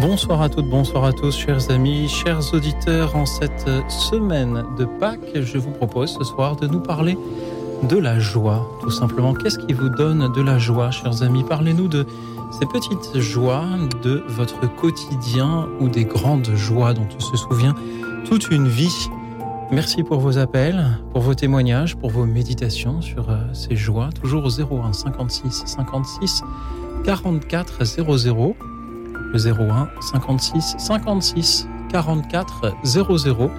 Bonsoir à toutes, bonsoir à tous, chers amis, chers auditeurs. En cette semaine de Pâques, je vous propose ce soir de nous parler de la joie, tout simplement. Qu'est-ce qui vous donne de la joie, chers amis? Parlez-nous de ces petites joies de votre quotidien ou des grandes joies dont on se souvient toute une vie. Merci pour vos appels, pour vos témoignages, pour vos méditations sur euh, ces joies. Toujours au 01 56 56 44 00. Le 01 56 56 44 00.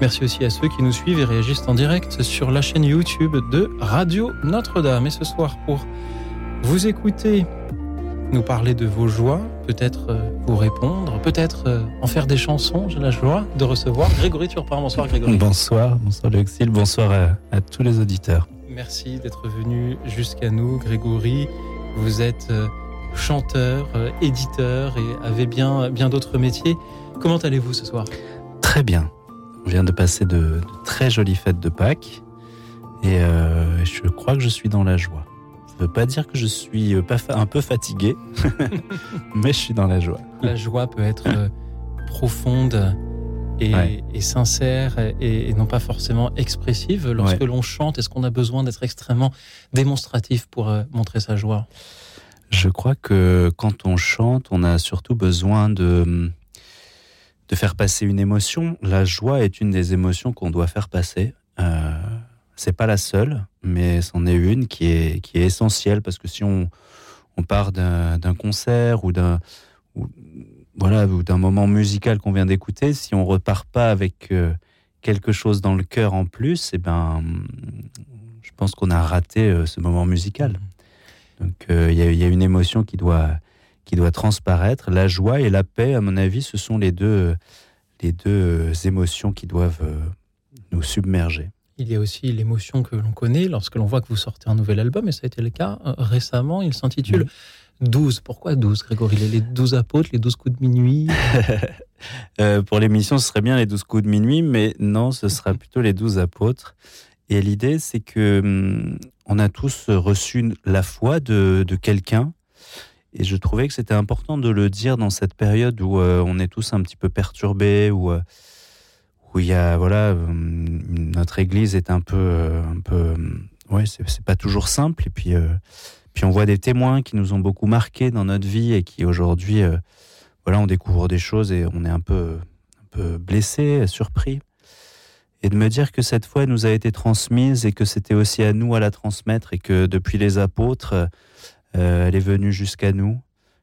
Merci aussi à ceux qui nous suivent et réagissent en direct sur la chaîne YouTube de Radio Notre-Dame. Et ce soir, pour vous écouter nous parler de vos joies, peut-être euh, vous répondre, peut-être euh, en faire des chansons. J'ai la joie de recevoir Grégory Turpin. Bonsoir Grégory. Bonsoir, bonsoir Luxil, bonsoir à, tous les auditeurs. Merci d'être venu jusqu'à nous Grégory. Vous êtes euh, chanteur, éditeur et avez bien, bien d'autres métiers. Comment allez-vous ce soir? Très bien. On vient de passer de, de, très jolies fêtes de Pâques et je crois que je suis dans la joie ne veut pas dire que je suis euh, pas un peu fatigué, mais je suis dans la joie. La joie peut être euh, profonde et, sincère et, non pas forcément expressive. Lorsque l'on chante, est-ce qu'on a besoin d'être extrêmement démonstratif pour euh, montrer sa joie? Je crois que quand on chante, on a surtout besoin de, de faire passer une émotion. La joie est une des émotions qu'on doit faire passer. C'est pas la seule, mais c'en est une qui est, essentielle parce que si on, on part d'un concert ou d'un voilà, ou d'un moment musical qu'on vient d'écouter, si on repart pas avec euh, quelque chose dans le cœur en plus, eh ben, je pense qu'on a raté euh, ce moment musical. Donc euh, il y, y, a une émotion qui doit, qui doit transparaître. La joie et la paix, à mon avis, ce sont les deux, les deux émotions qui doivent nous submerger. Il y a aussi l'émotion que l'on connaît lorsque l'on voit que vous sortez un nouvel album, et ça a été le cas euh, récemment. Il s'intitule 12. Pourquoi 12, Grégory? Les 12 apôtres, les 12 coups de minuit? Euh, Pour l'émission, ce serait bien les 12 coups de minuit, mais non, ce sera plutôt les 12 apôtres. Et l'idée, c'est que hum, on a tous reçu la foi de, quelqu'un. Et je trouvais que c'était important de le dire dans cette période où euh, on est tous un petit peu perturbés, où où il y a voilà euh, notre Église est un peu euh, un peu euh, ouais c'est pas toujours simple et puis puis on voit des témoins qui nous ont beaucoup marqués dans notre vie et qui aujourd'hui voilà on découvre des choses et on est un peu un peu blessé surpris et de me dire que cette foi nous a été transmise et que c'était aussi à nous à la transmettre et que depuis les apôtres elle est venue jusqu'à nous.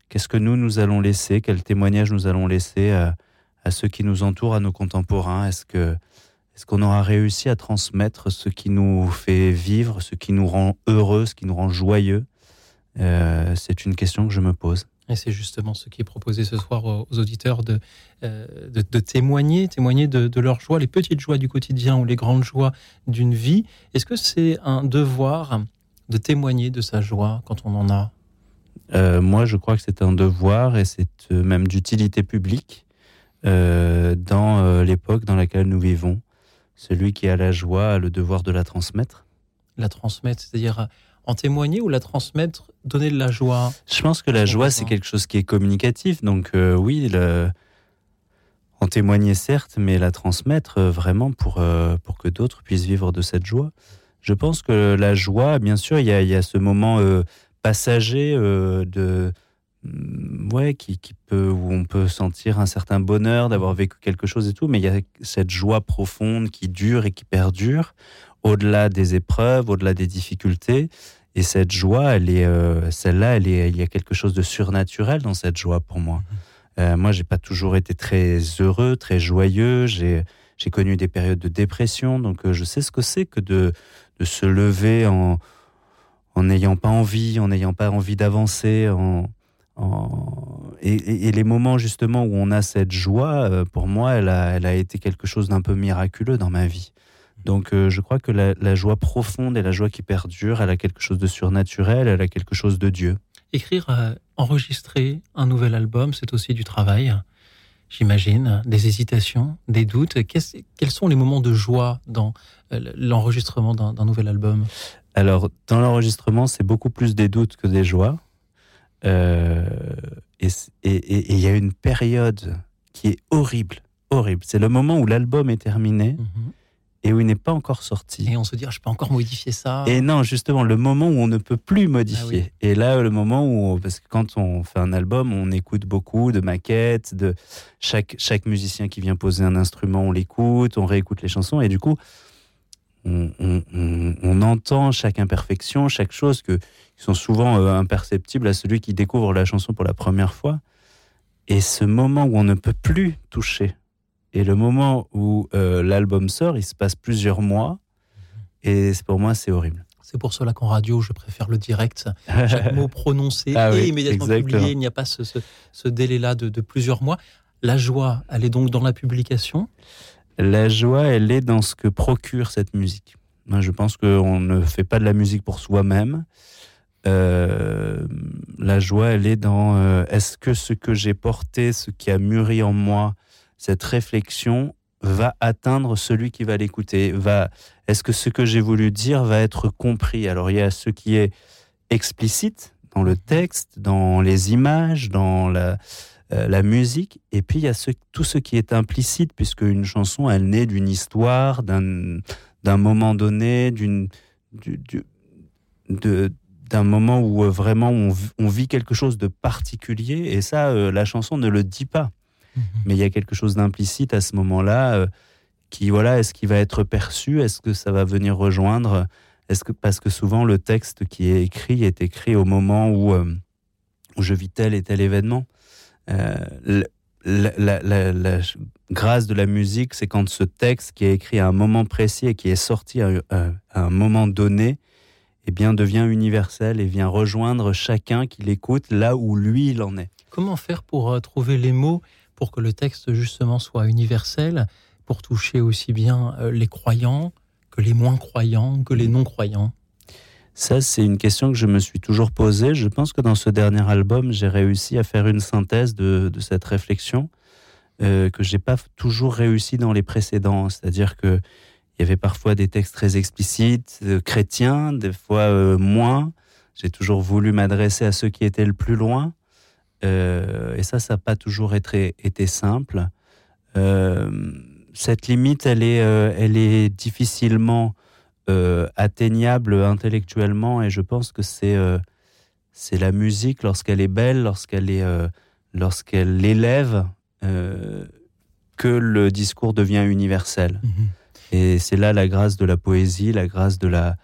Qu'est-ce que nous nous allons laisser? Quel témoignage nous allons laisser à ceux qui nous entourent, à nos contemporains? Est-ce qu'on aura réussi à transmettre ce qui nous fait vivre, ce qui nous rend heureux, ce qui nous rend joyeux? Euh, C'est une question que je me pose. Et c'est justement ce qui est proposé ce soir aux auditeurs de, euh, de, témoigner, témoigner de, de leur joie, les petites joies du quotidien ou les grandes joies d'une vie. Est-ce que c'est un devoir de témoigner de sa joie quand on en a? Euh, Moi, je crois que c'est un devoir et c'est même d'utilité publique euh, dans euh, l'époque dans laquelle nous vivons. Celui qui a la joie a le devoir de la transmettre. La transmettre, c'est-à-dire euh, en témoigner ou la transmettre, donner de la joie? Je pense que la joie, c'est quelque chose qui est communicatif. Donc oui, le... en témoigner certes, mais la transmettre vraiment pour, pour que d'autres puissent vivre de cette joie. Je pense que la joie, bien sûr, il y a, y a, ce moment passager de Mm, ouais, qui, peut, où on peut sentir un certain bonheur d'avoir vécu quelque chose et tout, mais il y a cette joie profonde qui dure et qui perdure au-delà des épreuves, au-delà des difficultés. Et cette joie, elle est, euh, celle-là, elle est, il y a quelque chose de surnaturel dans cette joie pour moi. Mmh. Euh, moi, j'ai pas toujours été très heureux, très joyeux. J'ai, j'ai connu des périodes de dépression, donc euh, je sais ce que c'est que de, de se lever en, n'ayant pas envie, en n'ayant pas envie d'avancer, en, et, les moments justement où on a cette joie, euh, pour moi, elle a, elle a été quelque chose d'un peu miraculeux dans ma vie. Donc euh, je crois que la, joie profonde et la joie qui perdure, elle a quelque chose de surnaturel, elle a quelque chose de Dieu. Écrire, euh, enregistrer un nouvel album, c'est aussi du travail, j'imagine, des hésitations, des doutes. Quels sont les moments de joie dans l'enregistrement d'un nouvel album? Alors, dans l'enregistrement, c'est beaucoup plus des doutes que des joies. Euh, et il y a une période qui est horrible, horrible. C'est le moment où l'album est terminé. Mhm. Et où il n'est pas encore sorti. Et on se dit, ah, je peux encore modifier ça. Et non, justement, le moment où on ne peut plus modifier. Ah et là, le moment où, parce que quand on fait un album, on écoute beaucoup de maquettes, de chaque, chaque musicien qui vient poser un instrument, on l'écoute, on réécoute les chansons, et du coup, on, on, on entend chaque imperfection, chaque chose que qui sont souvent euh, imperceptibles à celui qui découvre la chanson pour la première fois. Et ce moment où on ne peut plus toucher, et le moment où euh, l'album sort, il se passe plusieurs mois, et pour moi, c'est horrible. C'est pour cela qu'en radio, je préfère le direct. Chaque mot prononcé ah et immédiatement publié. Il n'y a pas ce, ce, délai-là de, de, plusieurs mois. La joie, elle est donc dans la publication? La joie, elle est dans ce que procure cette musique. Moi, je pense qu'on ne fait pas de la musique pour soi-même. Euh, la joie, elle est dans euh, est-ce que ce que j'ai porté, ce qui a mûri en moi, cette réflexion va atteindre celui qui va l'écouter va est-ce que ce que j'ai voulu dire va être compris? Alors il y a ce qui est explicite dans le texte dans les images dans la, euh, musique et puis il y a tout ce qui est implicite puisque une chanson elle naît d'une histoire d'un moment donné d'un moment où euh, vraiment on, vit quelque chose de particulier et ça, euh, la chanson ne le dit pas. Mais il y a quelque chose d'implicite à ce moment-là euh, qui, voilà, est-ce qu'il va être perçu? Est-ce que ça va venir rejoindre? Est-ce que parce que souvent le texte qui est écrit est écrit au moment où, où je vis tel et tel événement. La, la, grâce de la musique, c'est quand ce texte qui est écrit à un moment précis et qui est sorti à un moment donné, eh bien, devient universel et vient rejoindre chacun qui l'écoute là où lui il en est. Comment faire pour euh, trouver les mots pour que le texte justement soit universel, pour toucher aussi bien euh, les croyants que les moins croyants, que les non-croyants ça, c'est une question que je me suis toujours posée. Je pense que dans ce dernier album, j'ai réussi à faire une synthèse de, cette réflexion euh, que j'ai pas toujours réussi dans les précédents. C'est-à-dire que il y avait parfois des textes très explicites, euh, chrétiens, des fois euh, moins. J'ai toujours voulu m'adresser à ceux qui étaient le plus loin. Euh, et ça, ça n'a pas toujours été, été simple. cette limite, elle est, elle est difficilement atteignable intellectuellement. Et je pense que c'est c'est la musique, lorsqu'elle est belle, lorsqu'elle est, lorsqu'elle élève, que le discours devient universel. Mm-hmm. Et c'est là la grâce de la poésie, la grâce de la,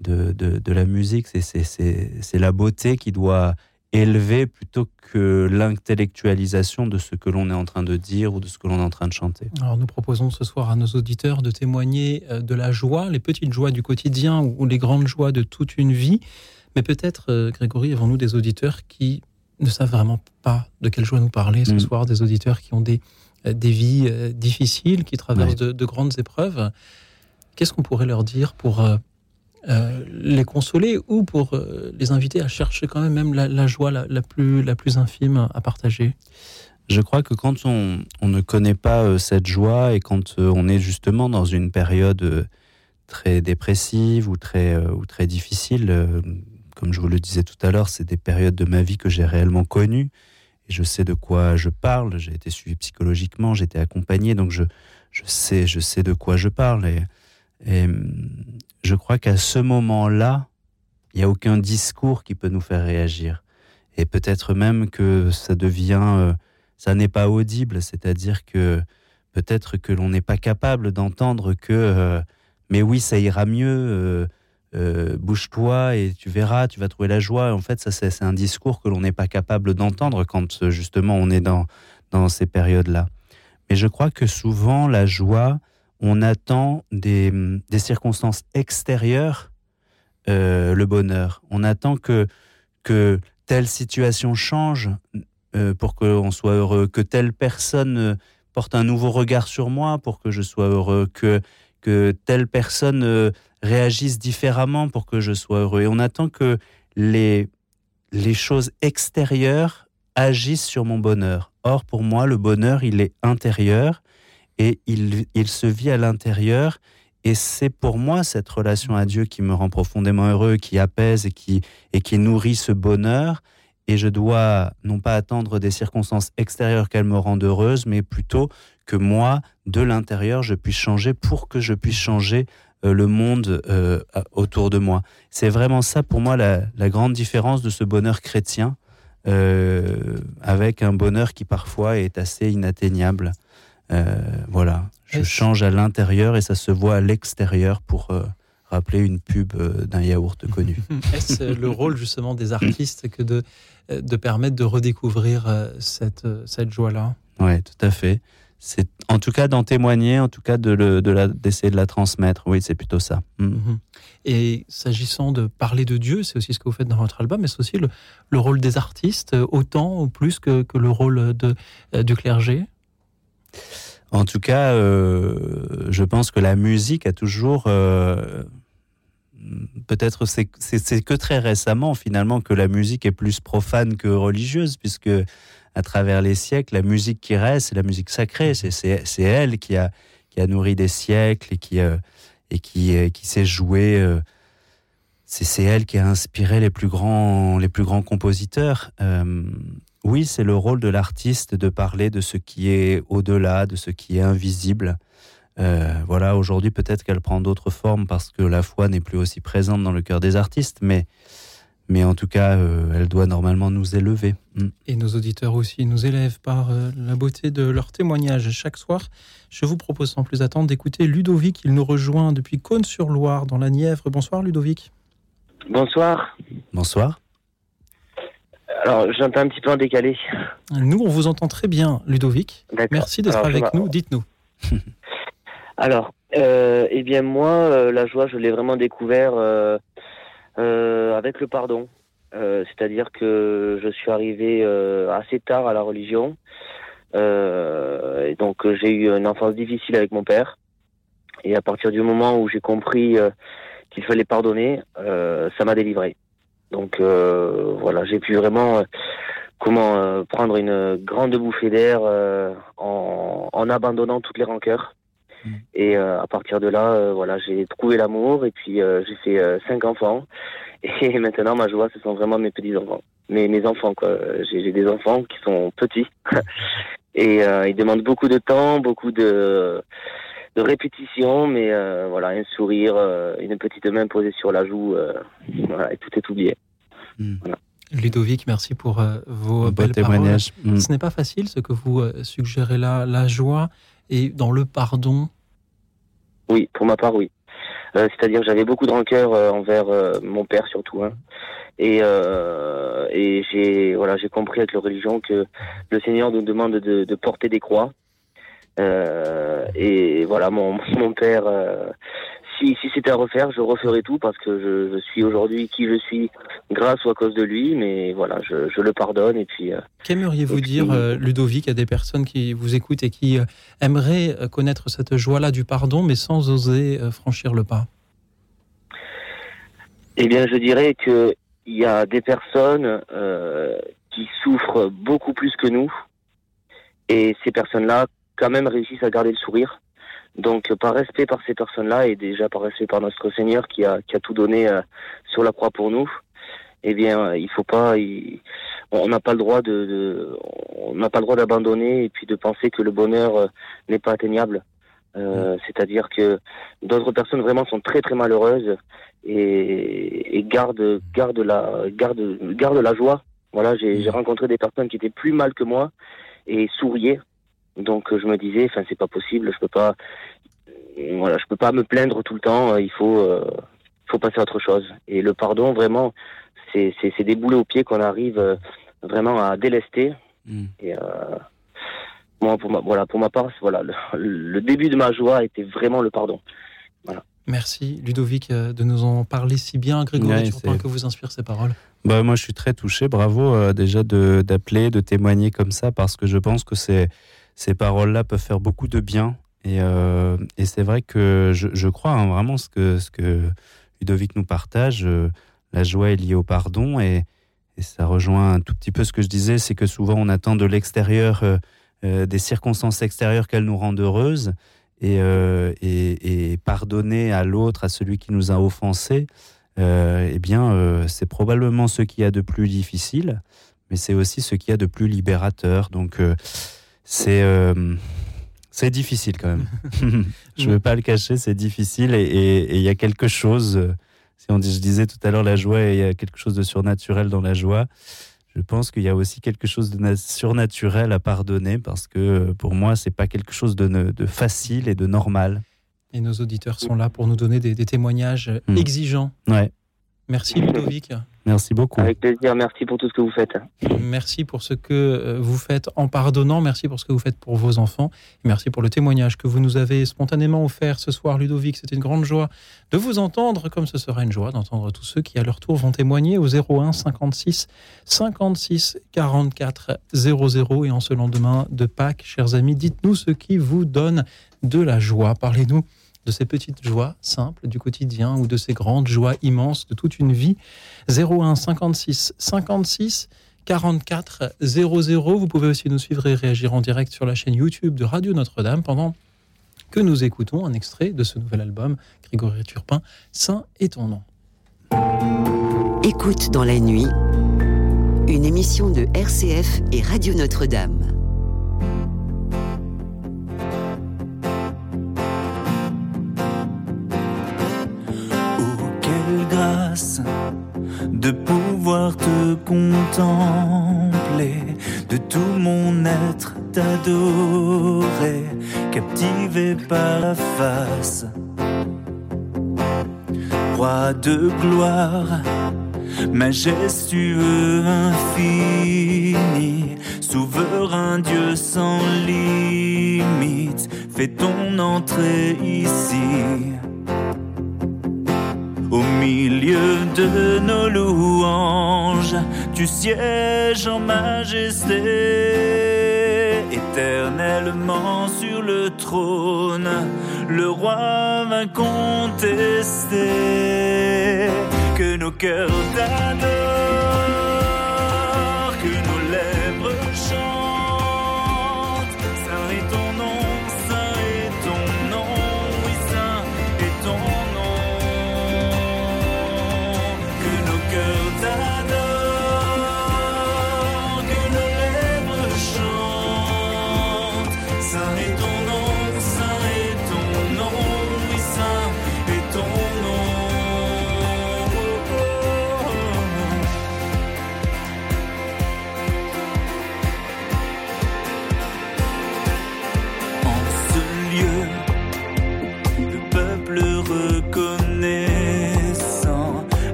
de, de, la musique. C'est la beauté qui doit élever plutôt que l'intellectualisation de ce que l'on est en train de dire ou de ce que l'on est en train de chanter. Alors nous proposons ce soir à nos auditeurs de témoigner euh, de la joie, les petites joies du quotidien ou les grandes joies de toute une vie. Mais peut-être, euh, Grégory, avons-nous des auditeurs qui ne savent vraiment pas de quelle joie nous parler ce mm. soir, des auditeurs qui ont des euh, des vies difficiles, qui traversent de, grandes épreuves. Qu'est-ce qu'on pourrait leur dire pour euh, les consoler ou pour les inviter à chercher quand même, même la, joie la, plus, la plus infime à partager? Je crois que quand on, ne connaît pas cette joie et quand on est justement dans une période très dépressive ou très, ou très difficile, comme je vous le disais tout à l'heure, c'est des périodes de ma vie que j'ai réellement connues je sais de quoi je parle. J'ai été suivi psychologiquement, j'ai été accompagné, donc je, je, sais, je sais de quoi je parle. Et, hum, je crois qu'à ce moment-là, il n'y a aucun discours qui peut nous faire réagir. Et peut-être même que ça devient, euh, ça n'est pas audible, c'est-à-dire que peut-être que l'on n'est pas capable d'entendre que, euh, mais oui, ça ira mieux. Euh, euh, bouge-toi et tu verras, tu vas trouver la joie. En fait, ça c'est un discours que l'on n'est pas capable d'entendre quand euh, justement on est dans, dans ces périodes-là. Mais je crois que souvent la joie, on attend des, circonstances extérieures euh, le bonheur. On attend que, telle situation change euh, pour qu'on soit heureux, que telle personne euh, porte un nouveau regard sur moi pour que je sois heureux, que, telle personne réagisse différemment pour que je sois heureux. Et on attend que les choses extérieures agissent sur mon bonheur. Or, pour moi, le bonheur, il est intérieur et il, se vit à l'intérieur et c'est pour moi cette relation à Dieu qui me rend profondément heureux, qui apaise et qui, et qui nourrit ce bonheur. Et je dois non pas attendre des circonstances extérieures qu'elles me rendent heureuse, mais plutôt que moi, de l'intérieur, je puisse changer pour que je puisse changer euh, le monde euh, autour de moi. C'est vraiment ça pour moi la, la, grande différence de ce bonheur chrétien euh, avec un bonheur qui parfois est assez inatteignable. Euh, voilà, je change à l'intérieur et ça se voit à l'extérieur pour euh, rappeler une pub euh, d'un yaourt connu. Est-ce le rôle justement des artistes que de, de permettre de redécouvrir cette, cette joie-là? Oui, tout à fait. C'est en tout cas d'en témoigner, en tout cas de, de d'essayer de la transmettre. Oui, c'est plutôt ça. Mm. Mhm. Et s'agissant de parler de Dieu, c'est aussi ce que vous faites dans votre album, mais c'est aussi le, le, rôle des artistes, autant ou plus que, que le rôle de, du clergé? En tout cas, euh, je pense que la musique a toujours... Euh, peut-être c'est que très récemment finalement que la musique est plus profane que religieuse, puisque à travers les siècles, la musique qui reste, c'est la musique sacrée. C'est elle qui a, qui a nourri des siècles et qui, euh, qui, qui s'est jouée. c'est elle qui a inspiré les plus grands, les plus grands compositeurs. Oui, c'est le rôle de l'artiste de parler de ce qui est au-delà, de ce qui est invisible. Euh, voilà, aujourd'hui peut-être qu'elle prend d'autres formes parce que la foi n'est plus aussi présente dans le cœur des artistes, mais, mais en tout cas, euh, elle doit normalement nous élever. Mm. Et nos auditeurs aussi nous élèvent par euh, la beauté de leur témoignage chaque soir. Je vous propose sans plus attendre d'écouter Ludovic. Il nous rejoint depuis Cône-sur-Loire, dans la Nièvre. Bonsoir Ludovic. Bonsoir. Bonsoir. Alors, j'entends un petit peu en décalé. Nous, on vous entend très bien, Ludovic. Merci d'être avec nous. Dites-nous. Alors, euh, eh bien, moi, euh, la joie, je l'ai vraiment découvert euh, avec le pardon. C'est-à-dire que je suis arrivé assez tard à la religion. et donc, j'ai eu une enfance difficile avec mon père. Et à partir du moment où j'ai compris qu'il fallait pardonner, ça m'a délivré. Donc euh, voilà, j'ai pu vraiment euh, comment euh, prendre une grande bouffée d'air en, en, abandonnant toutes les rancœurs. Mm. Et à partir de là, voilà, j'ai trouvé l'amour et puis j'ai fait cinq enfants. Et maintenant, ma joie, ce sont vraiment mes petits enfants, mes mes enfants quoi. J'ai des enfants qui sont petits et ils demandent beaucoup de temps, beaucoup de de répétition, mais voilà, un sourire, une petite main posée sur la joue, voilà, et tout est oublié. Hmm. Ludovic, merci pour euh, vos belles témoignages. Hmm. Ce n'est pas facile ce que vous euh, suggérez là, la joie et dans le pardon. Oui, pour ma part, oui. Euh, c'est-à-dire que j'avais beaucoup de rancœur envers mon père surtout, hein. et et j'ai voilà j'ai compris avec la religion que le Seigneur nous demande de, de porter des croix. Et voilà, mon, mon père si, c'était à refaire, je referais tout parce que je, suis aujourd'hui qui je suis grâce ou à cause de lui, mais voilà, je, le pardonne et puis. Euh, Qu'aimeriez-vous dire, euh, Ludovic, à des personnes qui vous écoutent et qui euh, aimeraient connaître cette joie-là du pardon, mais sans oser franchir le pas? Eh bien, je dirais que il y a des personnes qui souffrent beaucoup plus que nous, et ces personnes-là, quand même, réussissent à garder le sourire donc, par respect par ces personnes-là et déjà par respect par notre Seigneur qui a, qui a tout donné euh, sur la croix pour nous, eh bien, il faut pas, on n'a pas le droit de, de on n'a pas le droit d'abandonner et puis de penser que le bonheur euh, n'est pas atteignable. Euh, mm. C'est-à-dire que d'autres personnes vraiment sont très très malheureuses et, et gardent, gardent la, gardent, gardent la joie. Voilà, j'ai mm. rencontré des personnes qui étaient plus mal que moi et souriaient donc je me disais, enfin c'est pas possible, je peux pas, voilà, je peux pas me plaindre tout le temps. Il faut, euh, faut passer à autre chose. Et le pardon, vraiment, c'est c'est des boulets aux pieds qu'on arrive euh, vraiment à délester. Mm. Et euh, moi, pour ma, voilà, pour ma part, voilà, le, début de ma joie était vraiment le pardon. Voilà. Merci Ludovic euh, de nous en parler si bien. Grégory Turpin, que vous inspire ces paroles? Bah, Moi je suis très touché. Bravo euh, déjà d'appeler, de, témoigner comme ça parce que je pense que ces, ces paroles-là peuvent faire beaucoup de bien. Et, euh, c'est vrai que je, crois hein, vraiment ce que, Ludovic nous partage. la joie est liée au pardon et, ça rejoint un tout petit peu ce que je disais, c'est que souvent on attend de l'extérieur, des circonstances extérieures qu'elles nous rendent heureuses. Euh, et, pardonner à l'autre, à celui qui nous a offensés, euh, eh bien, euh, c'est probablement ce qu'il y a de plus difficile, mais c'est aussi ce qu'il y a de plus libérateur. Donc, c'est c'est difficile quand même. je ne veux pas le cacher, c'est difficile et il y a quelque chose. Si on dit, je disais tout à l'heure la joie, il y a quelque chose de surnaturel dans la joie je pense qu'il y a aussi quelque chose de surnaturel à pardonner parce que euh, pour moi, c'est pas quelque chose de, facile et de normal. Et nos auditeurs sont là pour nous donner des, témoignages hmm. exigeants. Ouais. Merci Ludovic. Merci beaucoup. Avec plaisir, merci pour tout ce que vous faites. Merci pour ce que euh, vous faites en pardonnant, merci pour ce que vous faites pour vos enfants, merci pour le témoignage que vous nous avez spontanément offert ce soir, Ludovic. C'était une grande joie de vous entendre, comme ce sera une joie d'entendre tous ceux qui, à leur tour, vont témoigner au 01 56 56 44 00. Et en ce lendemain de Pâques, chers amis, dites-nous ce qui vous donne de la joie. Parlez-nous de ces petites joies simples du quotidien ou de ces grandes joies immenses de toute une vie. 01 56 56 44 00. Vous pouvez aussi nous suivre et réagir en direct sur la chaîne YouTube de Radio Notre-Dame pendant que nous écoutons un extrait de ce nouvel album, Grégory Turpin, Saint est ton nom. Écoute dans la nuit, une émission de RCF et Radio Notre-Dame. De pouvoir te contempler, de tout mon être t'adorer, captivé par la face. Roi de gloire, majestueux infini, souverain Dieu sans limite, fais ton entrée ici au milieu de nos louanges, tu sièges en majesté, éternellement sur le trône, le roi va contester que nos cœurs t'adorent.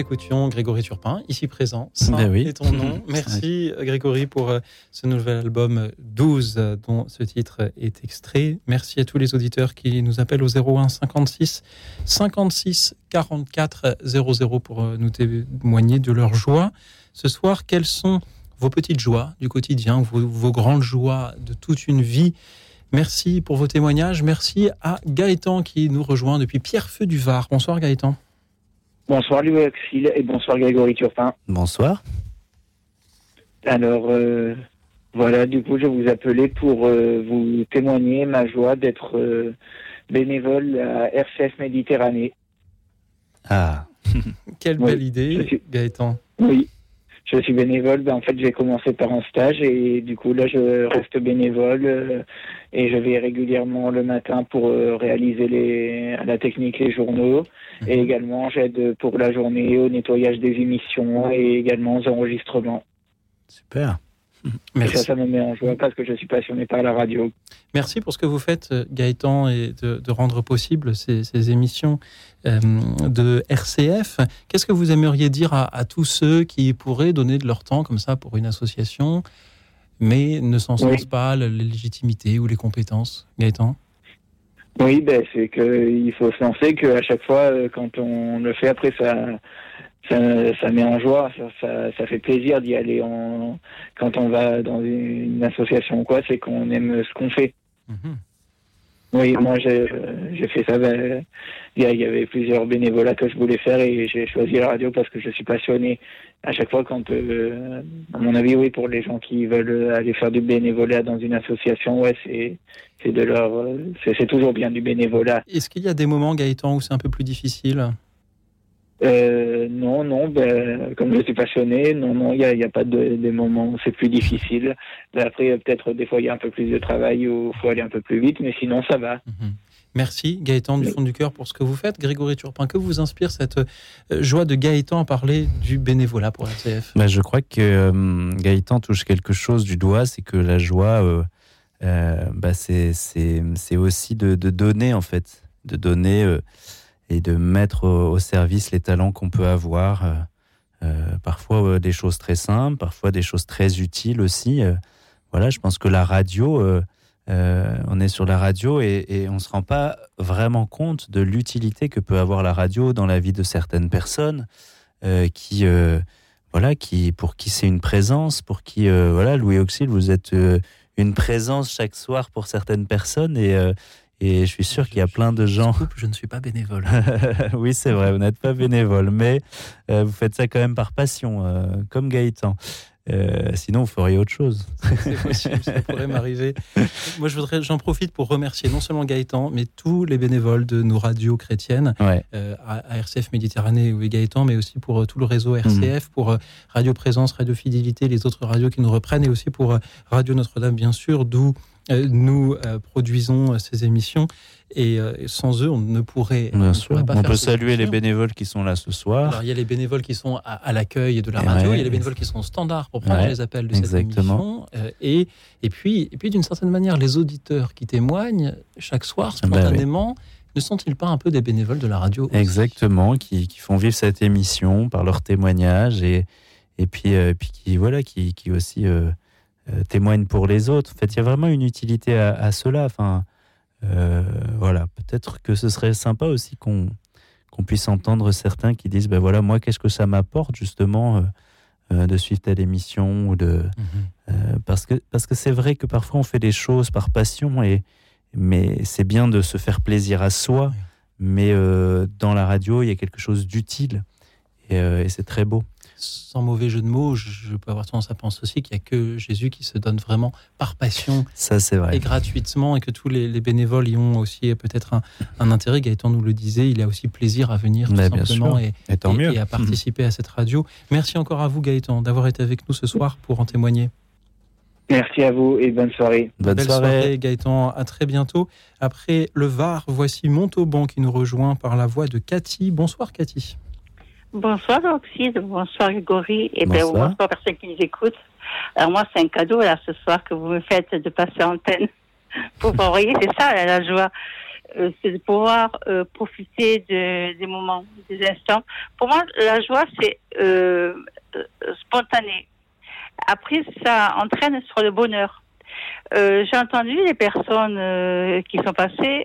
Écoutions Grégory Turpin, ici présent. Saint Ben oui. est ton nom. Merci Grégory pour euh, ce nouvel album euh, 12 euh, dont ce titre est extrait. Merci à tous les auditeurs qui nous appellent au 01 56 56 44 00 pour euh, nous témoigner de leur joie. Ce soir, quelles sont vos petites joies du quotidien, vos, vos grandes joies de toute une vie? Merci pour vos témoignages. Merci à Gaëtan qui nous rejoint depuis Pierrefeu du Var. Bonsoir Gaëtan. Bonsoir Louis Auxil et bonsoir Grégory Turpin. Bonsoir. Alors euh, voilà, du coup je vous appelais pour euh, vous témoigner ma joie d'être euh, bénévole à RCF Méditerranée. Ah, Quelle Oui, belle idée, je suis- Gaëtan. Oui, je suis bénévole. Ben, en fait, j'ai commencé par un stage et du coup là je reste bénévole euh, et je vais régulièrement le matin pour euh, réaliser les, à la technique les journaux et également j'aide pour la journée au nettoyage des émissions et également aux enregistrements. super. Et ça, Merci. ça me met en joie parce que je suis passionné par la radio. Merci pour ce que vous faites, euh, Gaëtan, et de, de rendre possible ces, ces émissions euh, de RCF. Qu'est-ce que vous aimeriez dire à, à tous ceux qui pourraient donner de leur temps comme ça pour une association, mais ne s'en Oui. pas la la légitimité ou les compétences, Gaëtan? Oui, ben, c'est qu'il faut se lancer, qu'à chaque fois, euh, quand on le fait, après, ça, ça, met en joie, ça, ça, ça fait plaisir d'y aller en, quand on va dans une association ou quoi, c'est qu'on aime ce qu'on fait. Mhm. Oui, moi, j'ai fait ça, ben, il y avait plusieurs bénévolats que je voulais faire et j'ai choisi la radio parce que je suis passionné. À chaque fois, quand, euh, à mon avis, oui, pour les gens qui veulent aller faire du bénévolat dans une association, ouais, c'est de leur, euh, c'est toujours bien du bénévolat. Est-ce qu'il y a des moments, Gaëtan, où c'est un peu plus difficile? Euh, non, non, ben, comme je suis passionné, non, non, il n'y a, y a pas de, des moments où c'est plus difficile. Ben, Après, peut-être des fois, il y a un peu plus de travail où il faut aller un peu plus vite, mais sinon, ça va. Mhm. Merci, Gaëtan, du fond du cœur, pour ce que vous faites. Grégory Turpin, que vous inspire cette euh, joie de Gaëtan à parler du bénévolat pour RCF Bah, je crois que euh, Gaëtan touche quelque chose du doigt, c'est que la joie, euh, euh, bah, c'est aussi de, de donner, en fait, de donner euh, et de mettre au, service les talents qu'on peut avoir. euh, euh, parfois euh, des choses très simples, parfois des choses très utiles aussi. voilà, je pense que la radio, on est sur la radio et, on ne se rend pas vraiment compte de l'utilité que peut avoir la radio dans la vie de certaines personnes qui, voilà, qui, pour qui c'est une présence, pour qui, voilà, Louis Auxil, vous êtes une présence chaque soir pour certaines personnes et, et je suis sûr qu'il y a plein de gens. Je ne suis pas bénévole. oui, c'est vrai, vous n'êtes pas bénévole, mais euh, vous faites ça quand même par passion, euh, comme Gaëtan. Euh, sinon, vous feriez autre chose. C'est possible, ça pourrait m'arriver. Moi, je voudrais, j'en profite pour remercier non seulement Gaëtan, mais tous les bénévoles de nos radios chrétiennes, Ouais. euh, à, RCF Méditerranée ou Gaëtan, mais aussi pour euh, tout le réseau RCF, pour Radio Présence, Radio Fidélité, les autres radios qui nous reprennent, et aussi pour Radio Notre-Dame, bien sûr, d'où nous euh, produisons euh, ces émissions. Et euh, sans eux, on ne pourrait, on Bien ne sûr. pas On faire peut saluer les bénévoles qui sont là ce soir. Alors, il y a les bénévoles qui sont à, à l'accueil de la Et radio, ouais, il y a les bénévoles qui sont standards pour prendre Ouais, les appels de exactement. cette émission. euh, et, et puis, et puis d'une certaine manière, les auditeurs qui témoignent chaque soir, Ah bah oui. spontanément, ne sont-ils pas un peu des bénévoles de la radio Exactement, qui, qui font vivre cette émission par leurs témoignages et, et puis, euh, puis qui, voilà, qui, qui aussi euh, euh, témoignent pour les autres. En fait, il y a vraiment une utilité à, à cela. Enfin, euh, voilà, peut-être que ce serait sympa aussi qu'on qu'on puisse entendre certains qui disent ben voilà, moi, qu'est-ce que ça m'apporte justement euh, euh, de suivre telle émission ou de euh, parce que parce que c'est vrai que parfois on fait des choses par passion et mais c'est bien de se faire plaisir à soi. Mais dans la radio, il y a quelque chose d'utile et, et c'est très beau. Sans mauvais jeu de mots, je, je peux avoir tendance à penser aussi qu'il n'y a que Jésus qui se donne vraiment par passion Ça, c'est vrai. et gratuitement et que tous les, les bénévoles y ont aussi peut-être un, un intérêt. Gaëtan nous le disait, il a aussi plaisir à venir tout simplement et, Et à participer à cette radio. Merci encore à vous Gaëtan d'avoir été avec nous ce soir pour en témoigner. Merci à vous et bonne soirée. Bonne Belle soirée. soirée Gaëtan, à très bientôt. Après le Var, voici Montauban qui nous rejoint par la voix de Cathy. Bonsoir Cathy. Bonsoir Oxyde, bonsoir Grégory et ben, Bonsoir. bonsoir personne qui nous écoute. Alors moi c'est un cadeau là ce soir que vous me faites de passer en antenne pour envoyer, c'est ça là, la joie, Euh, c'est de pouvoir euh, profiter de- des moments, des instants. Pour moi la joie c'est euh, spontané. Après ça entraîne sur le bonheur. J'ai entendu les personnes qui sont passées.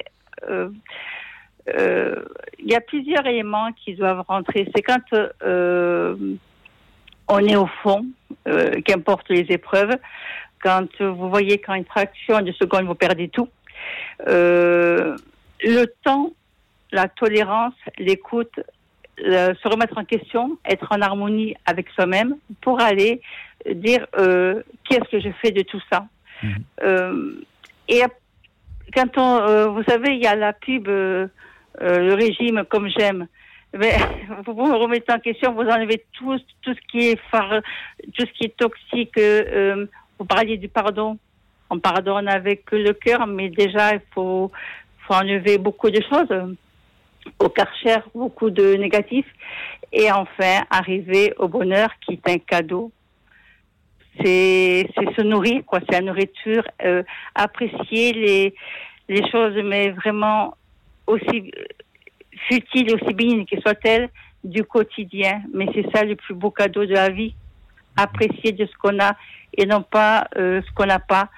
Euh, euh, il y a plusieurs éléments qui doivent rentrer. C'est quand euh, on est au fond, euh, qu'importe les épreuves, quand vous voyez qu'en une fraction de seconde, vous perdez tout. Le temps, la tolérance, l'écoute, se remettre en question, être en harmonie avec soi-même pour aller dire euh, qu'est-ce que je fais de tout ça. Mhm. Euh, et quand on, euh, vous savez, il y a la pub, euh, le régime comme j'aime. Mais vous me remettez en question, vous enlevez tout, tout ce qui est phare, tout ce qui est toxique. euh, vous parliez du pardon. On pardonne avec le cœur, mais déjà il faut, faut enlever beaucoup de choses. Au karcher, beaucoup de négatifs. Et enfin, arriver au bonheur qui est un cadeau. C'est c'est se nourrir, quoi. C'est la nourriture. euh, apprécier les, les choses, mais vraiment aussi futiles, aussi bénignes qu'elles soient-elles, du quotidien. Mais c'est ça le plus beau cadeau de la vie. Apprécier de ce qu'on a et non pas euh, ce qu'on n'a pas.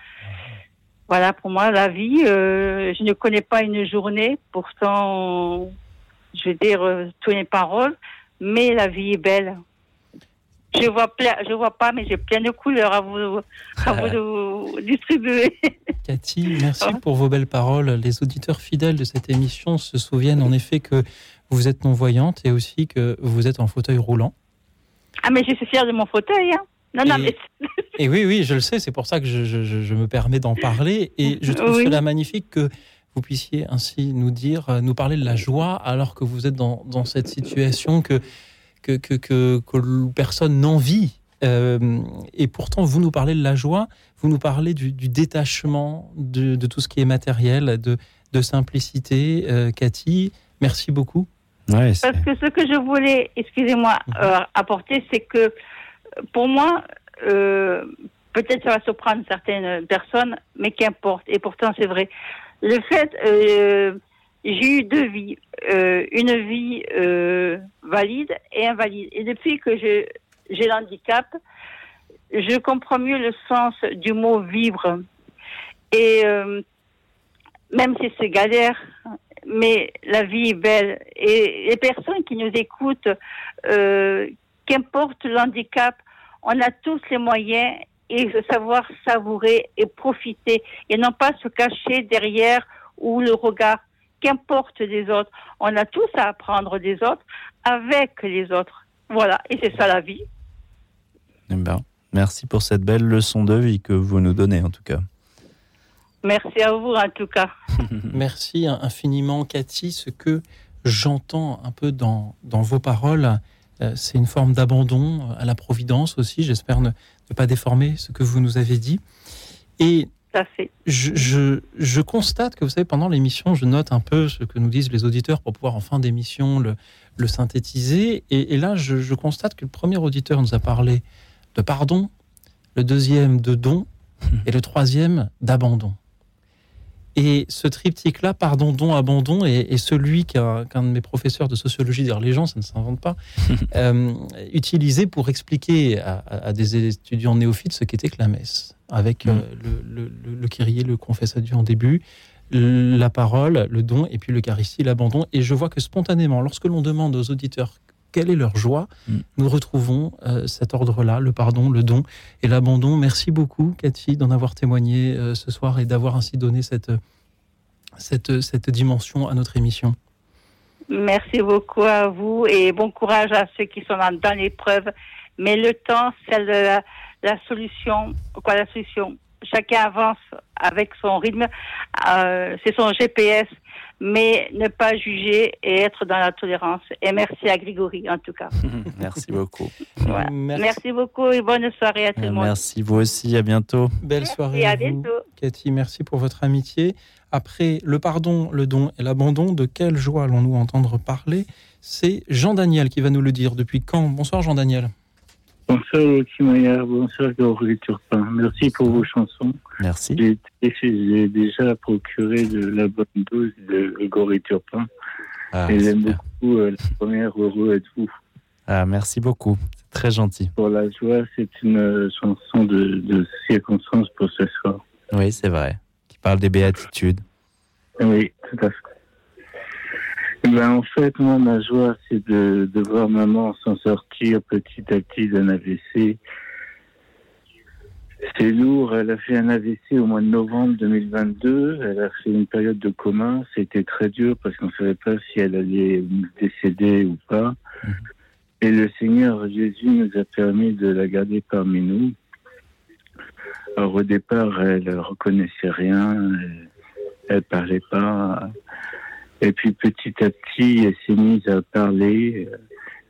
Voilà, pour moi, la vie, euh, je ne connais pas une journée, pourtant, je veux dire, euh, tout n'est pas rose, mais la vie est belle. Je vois plein, je vois pas, mais j'ai plein de couleurs à vous, à vous de vous distribuer. Cathy, merci Ah. pour vos belles paroles. Les auditeurs fidèles de cette émission se souviennent en effet que vous êtes non-voyante et aussi que vous êtes en fauteuil roulant. Ah, mais je suis fière de mon fauteuil, hein. Non, non, Et- mais Et oui, oui, je le sais, c'est pour ça que je, je- je- je me permets d'en parler. Et je trouve Oui. cela magnifique que vous puissiez ainsi nous dire, nous parler de la joie alors que vous êtes dans, dans cette situation que, que, que, que, que personne n'envie. Euh, et pourtant, vous nous parlez de la joie, vous nous parlez du, du détachement de, de tout ce qui est matériel, de, de simplicité. Euh, Cathy, merci beaucoup. Ouais, Parce que ce que je voulais, excusez-moi, Mhm. euh, apporter, c'est que pour moi, euh, peut-être ça va surprendre certaines personnes, mais qu'importe. Et pourtant, c'est vrai. Le fait, euh, j'ai eu deux vies, euh, une vie euh, valide et invalide. Et depuis que j'ai l'handicap, je comprends mieux le sens du mot vivre. Et euh, même si c'est galère, mais la vie est belle. Et les personnes qui nous écoutent, qu'importe l'handicap, on a tous les moyens et savoir savourer et profiter et non pas se cacher derrière ou le regard, qu'importe des autres. On a tous à apprendre des autres avec les autres. Voilà, et c'est ça la vie. Eh ben, merci pour cette belle leçon de vie que vous nous donnez en tout cas. Merci à vous en tout cas. Merci infiniment, Cathy. Ce que j'entends un peu dans, dans vos paroles, euh, c'est une forme d'abandon à la providence aussi. J'espère ne, ne pas déformer ce que vous nous avez dit. Et Fait. je, je- je constate que, vous savez, pendant l'émission, je note un peu ce que nous disent les auditeurs pour pouvoir en fin d'émission le, le synthétiser. Et, et là, je, je constate que le premier auditeur nous a parlé de pardon, le deuxième de don et le troisième d'abandon. Et ce triptyque-là, pardon, don, abandon, est, est celui qu'un de mes professeurs de sociologie, d'ailleurs les gens, ça ne s'invente pas, euh, utilisé pour expliquer à, des étudiants néophytes ce qu'était que la messe, avec euh, le, le, le, le kyrie, le confesse à Dieu en début, la parole, le don, et puis l'Eucharistie, l'abandon. Et je vois que spontanément, lorsque l'on demande aux auditeurs quelle est leur joie. Mm. Nous retrouvons euh, cet ordre-là, le pardon, le don et l'abandon. Merci beaucoup, Cathy, d'en avoir témoigné euh, ce soir et d'avoir ainsi donné cette, cette, cette dimension à notre émission. Merci beaucoup à vous et bon courage à ceux qui sont dans, dans l'épreuve. Mais le temps, c'est la, la solution. Quoi, la solution? Chacun avance avec son rythme, euh, c'est son GPS, mais ne pas juger et être dans la tolérance. Et merci à Grégory, en tout cas. Merci beaucoup. Voilà. Merci. Merci beaucoup et bonne soirée à tout le monde. Merci vous aussi. À bientôt. Belle Merci, soirée à à vous. bientôt. Cathy, merci pour votre amitié. Après le pardon, le don et l'abandon, de quelle joie allons-nous entendre parler? C'est Jean-Daniel qui va nous le dire. Depuis quand? Bonsoir Jean-Daniel. Bonsoir Lucie Maillard, bonsoir Grégory Turpin. Merci pour vos chansons. Merci. J'ai déjà procuré de la bonne dose de Grégory Turpin. Ah, et j'aime beaucoup euh, la première Heureux êtes-vous. Ah, merci beaucoup. C'est très gentil. Pour la joie, c'est une euh, chanson de, de circonstance pour ce soir. Oui, c'est vrai. Qui parle des béatitudes. Oui, tout à fait. Eh Ben, en fait, moi, ma joie, c'est de, de voir maman s'en sortir petit à petit d'un AVC. C'est lourd. Elle a fait un AVC au mois de novembre 2022. Elle a fait une période de coma. C'était très dur parce qu'on ne savait pas si elle allait décéder ou pas. Mhm. Et le Seigneur Jésus nous a permis de la garder parmi nous. Alors, au départ, elle reconnaissait rien. Elle, elle parlait pas. Et puis petit à petit, elle s'est mise à parler.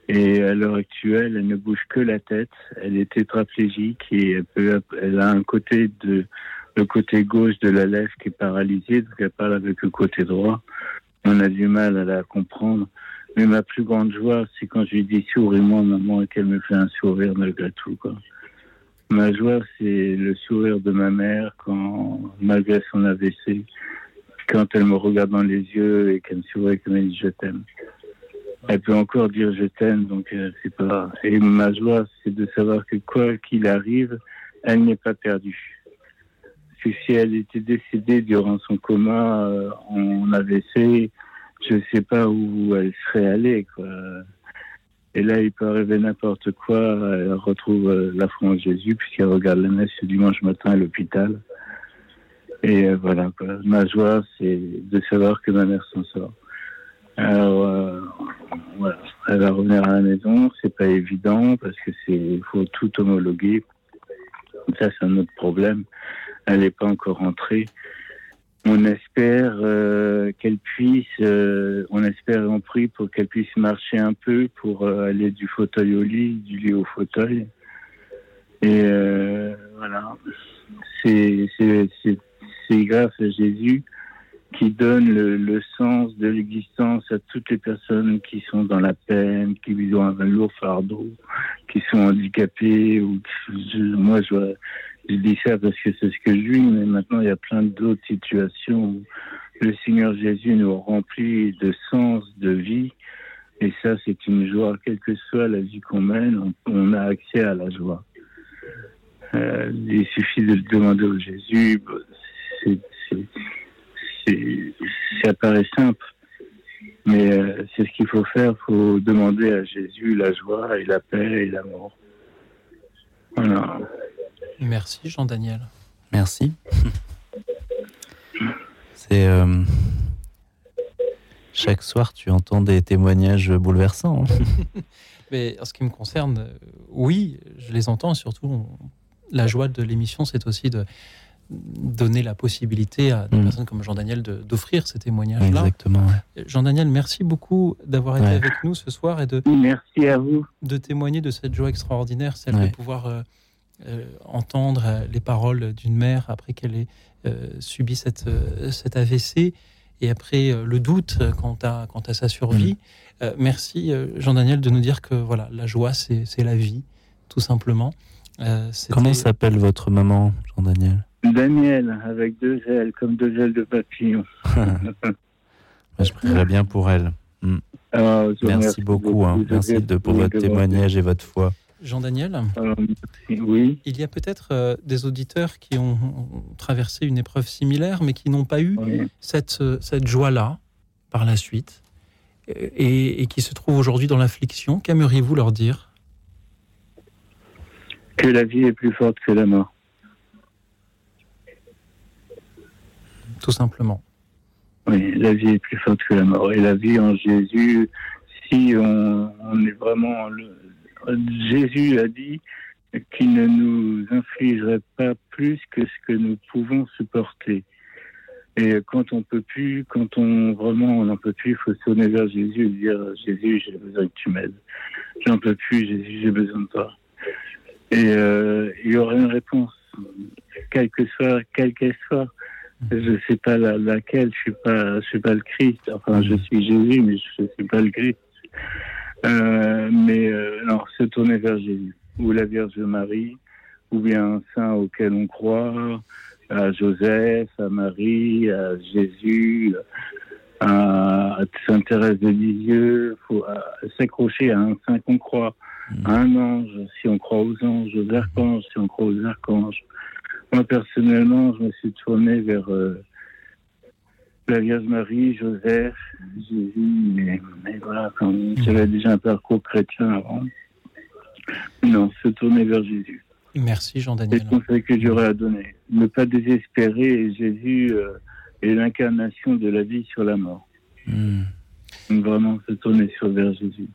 Et à l'heure actuelle, elle ne bouge que la tête. Elle est tétraplégique et elle, peut, elle a un côté de le côté gauche de la lèvre qui est paralysé, donc elle parle avec le côté droit. On a du mal à la comprendre. Mais ma plus grande joie, c'est quand je lui dis souris-moi, maman, et qu'elle me fait un sourire malgré tout. Quoi. Ma joie, c'est le sourire de ma mère quand, malgré son AVC, quand elle me regarde dans les yeux et qu'elle me sourit, qu'elle me dit je t'aime. Elle peut encore dire je t'aime, donc euh, c'est pas. Et ma joie, c'est de savoir que quoi qu'il arrive, elle n'est pas perdue. Si elle était décédée durant son coma euh, en AVC, je ne sais pas où elle serait allée. Quoi. Et là, il peut arriver n'importe quoi. Elle retrouve euh, la en Jésus, puisqu'elle regarde la messe le dimanche matin à l'hôpital. Et euh, voilà, quoi. ma joie, c'est de savoir que ma mère s'en sort. Alors, euh, voilà. Elle va revenir à la maison, c'est pas évident parce que c'est, faut tout homologuer. Ça, c'est un autre problème. Elle n'est pas encore rentrée. On espère euh, qu'elle puisse, euh, on espère et on prie pour qu'elle puisse marcher un peu pour euh, aller du fauteuil au lit, du lit au fauteuil. Et euh, voilà, c'est- c'est grâce à Jésus qui donne le, sens de l'existence à toutes les personnes qui sont dans la peine, qui ont un lourd fardeau, qui sont handicapées. Moi, je, dis ça parce que c'est ce que je vis, mais maintenant, il y a plein d'autres situations où le Seigneur Jésus nous remplit de sens, de vie. Et ça, c'est une joie. Quelle que soit la vie qu'on mène, on, a accès à la joie. Euh, il suffit de le demander au Jésus. C'est, c'est, c'est- ça paraît simple, mais euh, c'est ce qu'il faut faire. Il faut demander à Jésus la joie et la paix et l'amour. Voilà. Merci Jean-Daniel. Merci. C'est euh, chaque soir tu entends des témoignages bouleversants. hein. Mais en ce qui me concerne, euh, oui, je les entends. et Surtout, on- la joie de l'émission, c'est aussi de donner la possibilité à des Mm. personnes comme Jean-Daniel d'offrir ces témoignages-là. Exactement. ouais. Jean-Daniel, merci beaucoup d'avoir été Ouais. avec nous ce soir et de, Merci à vous. de témoigner de cette joie extraordinaire, celle Ouais. de pouvoir euh, euh, entendre euh, les paroles d'une mère après qu'elle ait euh, subi cette, euh, cet AVC et après euh, le doute euh, quant à, quant à sa survie. Mm. Euh, merci euh, Jean-Daniel de nous dire que voilà, la joie, c'est la vie, tout simplement. Euh, Comment s'appelle votre maman, Jean-Daniel? Daniel, avec deux ailes, comme deux ailes de papillon. Je prierai bien pour elle. Alors, je vous Merci beaucoup. hein. Merci de, pour votre témoignage et votre foi. Jean-Daniel, merci. Oui, il y a peut-être euh, des auditeurs qui ont, ont traversé une épreuve similaire, mais qui n'ont pas eu oui. cette, euh, cette joie-là par la suite. et, et qui se trouvent aujourd'hui dans l'affliction, qu'aimeriez-vous leur dire? Que la vie est plus forte que la mort. Tout simplement. Oui, la vie est plus forte que la mort. Et la vie en Jésus, si on, est vraiment... Jésus a dit qu'il ne nous infligerait pas plus que ce que nous pouvons supporter. Et quand on peut plus, quand on vraiment on n'en peut plus, il faut se tourner vers Jésus et dire Jésus, j'ai besoin que tu m'aides. J'en peux plus, Jésus, j'ai besoin de toi. Et euh, il y aura une réponse, quelle que soit, quelle qu'elle soit. Je sais pas la- laquelle, je suis pas, je suis pas le Christ. Enfin, je suis Jésus, mais je suis pas le Christ. Euh, mais euh, non, se tourner vers Jésus ou la Vierge Marie, ou bien un saint auquel on croit, à Joseph, à Marie, à Jésus, à Sainte Thérèse de Lisieux. faut s'accrocher à un saint qu'on croit, à un ange, si on croit aux anges, aux archanges, si on croit aux archanges. Moi, personnellement, je me suis tourné vers euh, la Vierge Marie, Joseph, Jésus, mais, mais voilà, quand j'avais déjà un parcours chrétien avant. Non, se tourner vers Jésus. Merci C'est Jean-Daniel. le conseil que j'aurais à donner. Ne pas désespérer. Jésus euh, est l'incarnation de la vie sur la mort. Hmm. Donc vraiment se tourner sur vers Jésus.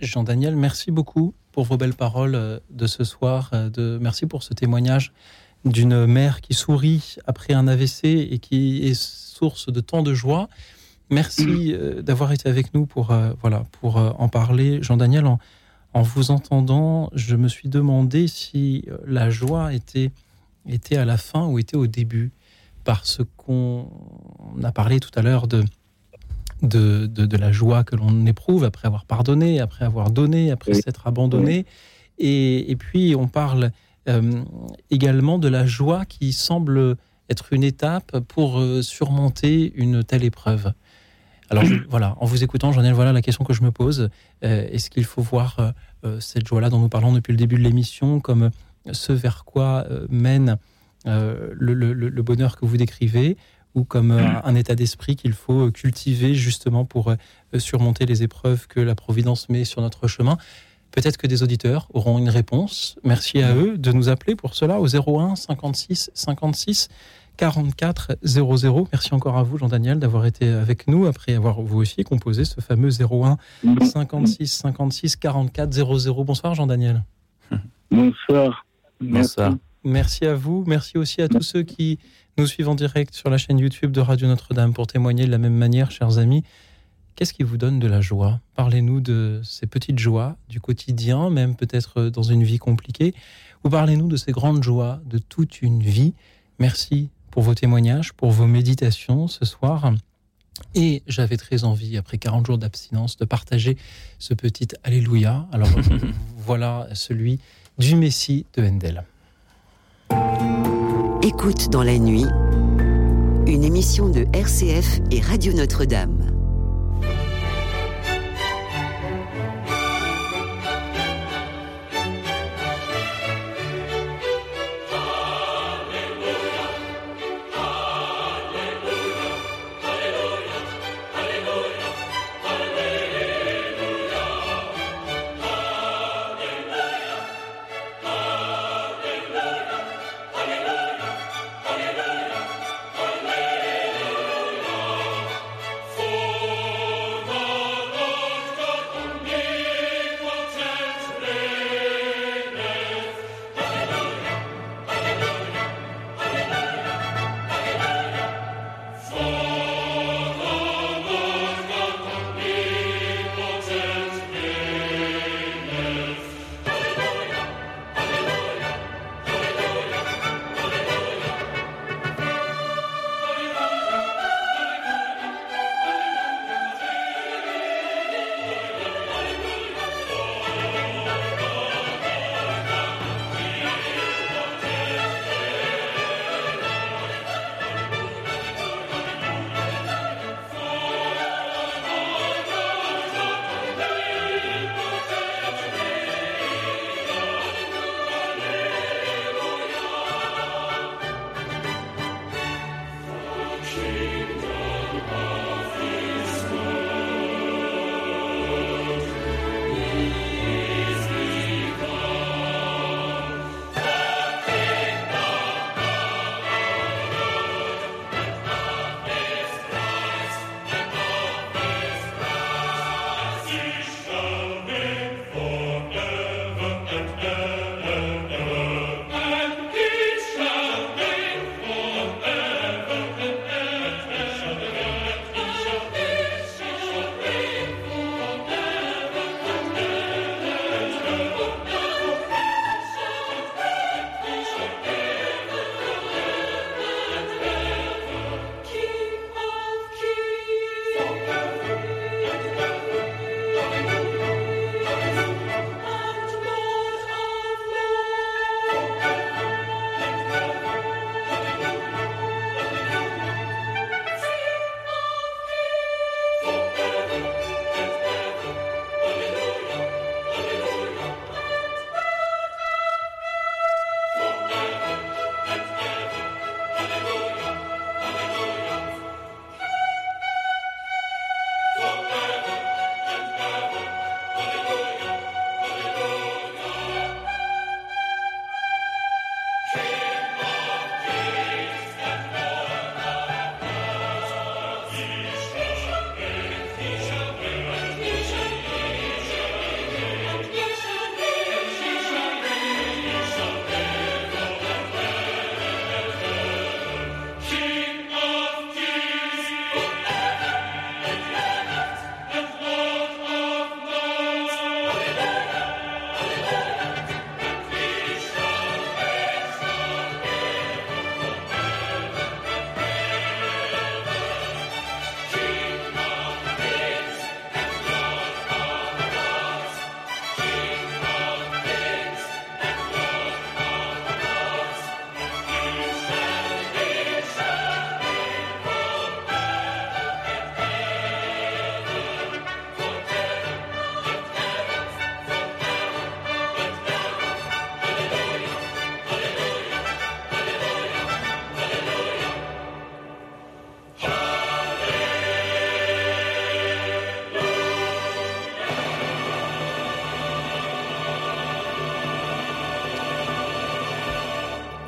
Jean-Daniel, merci beaucoup pour vos belles paroles euh, de ce soir. De... Merci pour ce témoignage d'une mère qui sourit après un AVC et qui est source de tant de joie. Merci euh, d'avoir été avec nous pour, euh, voilà, pour euh, en parler. Jean-Daniel, en, en vous entendant, je me suis demandé si la joie était, était à la fin ou était au début. Parce qu'on a parlé tout à l'heure de, de, de, de la joie que l'on éprouve après avoir pardonné, après avoir donné, après Oui. s'être abandonné. Et, et puis on parle également de la joie qui semble être une étape pour euh, surmonter une telle épreuve. Alors je- voilà, en vous écoutant, Jean-Daniel, voilà la question que je me pose. Euh, Est-ce qu'il faut voir euh, euh, cette joie-là dont nous parlons depuis le début de l'émission comme ce vers quoi euh, mène euh, le, le- le- le bonheur que vous décrivez ou comme euh, un état d'esprit qu'il faut cultiver justement pour euh, surmonter les épreuves que la Providence met sur notre chemin? Peut-être que des auditeurs auront une réponse. Merci à eux de nous appeler pour cela au 01 56 56 44 00. Merci encore à vous, Jean-Daniel, d'avoir été avec nous après avoir vous aussi composé ce fameux 01 56 56 44 00. Bonsoir, Jean-Daniel. Bonsoir. Merci. Bonsoir. Merci à vous. Merci aussi à tous ceux qui nous suivent en direct sur la chaîne YouTube de Radio Notre-Dame pour témoigner de la même manière, chers amis. Qu'est-ce qui vous donne de la joie? Parlez-nous de ces petites joies du quotidien, même peut-être dans une vie compliquée, ou parlez-nous de ces grandes joies de toute une vie. Merci pour vos témoignages, pour vos méditations ce soir. Et j'avais très envie, après 40 jours d'abstinence, de partager ce petit Alléluia. Alors voilà celui du Messie de Handel. Écoute dans la nuit, une émission de RCF et Radio Notre-Dame.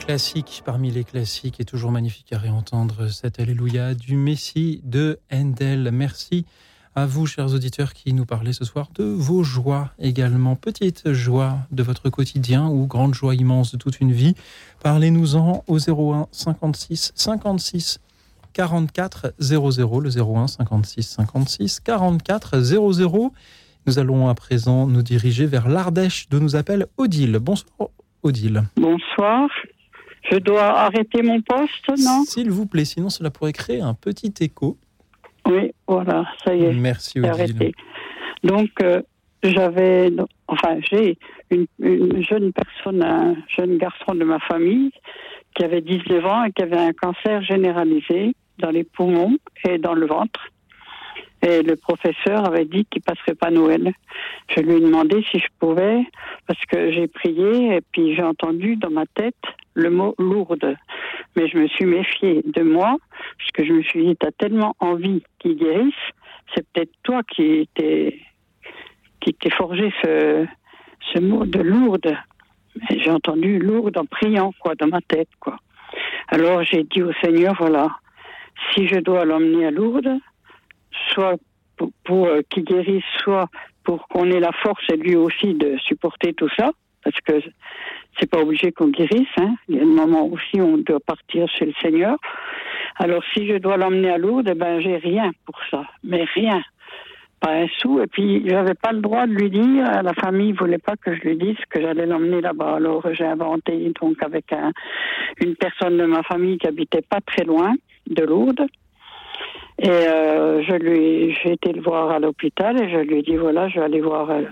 Classique parmi les classiques et toujours magnifique à réentendre cet Alléluia du Messie de Handel. Merci à vous, chers auditeurs, qui nous parlez ce soir de vos joies également. Petite joie de votre quotidien ou grande joie immense de toute une vie. Parlez-nous-en au 01 56 56 44 00, le 01 56 56 44 00. Nous allons à présent nous diriger vers l'Ardèche, d'où nous appelle Odile. Bonsoir, Odile. Bonsoir. Je dois arrêter mon poste, non S'il vous plaît, sinon cela pourrait créer un petit écho. Oui, voilà, ça y est. Merci, Odile. arrêté. Donc, euh, j'avais, enfin, j'ai une, une jeune personne, un jeune garçon de ma famille qui avait 19 ans et qui avait un cancer généralisé dans les poumons et dans le ventre. Et le professeur avait dit qu'il passerait pas Noël. Je lui ai demandé si je pouvais, parce que j'ai prié et puis j'ai entendu dans ma tête le mot lourde. Mais je me suis méfiée de moi, parce que je me suis dit, t'as tellement envie qu'il guérisse, c'est peut-être toi qui t'es qui t'es forgé ce, ce mot de lourde. J'ai entendu lourde en priant, quoi, dans ma tête, quoi. Alors j'ai dit au Seigneur, voilà, si je dois l'emmener à Lourdes, soit pour, euh, qu'il guérisse, soit pour qu'on ait la force et lui aussi de supporter tout ça, parce que c'est pas obligé qu'on guérisse. Hein. Il y a un moment aussi où on doit partir chez le Seigneur. Alors si je dois l'emmener à Lourdes, eh ben j'ai rien pour ça, mais rien, pas un sou. Et puis j'avais pas le droit de lui dire. La famille voulait pas que je lui dise que j'allais l'emmener là-bas. Alors j'ai inventé donc avec un, une personne de ma famille qui habitait pas très loin de Lourdes. Et euh, je lui, j'ai été le voir à l'hôpital et je lui ai dit voilà, je vais aller voir euh,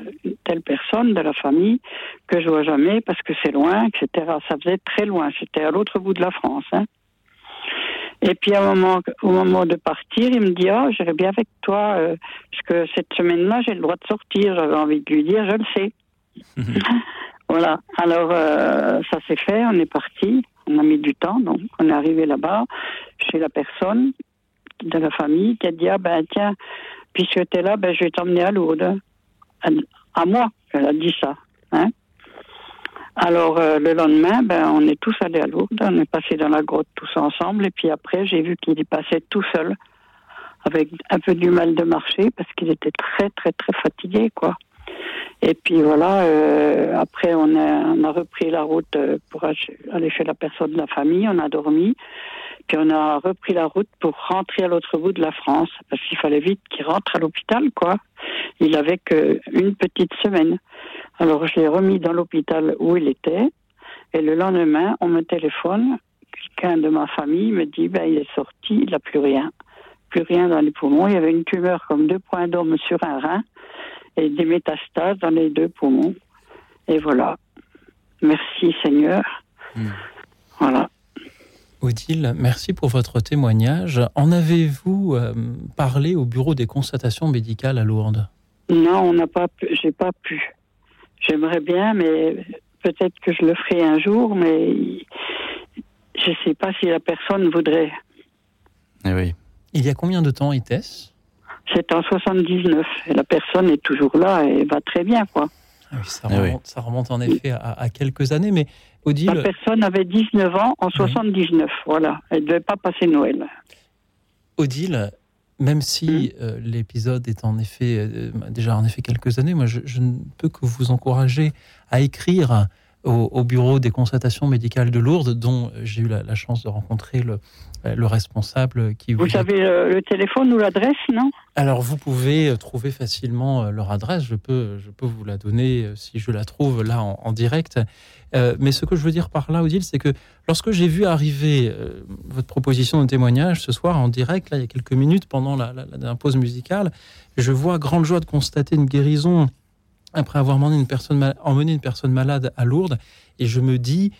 telle personne de la famille que je vois jamais parce que c'est loin, etc. Ça faisait très loin, c'était à l'autre bout de la France. Hein. Et puis à un moment, au moment de partir, il me dit ah, j'irai bien avec toi euh, parce que cette semaine-là j'ai le droit de sortir. J'avais envie de lui dire je le sais. voilà. Alors euh, ça s'est fait, on est parti. On a mis du temps, donc on est arrivé là-bas chez la personne de la famille qui a dit ah ben tiens puisque tu es là ben je vais t'emmener à Lourdes à, moi elle a dit ça hein. Alors euh, le lendemain ben on est tous allés à Lourdes on est passé dans la grotte tous ensemble et puis après j'ai vu qu'il y passait tout seul avec un peu du mal de marcher parce qu'il était très très très fatigué quoi. Et puis voilà euh, après on a, on a repris la route euh, pour aller chez la personne de la famille on a dormi puis on a repris la route pour rentrer à l'autre bout de la France, parce qu'il fallait vite qu'il rentre à l'hôpital, quoi. Il avait qu'une petite semaine. Alors je l'ai remis dans l'hôpital où il était, et le lendemain, on me téléphone, quelqu'un de ma famille me dit, ben il est sorti, il n'a plus rien. Plus rien dans les poumons, il y avait une tumeur comme deux points d'homme sur un rein, et des métastases dans les deux poumons. Et voilà. Merci Seigneur. Voilà. Odile, merci pour votre témoignage. En avez-vous euh, parlé au bureau des constatations médicales à Lourdes? Non, on n'a pas pu, j'ai pas pu. J'aimerais bien, mais peut-être que je le ferai un jour, mais je ne sais pas si la personne voudrait. Eh oui. Il y a combien de temps était-ce? C'est en 79, et la personne est toujours là et va très bien, quoi. Ah oui, ça, Eh oui. remonte, ça remonte en effet à, à quelques années, mais Odile, La personne avait 19 ans en 79, voilà. Elle ne devait pas passer Noël. Odile, même si euh, l'épisode est en effet euh, déjà en effet quelques années, moi je, je ne peux que vous encourager à écrire au, au bureau des constatations médicales de Lourdes, dont j'ai eu la, la chance de rencontrer le, le responsable qui Vous avez euh, le téléphone ou l'adresse, non? Alors vous pouvez euh, trouver facilement euh, leur adresse. Je peux, je peux vous la donner si je la trouve là en, en direct. Euh, mais ce que je veux dire par là, Odile, c'est que lorsque j'ai vu arriver euh, votre proposition de témoignage ce soir en direct, là, il y a quelques minutes pendant la, la, la pause musicale, je vois grande joie de constater une guérison après avoir emmené une personne, mal- emmené une personne malade à Lourdes. Et je me dis,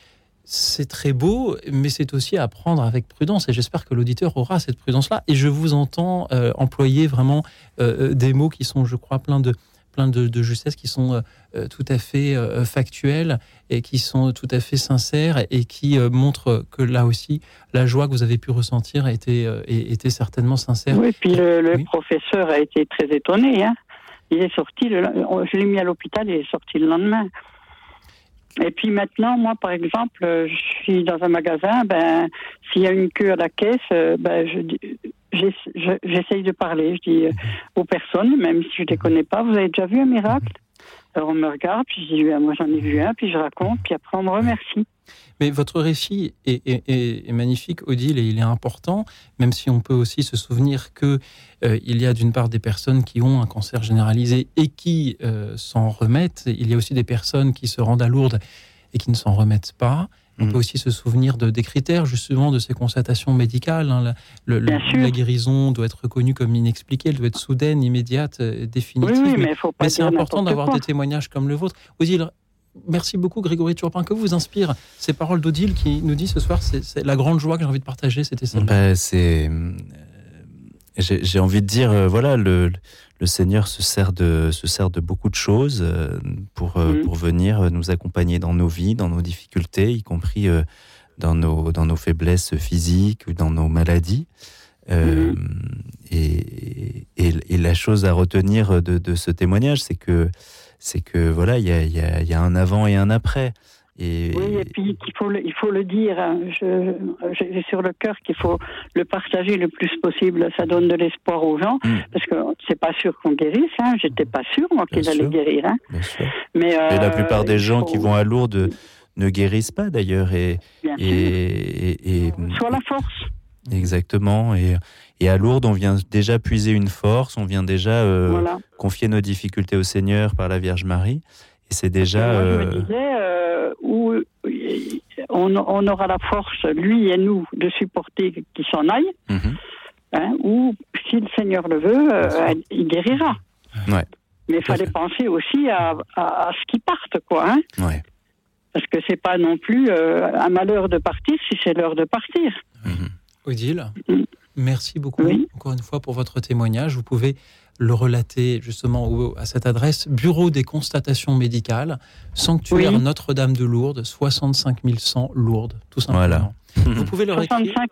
c'est très beau, mais c'est aussi à prendre avec prudence. Et j'espère que l'auditeur aura cette prudence-là. Et je vous entends euh, employer vraiment euh, euh, des mots qui sont, je crois, plein de plein de, de justesse, qui sont euh, tout à fait factuels et qui sont tout à fait sincères et qui montrent que là aussi, la joie que vous avez pu ressentir était, était certainement sincère. Oui, puis le, le Oui. professeur a été très étonné. Hein. Il est sorti, le, je l'ai mis à l'hôpital, il est sorti le lendemain. Et puis maintenant, moi, par exemple, euh, je suis dans un magasin, ben s'il y a une queue à la caisse, euh, ben je dis- j'ess- je- j'essaye de parler. Je dis euh, aux personnes, même si je les connais pas, vous avez déjà vu un miracle? Alors on me regarde, puis je dis Ah, moi j'en ai vu un, puis je raconte, puis après on me remercie. Mais votre récit est, est- est- est magnifique, Odile, et il est important, même si on peut aussi se souvenir que euh, il y a d'une part des personnes qui ont un cancer généralisé et qui euh, s'en remettent. Il y a aussi des personnes qui se rendent à Lourdes et qui ne s'en remettent pas. On Mhm. peut aussi se souvenir de, des critères justement de ces constatations médicales. hein. La, le- la guérison doit être reconnue comme inexpliquée, elle doit être soudaine, immédiate, euh, Oui, définitive. oui, mais mais mais c'est important d'avoir des témoignages comme le vôtre. Odile, merci beaucoup Grégory Turpin. Que vous inspire ces paroles d'Odile qui nous dit ce soir, c'est la grande joie que j'ai envie de partager, c'était ça. Ben, c'est. euh, J'ai envie de dire, euh, voilà, le, le Seigneur se sert de, se sert de beaucoup de choses euh, pour, euh, Mhm. pour venir nous accompagner dans nos vies, dans nos difficultés, y compris euh, dans, nos, dans nos faiblesses physiques ou dans nos maladies. Euh, et, et, et la chose à retenir de, de ce témoignage, c'est que, c'est que voilà, il y a, il y, a, il y a un avant et un après. Et, Oui, et puis qu'il faut le, il faut le dire. hein. Je- J'ai sur le cœur qu'il faut le partager le plus possible. Ça donne de l'espoir aux gens, Mm. parce que c'est pas sûr qu'on guérisse. Hein. J'étais pas sûre moi qu'ils allaient sûr. guérir. Hein. bien sûr. Mais Et la euh, plupart des gens faut- qui vont à Lourdes ne guérissent pas d'ailleurs. Et, sûr. et- et- Soit la force. exactement. Et, et à Lourdes, on vient déjà puiser une force, on vient déjà euh, voilà. confier nos difficultés au Seigneur par la Vierge Marie. Et c'est déjà. Moi, je euh, me disais euh, où on, on aura la force, lui et nous, de supporter qu'il s'en aille, mhm. hein, ou si le Seigneur le veut, euh, il guérira. Ouais. Mais il fallait penser aussi à, à, à ce qui partent, quoi. Hein, Ouais. parce que c'est pas non plus euh, un malheur de partir si c'est l'heure de partir. Mhm. Odile, Mm. Merci beaucoup Oui. encore une fois pour votre témoignage. Vous pouvez le relater justement à cette adresse Bureau des constatations médicales, Sanctuaire Oui. Notre-Dame de Lourdes, 65 100 Lourdes, tout simplement. Voilà. Vous pouvez leur écrire 65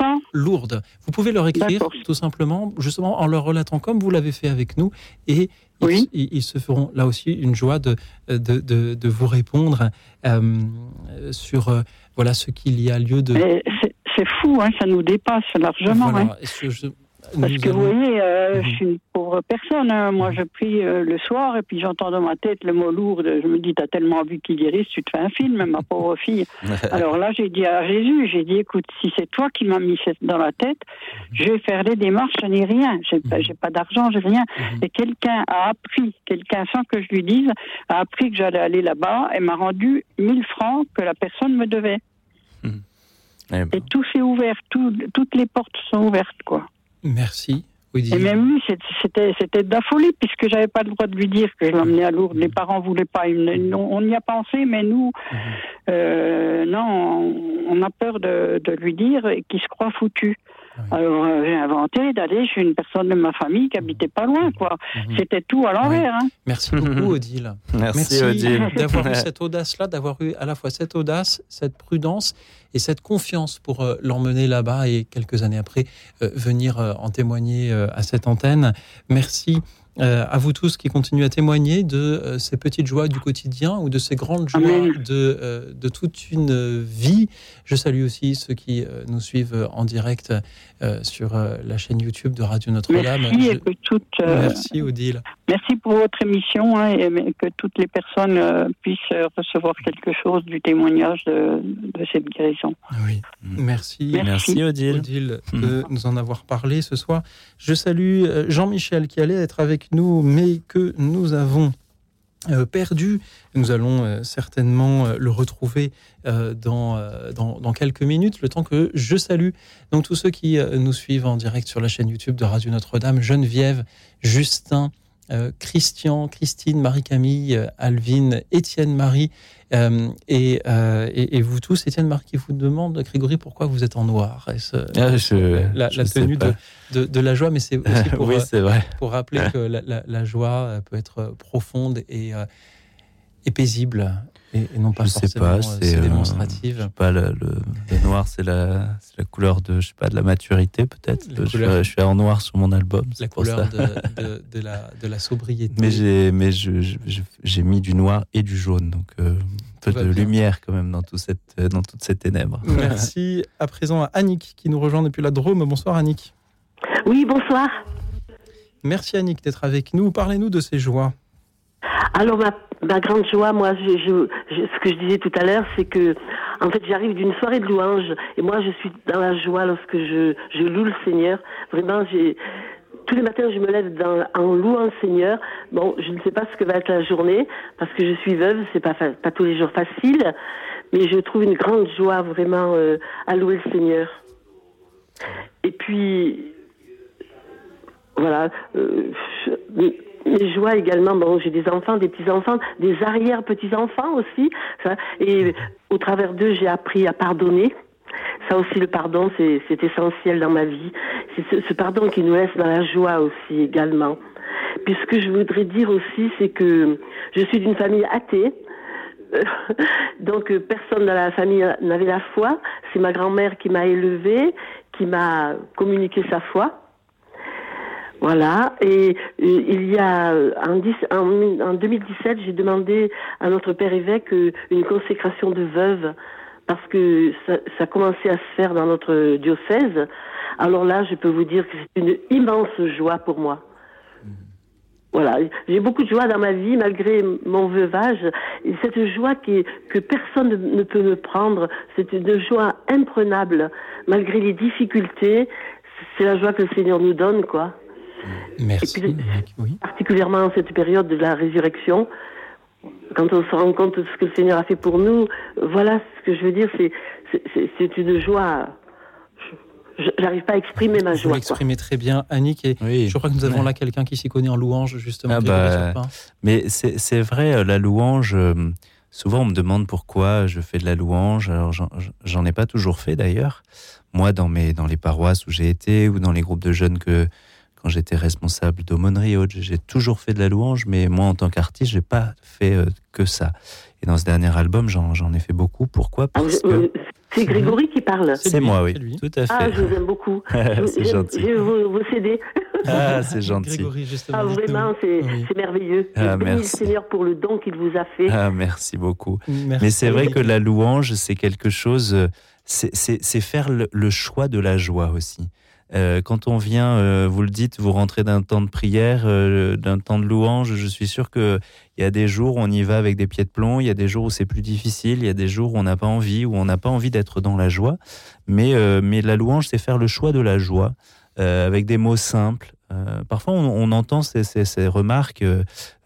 100 Lourdes. Vous pouvez leur écrire tout simplement, justement en leur relatant comme vous l'avez fait avec nous, et ils, Oui. ils- ils se feront là aussi une joie de, de, de, de vous répondre euh, sur euh, voilà ce qu'il y a lieu de. Mais c'est- fou, hein, ça nous dépasse largement. hein. Voilà. Je- Parce nous que vous voyez, euh, Mhm. je suis une pauvre personne. hein. Moi, je prie euh, le soir et puis j'entends dans ma tête le mot lourd. Je me dis, t'as tellement envie qu'il guérisse, tu te fais un film, ma pauvre fille. Alors là, j'ai dit à Jésus, j'ai dit, écoute, si c'est toi qui m'as mis dans la tête, je vais faire les démarches, je n'ai rien. J'ai pas, j'ai pas d'argent, j'ai rien. Mhm. Et quelqu'un a appris, quelqu'un sans que je lui dise, a appris que j'allais aller là-bas et m'a rendu 1000 francs que la personne me devait. Eh ben, Et tout s'est ouvert, tout- toutes les portes sont ouvertes, quoi. Merci, Odile. Et même lui, c'était c'était de la folie, puisque j'avais pas le droit de lui dire que je l'emmenais à Lourdes. Les parents voulaient pas. On y a pensé, mais nous, euh, non, on, a peur de, de lui dire et qu'il se croit foutu. Oui. Alors euh, j'ai inventé d'aller chez une personne de ma famille qui habitait pas loin, quoi. Mhm. C'était tout à l'envers. Hein. Merci beaucoup, Odile. Merci, Odile. d'avoir eu cette audace-là, d'avoir eu à la fois cette audace, cette prudence et cette confiance pour euh, l'emmener là-bas et quelques années après euh, venir euh, en témoigner euh, à cette antenne. Merci. Euh, à vous tous qui continuez à témoigner de euh, ces petites joies du quotidien ou de ces grandes joies de, euh, de toute une vie. Je salue aussi ceux qui euh, nous suivent en direct euh, sur euh, la chaîne YouTube de Radio Notre-Dame. Merci, Je- et que euh, Merci Odile. merci pour votre émission hein, et que toutes les personnes euh, puissent recevoir quelque chose du témoignage de, de cette guérison. Oui. Mm. Merci. Merci. Merci, Odile. Odile de nous en avoir parlé ce soir. Je salue Jean-Michel qui allait être avec nous, mais que nous avons euh, perdu. Nous allons euh, certainement euh, le retrouver dans, dans, dans quelques minutes, le temps que je salue donc tous ceux qui nous suivent en direct sur la chaîne YouTube de Radio Notre-Dame, Geneviève, Justin, Christian, Christine, Marie-Camille, euh, Alvin, Étienne Marie euh, et, euh, et, et vous tous. Étienne Marie qui vous demande, Grégory, pourquoi vous êtes en noir? Est-ce, Ah, je- la, je la sais tenue de, de, de la joie, mais c'est aussi pour, oui, euh, c'est vrai. pour rappeler que la, la- la joie euh, peut être euh, profonde et, euh, paisible et, et non pas Je sais forcément pas, euh, c'est c'est euh, démonstrative. je sais pas, le, le- le noir, c'est la, couleur de, je sais pas, de la maturité peut-être. Je, suis- je suis en noir sur mon album. La c'est pour couleur ça. de, de, de la, de la sobriété. Mais j'ai, mais mis du noir et du jaune, donc euh, un peu de bien. lumière quand même dans tout cette, euh, dans toutes ces ténèbres. Merci à présent à Annick qui nous rejoint depuis la Drôme. Bonsoir Annick. Oui, bonsoir. Merci Annick d'être avec nous. Parlez-nous de ces joies. Alors ma, grande joie, moi, ce que je disais tout à l'heure, c'est que en fait, j'arrive d'une soirée de louanges et moi, je suis dans la joie lorsque je, loue le Seigneur. Vraiment, tous les matins, je me lève dans, en louant le Seigneur. Bon, je ne sais pas ce que va être la journée parce que je suis veuve, c'est pas pas tous les jours facile, mais je trouve une grande joie vraiment euh, à louer le Seigneur. Et puis voilà, euh, je- mes joies également. Bon, j'ai des enfants, des petits enfants, des arrière petits enfants aussi. Ça, et au travers d'eux, j'ai appris à pardonner. Ça aussi, le pardon, c'est essentiel dans ma vie. C'est ce, ce pardon qui nous laisse dans la joie aussi également. Puis ce que je voudrais dire aussi, c'est que je suis d'une famille athée. Donc euh, personne dans la famille n'avait la foi. C'est ma grand-mère qui m'a élevée, qui m'a communiqué sa foi. Voilà. Et il y a euh, en, en, en 2017, j'ai demandé à notre père évêque euh, une consécration de veuve parce que ça, ça commençait à se faire dans notre diocèse. Alors là, je peux vous dire que c'est une immense joie pour moi. Voilà, j'ai beaucoup de joie dans ma vie malgré mon veuvage. Et cette joie qui, que personne ne, ne peut me prendre, c'est une joie imprenable malgré les difficultés. C'est la joie que le Seigneur nous donne, quoi. Merci. Et puis. Oui. particulièrement en cette période de la résurrection, quand on se rend compte de ce que le Seigneur a fait pour nous, voilà ce que je veux dire, c'est une joie. je- J'arrive pas à exprimer ma Vous joie. quoi. l'exprimez très bien, Annick. Et Oui. je crois que nous avons Ouais. là quelqu'un qui s'y connaît en louange, justement. Ah bah. Mais c'est vrai, euh, la louange, euh, souvent on me demande pourquoi je fais de la louange. Alors j'en- j'en ai pas toujours fait d'ailleurs. Moi, dans, mes, dans les paroisses où j'ai été ou dans les groupes de jeunes que quand j'étais responsable d'aumônerie, j'ai toujours fait de la louange, mais moi en tant qu'artiste, j'ai pas fait euh, que ça. Et dans ce dernier album, j'en ai fait beaucoup. Pourquoi? Ah, Parce que euh, c'est Grégory qui parle. c'est moi, oui, tout à Ah, fait. je vous aime beaucoup. Je- c'est gentil. J'ai vos, vos CD. Ah, c'est gentil. Grégory, justement. Ah, vraiment, c'est Oui. merveilleux. Ah, le merci. Seigneur pour le don qu'il vous a fait. Ah, merci beaucoup. Merci. Mais c'est vrai que la louange, c'est quelque chose, euh, c'est- faire le, le choix de la joie aussi. Euh, quand on vient, euh, vous le dites, vous rentrez d'un temps de prière, euh, d'un temps de louange, je suis sûr qu'il y a des jours où on y va avec des pieds de plomb, il y a des jours où c'est plus difficile, il y a des jours où on n'a pas envie, où on n'a pas envie d'être dans la joie. Mais, mais la louange, c'est faire le choix de la joie, avec des mots simples. Parfois, on, entend ces, remarques,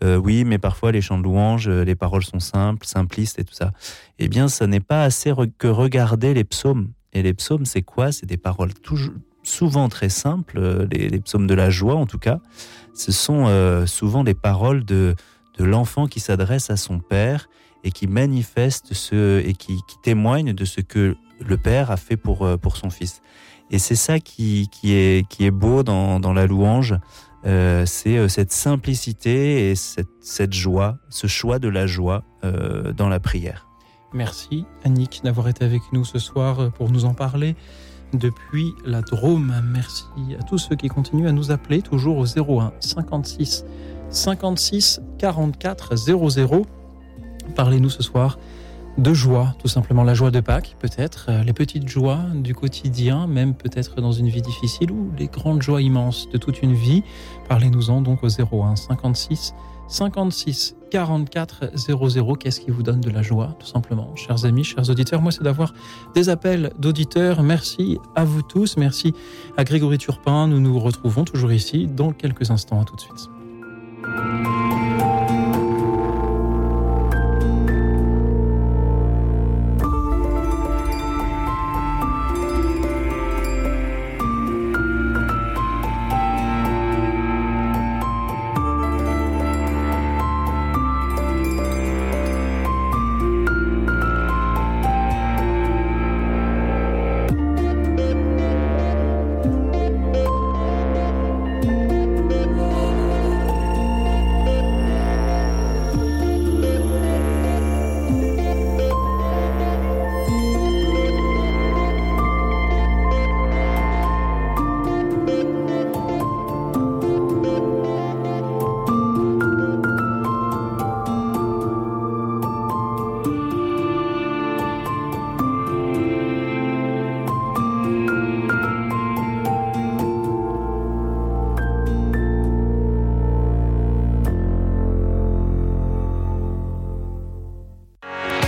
oui, mais parfois les chants de louange, les paroles sont simples, simplistes et tout ça. Eh bien, ça n'est pas assez que regarder les psaumes. Et les psaumes, c'est quoi? C'est des paroles toujours, souvent très simples, euh, les, les psaumes de la joie en tout cas. Ce sont euh, souvent des paroles de, de l'enfant qui s'adresse à son père et qui manifeste ce, et qui, témoigne de ce que le père a fait pour, euh, pour son fils. Et c'est ça qui, qui, est, qui est beau dans, dans la louange, c'est cette simplicité et cette, cette joie, ce choix de la joie dans la prière. Merci Annick d'avoir été avec nous ce soir pour nous en parler depuis la Drôme. Merci à tous ceux qui continuent à nous appeler toujours au 01 56 56 44 00. Parlez-nous ce soir de joie, tout simplement la joie de Pâques, peut-être, euh, les petites joies du quotidien, même peut-être dans une vie difficile, ou les grandes joies immenses de toute une vie. Parlez-nous-en donc au 01 56 56 44 00. Qu'est-ce qui vous donne de la joie, tout simplement, chers amis, chers auditeurs? Moi, c'est d'avoir des appels d'auditeurs. Merci à vous tous. Merci à Grégory Turpin. Nous nous retrouvons toujours ici dans quelques instants. À tout de suite.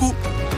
Radio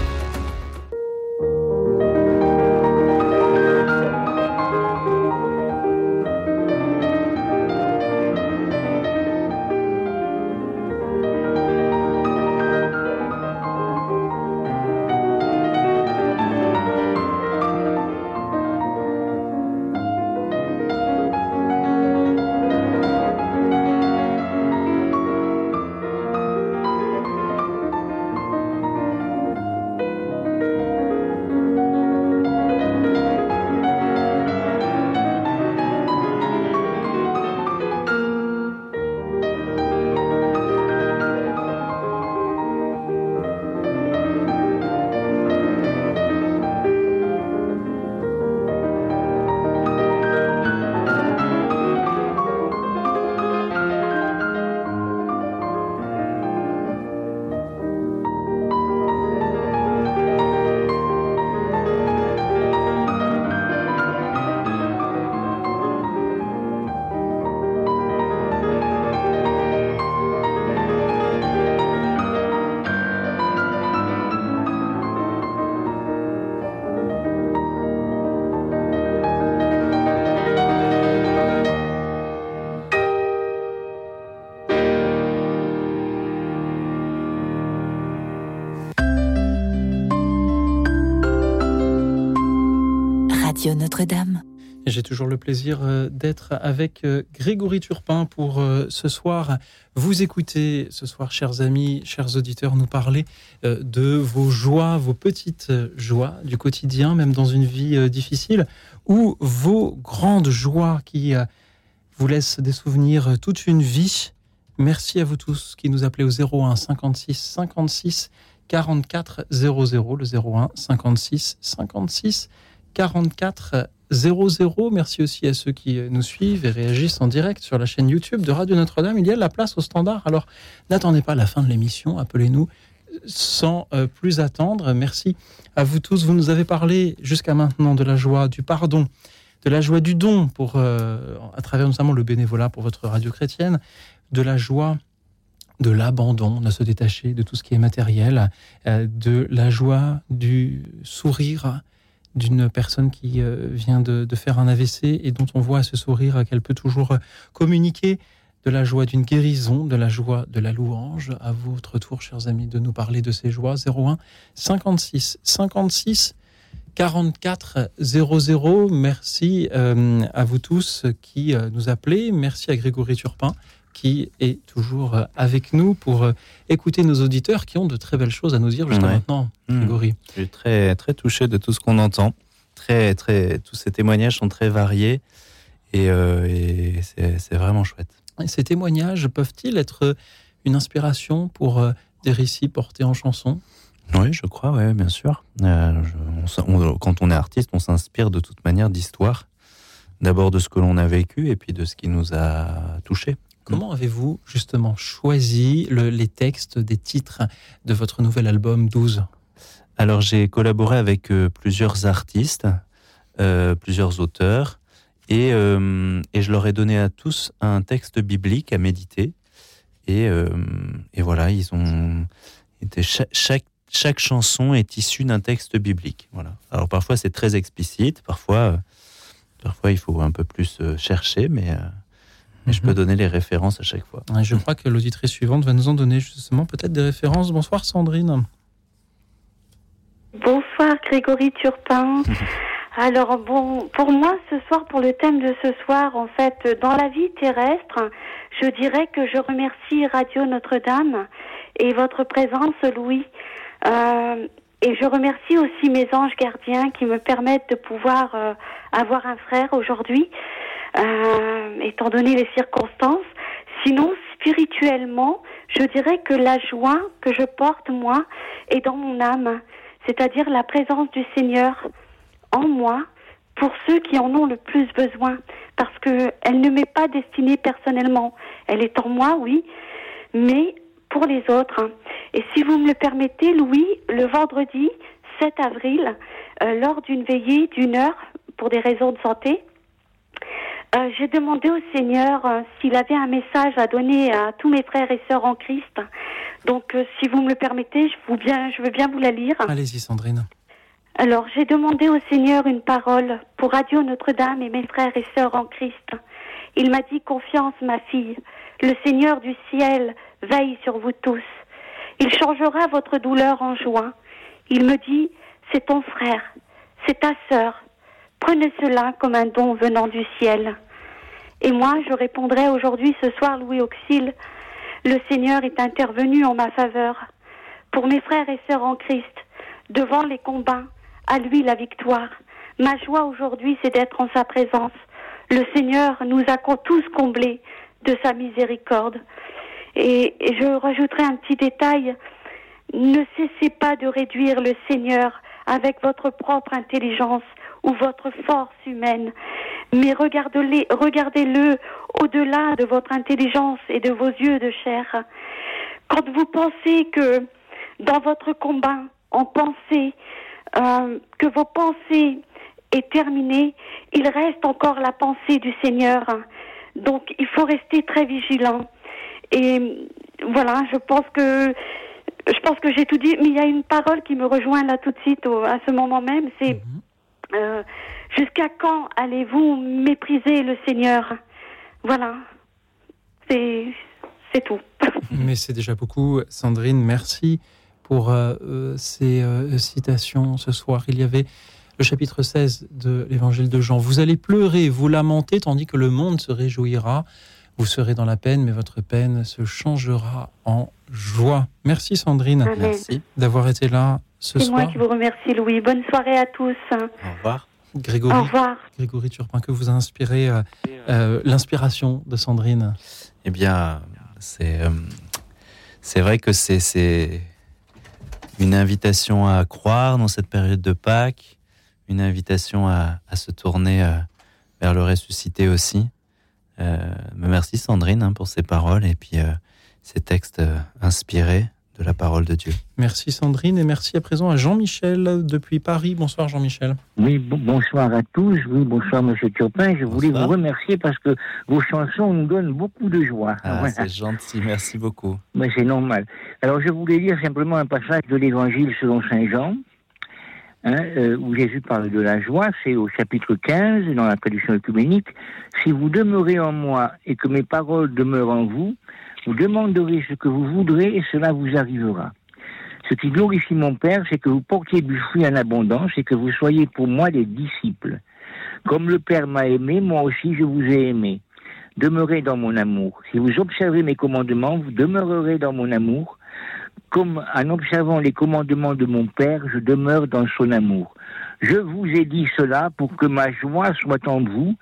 Toujours le plaisir euh, d'être avec euh, Grégory Turpin pour euh, ce soir vous écouter, ce soir, chers amis, chers auditeurs, nous parler de vos joies, vos petites joies du quotidien, même dans une vie difficile, ou vos grandes joies qui vous laissent des souvenirs toute une vie. Merci à vous tous qui nous appelez au 01 56 56 44 00, le 01 56 56 44 00. Merci aussi à ceux qui euh, nous suivent et réagissent en direct sur la chaîne YouTube de Radio Notre-Dame. Il y a la place au standard, alors n'attendez pas la fin de l'émission, appelez-nous sans euh, plus attendre. Merci à vous tous. Vous nous avez parlé jusqu'à maintenant de la joie du pardon, de la joie du don pour, euh, à travers notamment le bénévolat pour votre radio chrétienne, de la joie de l'abandon, de se détacher de tout ce qui est matériel, de la joie du sourire d'une personne qui euh, vient de, faire un AVC et dont on voit à ce sourire qu'elle peut toujours euh, communiquer, de la joie d'une guérison, de la joie de la louange. À votre tour, chers amis, de nous parler de ces joies. 01 56 56 44 00. Merci euh, à vous tous qui euh, nous appelez. Merci à Grégory Turpin qui est toujours euh, avec nous pour euh, écouter nos auditeurs qui ont de très belles choses à nous dire jusqu'à Ouais. maintenant, Mmh. Grégory. Je suis très, très touché de tout ce qu'on entend. Très, très, tous ces témoignages sont très variés et, euh, et c'est vraiment chouette. Et Ces témoignages peuvent-ils être une inspiration pour des récits portés en chanson? Oui, je crois, ouais, bien sûr. Euh, je- on s- on- quand on est artiste, on s'inspire de toute manière d'histoire. D'abord de ce que l'on a vécu et puis de ce qui nous a touchés. Comment avez-vous justement choisi le- les textes des titres de votre nouvel album 12 Alors j'ai collaboré avec euh, plusieurs artistes, euh, plusieurs auteurs, et, euh, et je leur ai donné à tous un texte biblique à méditer. Et, et voilà, ils ont été cha- chaque, chaque chanson est issue d'un texte biblique. Voilà. Alors parfois c'est très explicite, parfois, parfois il faut un peu plus chercher, mais, mais je peux donner les références à chaque fois. Et Je crois que l'auditrice suivante va nous en donner justement peut-être des références. Bonsoir Sandrine. Bonsoir Grégory Turpin. Alors bon, pour moi ce soir, pour le thème de ce soir, en fait, dans la vie terrestre, je dirais que je remercie Radio Notre-Dame et votre présence, Louis. Euh, et je remercie aussi mes anges gardiens qui me permettent de pouvoir euh, avoir un frère aujourd'hui, euh, étant donné les circonstances. Sinon, spirituellement, je dirais que la joie que je porte, moi, est dans mon âme, c'est-à-dire la présence du Seigneur en moi pour ceux qui en ont le plus besoin, parce que elle ne m'est pas destinée personnellement. Elle est en moi, oui, mais pour les autres. Et si vous me le permettez, Louis, le vendredi 7 avril, euh, lors d'une veillée d'une heure pour des raisons de santé, euh, j'ai demandé au Seigneur euh, s'il avait un message à donner à tous mes frères et sœurs en Christ. Donc, euh, si vous me le permettez, je, vous bien, je veux bien vous la lire. Allez-y, Sandrine. Alors, j'ai demandé au Seigneur une parole pour Radio Notre-Dame et mes frères et sœurs en Christ. Il m'a dit confiance, ma fille. Le Seigneur du ciel veille sur vous tous. Il changera votre douleur en joie. Il me dit, c'est ton frère, c'est ta sœur. Prenez cela comme un don venant du ciel. Et moi, je répondrai aujourd'hui, ce soir, Louis Auxil, le Seigneur est intervenu en ma faveur. Pour mes frères et sœurs en Christ, devant les combats, à lui la victoire. Ma joie aujourd'hui, c'est d'être en sa présence. Le Seigneur nous a tous comblés de sa miséricorde. Et je rajouterai un petit détail. Ne cessez pas de réduire le Seigneur avec votre propre intelligence ou votre force humaine, mais regardez-le regardez-le au-delà de votre intelligence et de vos yeux de chair. Quand vous pensez que dans votre combat, en pensée, euh, que vos pensées est terminée, il reste encore la pensée du Seigneur. Donc il faut rester très vigilant. Et voilà, je pense que je pense que j'ai tout dit, mais il y a une parole qui me rejoint là tout de suite au- à ce moment même, c'est euh, jusqu'à quand allez-vous mépriser le Seigneur? Voilà, c'est c'est tout. Mais c'est déjà beaucoup. Sandrine, merci pour euh, euh, ces euh, citations ce soir. Il y avait le chapitre 16 de l'évangile de Jean. Vous allez pleurer, vous lamenter, tandis que le monde se réjouira. Vous serez dans la peine, mais votre peine se changera en joie. Merci Sandrine. Amen. Merci. D'avoir été là ce C'est moi qui vous remercie, Louis. Bonne soirée à tous. Au revoir. Grégory, Au revoir. Grégory Turpin, que vous a inspiré euh, euh, l'inspiration de Sandrine? Eh bien, c'est euh, c'est vrai que c'est c'est une invitation à croire dans cette période de Pâques, une invitation à, à se tourner euh, vers le ressuscité aussi. Euh, merci Sandrine hein, pour ces paroles et puis euh, ces textes euh, inspirés de la parole de Dieu. Merci Sandrine et merci à présent à Jean-Michel depuis Paris. Bonsoir Jean-Michel. Oui, bon- bonsoir à tous. Oui, bonsoir Monsieur Turpin. Je voulais vous remercier parce que vos chansons nous donnent beaucoup de joie. Ah, Voilà. C'est gentil, merci beaucoup. Mais c'est normal. Alors je voulais lire simplement un passage de l'Évangile selon Saint Jean, hein, euh, où Jésus parle de la joie. C'est au chapitre 15 dans la traduction œcuménique. Si vous demeurez en moi et que mes paroles demeurent en vous, vous demanderez ce que vous voudrez et cela vous arrivera. Ce qui glorifie mon Père, c'est que vous portiez du fruit en abondance et que vous soyez pour moi des disciples. Comme le Père m'a aimé, moi aussi je vous ai aimé. Demeurez dans mon amour. Si vous observez mes commandements, vous demeurerez dans mon amour. Comme en observant les commandements de mon Père, je demeure dans son amour. Je vous ai dit cela pour que ma joie soit en vous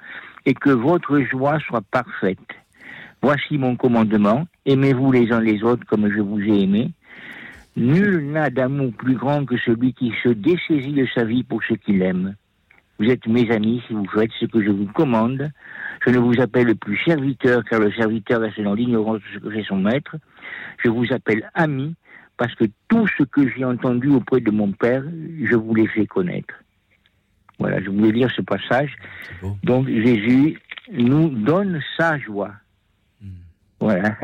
et que votre joie soit parfaite. Voici mon commandement. Aimez-vous les uns les autres comme je vous ai aimé. Nul n'a d'amour plus grand que celui qui se dessaisit de sa vie pour ce qu'il aime. Vous êtes mes amis si vous faites ce que je vous commande. Je ne vous appelle plus serviteur, car le serviteur est dans l'ignorance de ce que fait son maître. Je vous appelle ami, parce que tout ce que j'ai entendu auprès de mon Père, je vous l'ai fait connaître. Voilà, je voulais lire ce passage. Donc Jésus nous donne sa joie. Voilà.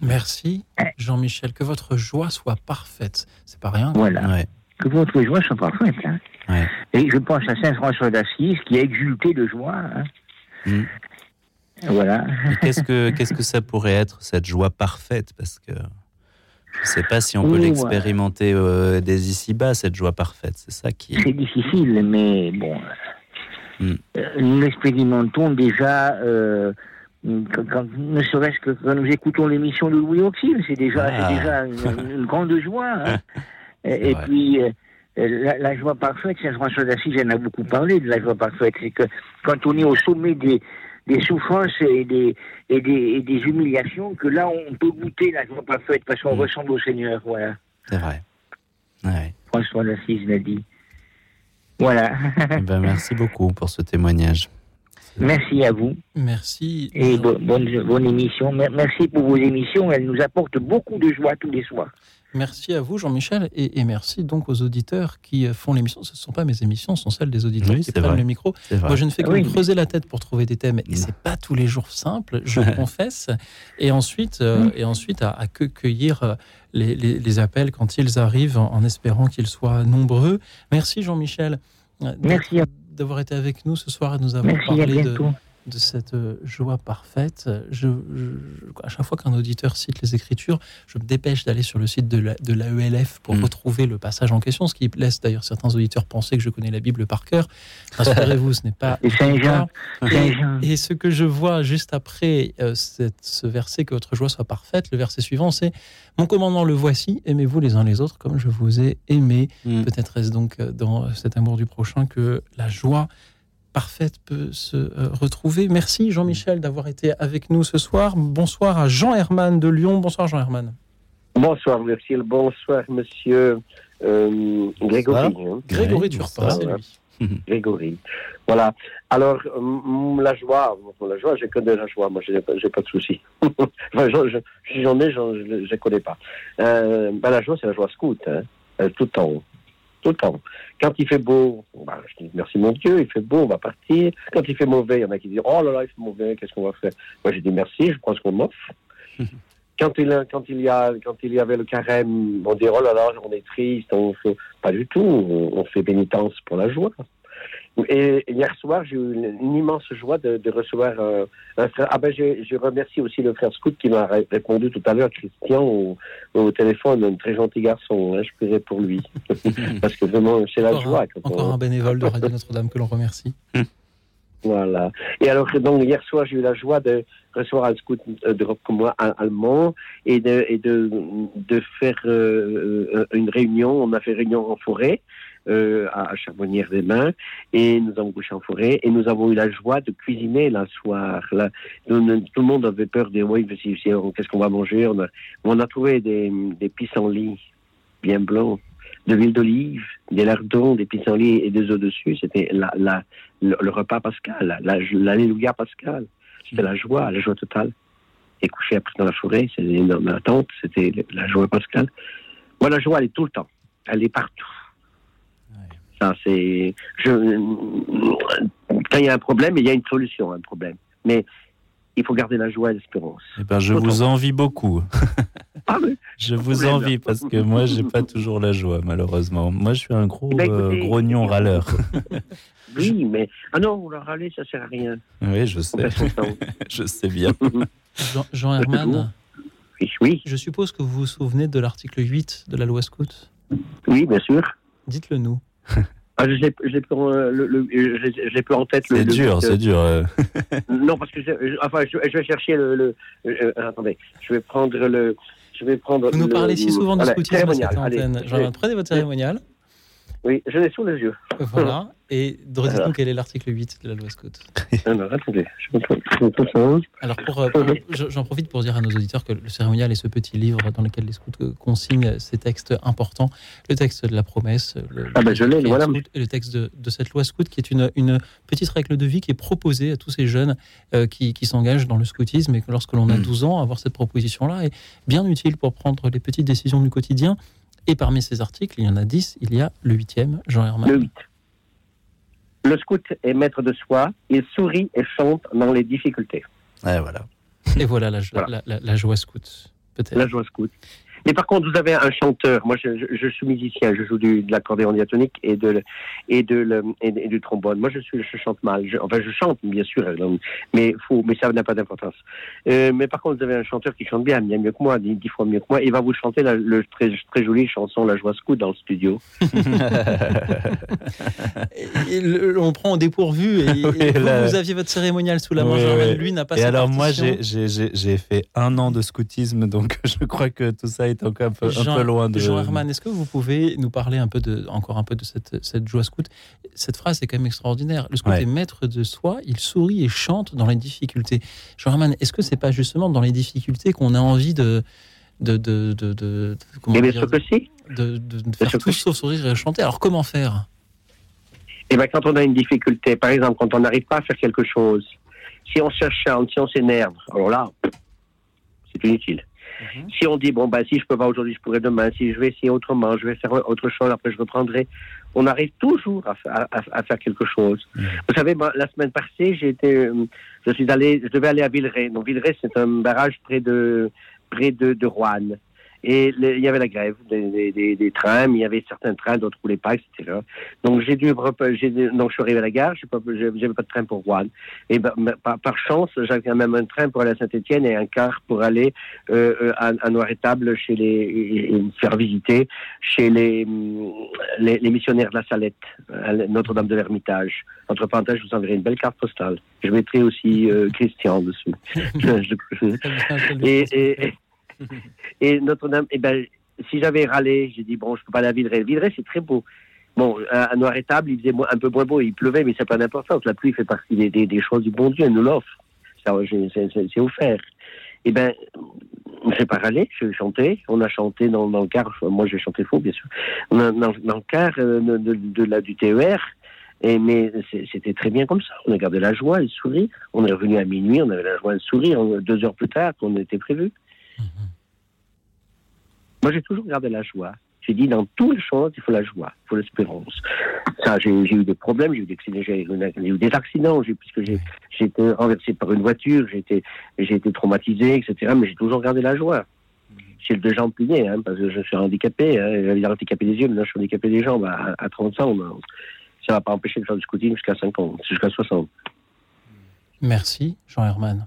Merci Jean-Michel. Que votre joie soit parfaite. C'est pas rien. Voilà. Que votre joie soit parfaite. hein. Et je pense à Saint François d'Assise qui a exulté de joie. hein. Mm. Voilà. Qu'est-ce que qu'est-ce que ça pourrait être cette joie parfaite? Parce que je ne sais pas si on peut Oh, l'expérimenter euh, dès ici-bas cette joie parfaite. C'est ça qui. C'est difficile, mais bon. Mm. euh, Nous l'expérimentons déjà, euh, quand- quand- ne serait-ce que quand nous écoutons l'émission de Louis Auxil, c'est déjà, Ah. déjà une, une grande joie. hein. et puis, euh, la, la joie parfaite, Saint François d'Assise en a beaucoup parlé de la joie parfaite, c'est que quand on est au sommet des, des souffrances et des, et des, et des humiliations que là, on peut goûter la joie parfaite parce qu'on ressemble au Seigneur. Voilà. C'est vrai. Ouais. François d'Assise l'a dit. Voilà. Eh ben, merci beaucoup pour ce témoignage. Merci à vous. Merci. Et bo- bonne, bonne émission. Mer- Merci pour vos émissions. Elles nous apportent beaucoup de joie tous les soirs. Merci à vous, Jean-Michel, et, et merci donc aux auditeurs qui euh, font l'émission. Ce ne sont pas mes émissions, ce sont celles des auditeurs Oui, qui prennent vrai. le micro. Moi, je ne fais que Ah oui. me creuser la tête pour trouver des thèmes, et c'est pas tous les jours simple, je confesse. Et ensuite, euh, et ensuite à, à que cueillir euh, les, les- les appels quand ils arrivent, en, en espérant qu'ils soient nombreux. Merci, Jean-Michel, Merci à- d'avoir été avec nous ce soir et de nous avoir Merci, parlé de. De cette euh, joie parfaite. Je, je- à chaque fois qu'un auditeur cite les Écritures, je me dépêche d'aller sur le site de la- de l'AELF pour retrouver le passage en question, ce qui laisse d'ailleurs certains auditeurs penser que je connais la Bible par cœur. Rassurez-vous, ce n'est pas Et. Et, et ce que je vois juste après euh, cette- ce verset, que votre joie soit parfaite, le verset suivant, c'est Mon commandement le voici, aimez-vous les uns les autres comme je vous ai aimé. Peut-être est-ce donc euh, dans cet amour du prochain que la joie parfaite peut se euh, retrouver. Merci Jean-Michel d'avoir été avec nous ce soir. Bonsoir à Jean Herman de Lyon. Bonsoir Jean Herman. Bonsoir, Lucille. Bonsoir, monsieur euh, Grégory. hein. Grégory Turpin, c'est lui. Grégory. Voilà. Alors, euh, la joie, la joie, je connais la joie. Moi, je n'ai pas, j'ai pas de souci. enfin, si j'en ai, je ne connais pas. Euh, ben, la joie, c'est la joie scout. Hein. Tout le temps. Tout le temps. Quand il fait beau, ben, je dis merci mon Dieu, il fait beau, on va partir. Quand il fait mauvais, il y en a qui disent oh là là, il fait mauvais, qu'est-ce qu'on va faire? Moi, j'ai dit merci, je prends ce qu'on m'offre. quand il, a- quand, il y a, quand il y avait le carême, on dit oh là là, on est triste, on fait. Pas du tout, on, on fait pénitence pour la joie. Et hier soir, j'ai eu une, une immense joie de, de recevoir euh, un frère. Ah ben, je, je remercie aussi le frère Scout qui m'a ré- répondu tout à l'heure, Christian, au, au téléphone, un très gentil garçon. Hein, je plairais pour lui. Parce que vraiment, c'est la joie. un, quand encore on- un bénévole de Radio Notre-Dame que l'on remercie. Voilà. Et alors, donc, hier soir, j'ai eu la joie de recevoir un scout euh, d'Europe comme moi, un allemand, et de, et de, de faire euh, une réunion. On a fait réunion en forêt, euh, à à Charbonnières-des-Mains, et nous avons couché en forêt, et nous avons eu la joie de cuisiner la soir. Là, tout le monde avait peur de, oui, qu'est-ce qu'on va manger? On a, on a trouvé des, des pissenlits bien blancs, de l'huile d'olive, des lardons, des pissenlits et des œufs dessus. C'était la, la, le, repas pascal, la- la- l'alléluia pascal. C'était la joie, la joie totale. Et couché après dans la forêt, c'était dans ma tente, c'était la joie pascale. Moi, la joie, elle est tout le temps. Elle est partout. Ça, c'est. Je, quand il y a un problème, il y a une solution à un problème. Mais il faut garder la joie et l'espérance. Eh ben, je vous envie beaucoup. Ah, je vous problème. envie parce que moi, j'ai pas toujours la joie, malheureusement. Moi, je suis un gros Ben, euh, grognon râleur. Oui, mais. Ah non, le râler, ça sert à rien. oui, je sais. je sais bien. Jean, Jean Herman, Oui, oui. je suppose que vous vous souvenez de l'article 8 de la loi Scout Oui, bien sûr. Dites-le nous. Ah, l'ai plus, en- tête. le- C'est le- dur, le- c'est dur. euh. Non, parce que enfin, je, je vais chercher le. le euh, attendez, je vais prendre le. Je vais prendre. Vous nous le- parlez si souvent voilà, scoutisme à cette antenne. je Jean prenez votre cérémonial. Oui, je l'ai sous les yeux. Voilà. Et dites-nous Alors. quel est l'article 8 de la loi Scout. Alors, attendez, je. Alors, pour, euh, pour- je- j'en profite pour dire à nos auditeurs que le cérémonial est ce petit livre dans lequel les scouts euh, consignent ces textes importants. Le texte de la promesse, le, Ah je l'ai, le voilà. scout, et le texte de, de cette loi scout, qui est une, une petite règle de vie qui est proposée à tous ces jeunes euh, qui, qui s'engagent dans le scoutisme et que lorsque l'on Hmm. a 12 ans, avoir cette proposition-là est bien utile pour prendre les petites décisions du quotidien. Et parmi ces articles, il y en a 10, il y a le huitième, Jean Herman. Le 8. Le scout est maître de soi, il sourit et chante dans les difficultés. Ouais, voilà. Et voilà la, jo- la- la- la joie scout, peut-être. La joie scout. Mais par contre, vous avez un chanteur. Moi, je, je- je suis musicien. Je joue du, de l'accordéon diatonique et de, et, de le- et, et du trombone. Moi, je, suis, je chante mal. Je- enfin, je chante, bien sûr, euh, mais, faut, mais ça n'a pas d'importance. Euh, mais par contre, vous avez un chanteur qui chante bien, bien mieux que moi, dix, dix fois mieux que moi. Il va vous chanter la le très, très jolie chanson La joie scout dans le studio. Et le- on prend au dépourvu et, et Oui, vous, là- vous aviez votre cérémonial sous la main. Oui, Germaine, oui. lui n'a pas Et sa alors moi, partition. j'ai- j'ai fait un an de scoutisme, donc je crois que tout ça a est encore un peu, un Jean, peu loin de. Jean Herman, est-ce que vous pouvez nous parler un peu de, encore un peu de cette, cette joie scout? Cette phrase est quand même extraordinaire. Le scout Ouais. est maître de soi, il sourit et chante dans les difficultés. Jean Herman, est-ce que c'est pas justement dans les difficultés qu'on a envie de. de, de, de, de- de- comment Eh bien dire, sûr que si. de, de- de faire tout sauf sourire et chanter. Alors comment faire? Eh ben, quand on a une difficulté, par exemple, quand on n'arrive pas à faire quelque chose, si on cherche, si on s'énerve, alors là, c'est inutile. Si on dit, bon, ben, si je peux pas aujourd'hui, je pourrai demain, si je vais essayer autrement, je vais faire autre chose, après je reprendrai, on arrive toujours à, fa- à- à- à faire quelque chose. Vous savez, la semaine passée, été, euh, je suis allé, je devais aller à Villeray. Donc, Villeray, c'est un barrage près de, près de, de Roanne. Et le- il y avait la grève des, des, des- des trains, mais il y avait certains trains, d'autres roulaient pas, etc. Donc j'ai dû, donc je suis arrivé à la gare, j'ai- j'avais pas de train pour Rouen. Et ben, mais par, par chance, j'avais quand même un train pour aller à Saint-Étienne et un car pour aller euh, euh, à, à Noir-Étable chez les, et- faire visiter chez les, hum, les, les missionnaires de la Salette, à Notre-Dame de l'Ermitage. Entre parenthèses, je vous enverrai une belle carte postale. Je mettrai aussi euh, Christian dessus. Je- je- et, et, et Notre-Dame, eh ben, si j'avais râlé, j'ai dit, bon, je peux pas aller à Villeray. Villeray, c'est très beau. Bon, à à Noir-Étable, il faisait un peu moins beau, il pleuvait, mais c'est pas d'importance. La pluie fait partie des, choses du bon Dieu, elle nous l'offre. C'est offert. Eh ben, j'ai pas râlé, j'ai chanté. On a chanté dans, le car, moi j'ai chanté faux, bien sûr. On dans, le car euh, de, la, du TER. Et, mais c'était très bien comme ça. On a gardé la joie le sourire. On est revenu à minuit, on avait la joie le sourire, euh, deux heures plus tard qu'on était prévu. Moi, j'ai toujours gardé la joie. J'ai dit, dans toutes les choses, il faut la joie, il faut l'espérance. Ça, j'ai eu des problèmes, j'ai eu des accidents, puisque j'ai été renversé par une voiture, j'ai été, été traumatisé, etc. Mais j'ai toujours gardé la joie. J'ai le deux jambes pliées, parce que je suis handicapé. Hein, J'avais handicapé des yeux, maintenant je suis handicapé des jambes. À, à 30 ans, ça va pas empêcher de faire du scouting jusqu'à 50, jusqu'à 60. Merci, Jean Herman.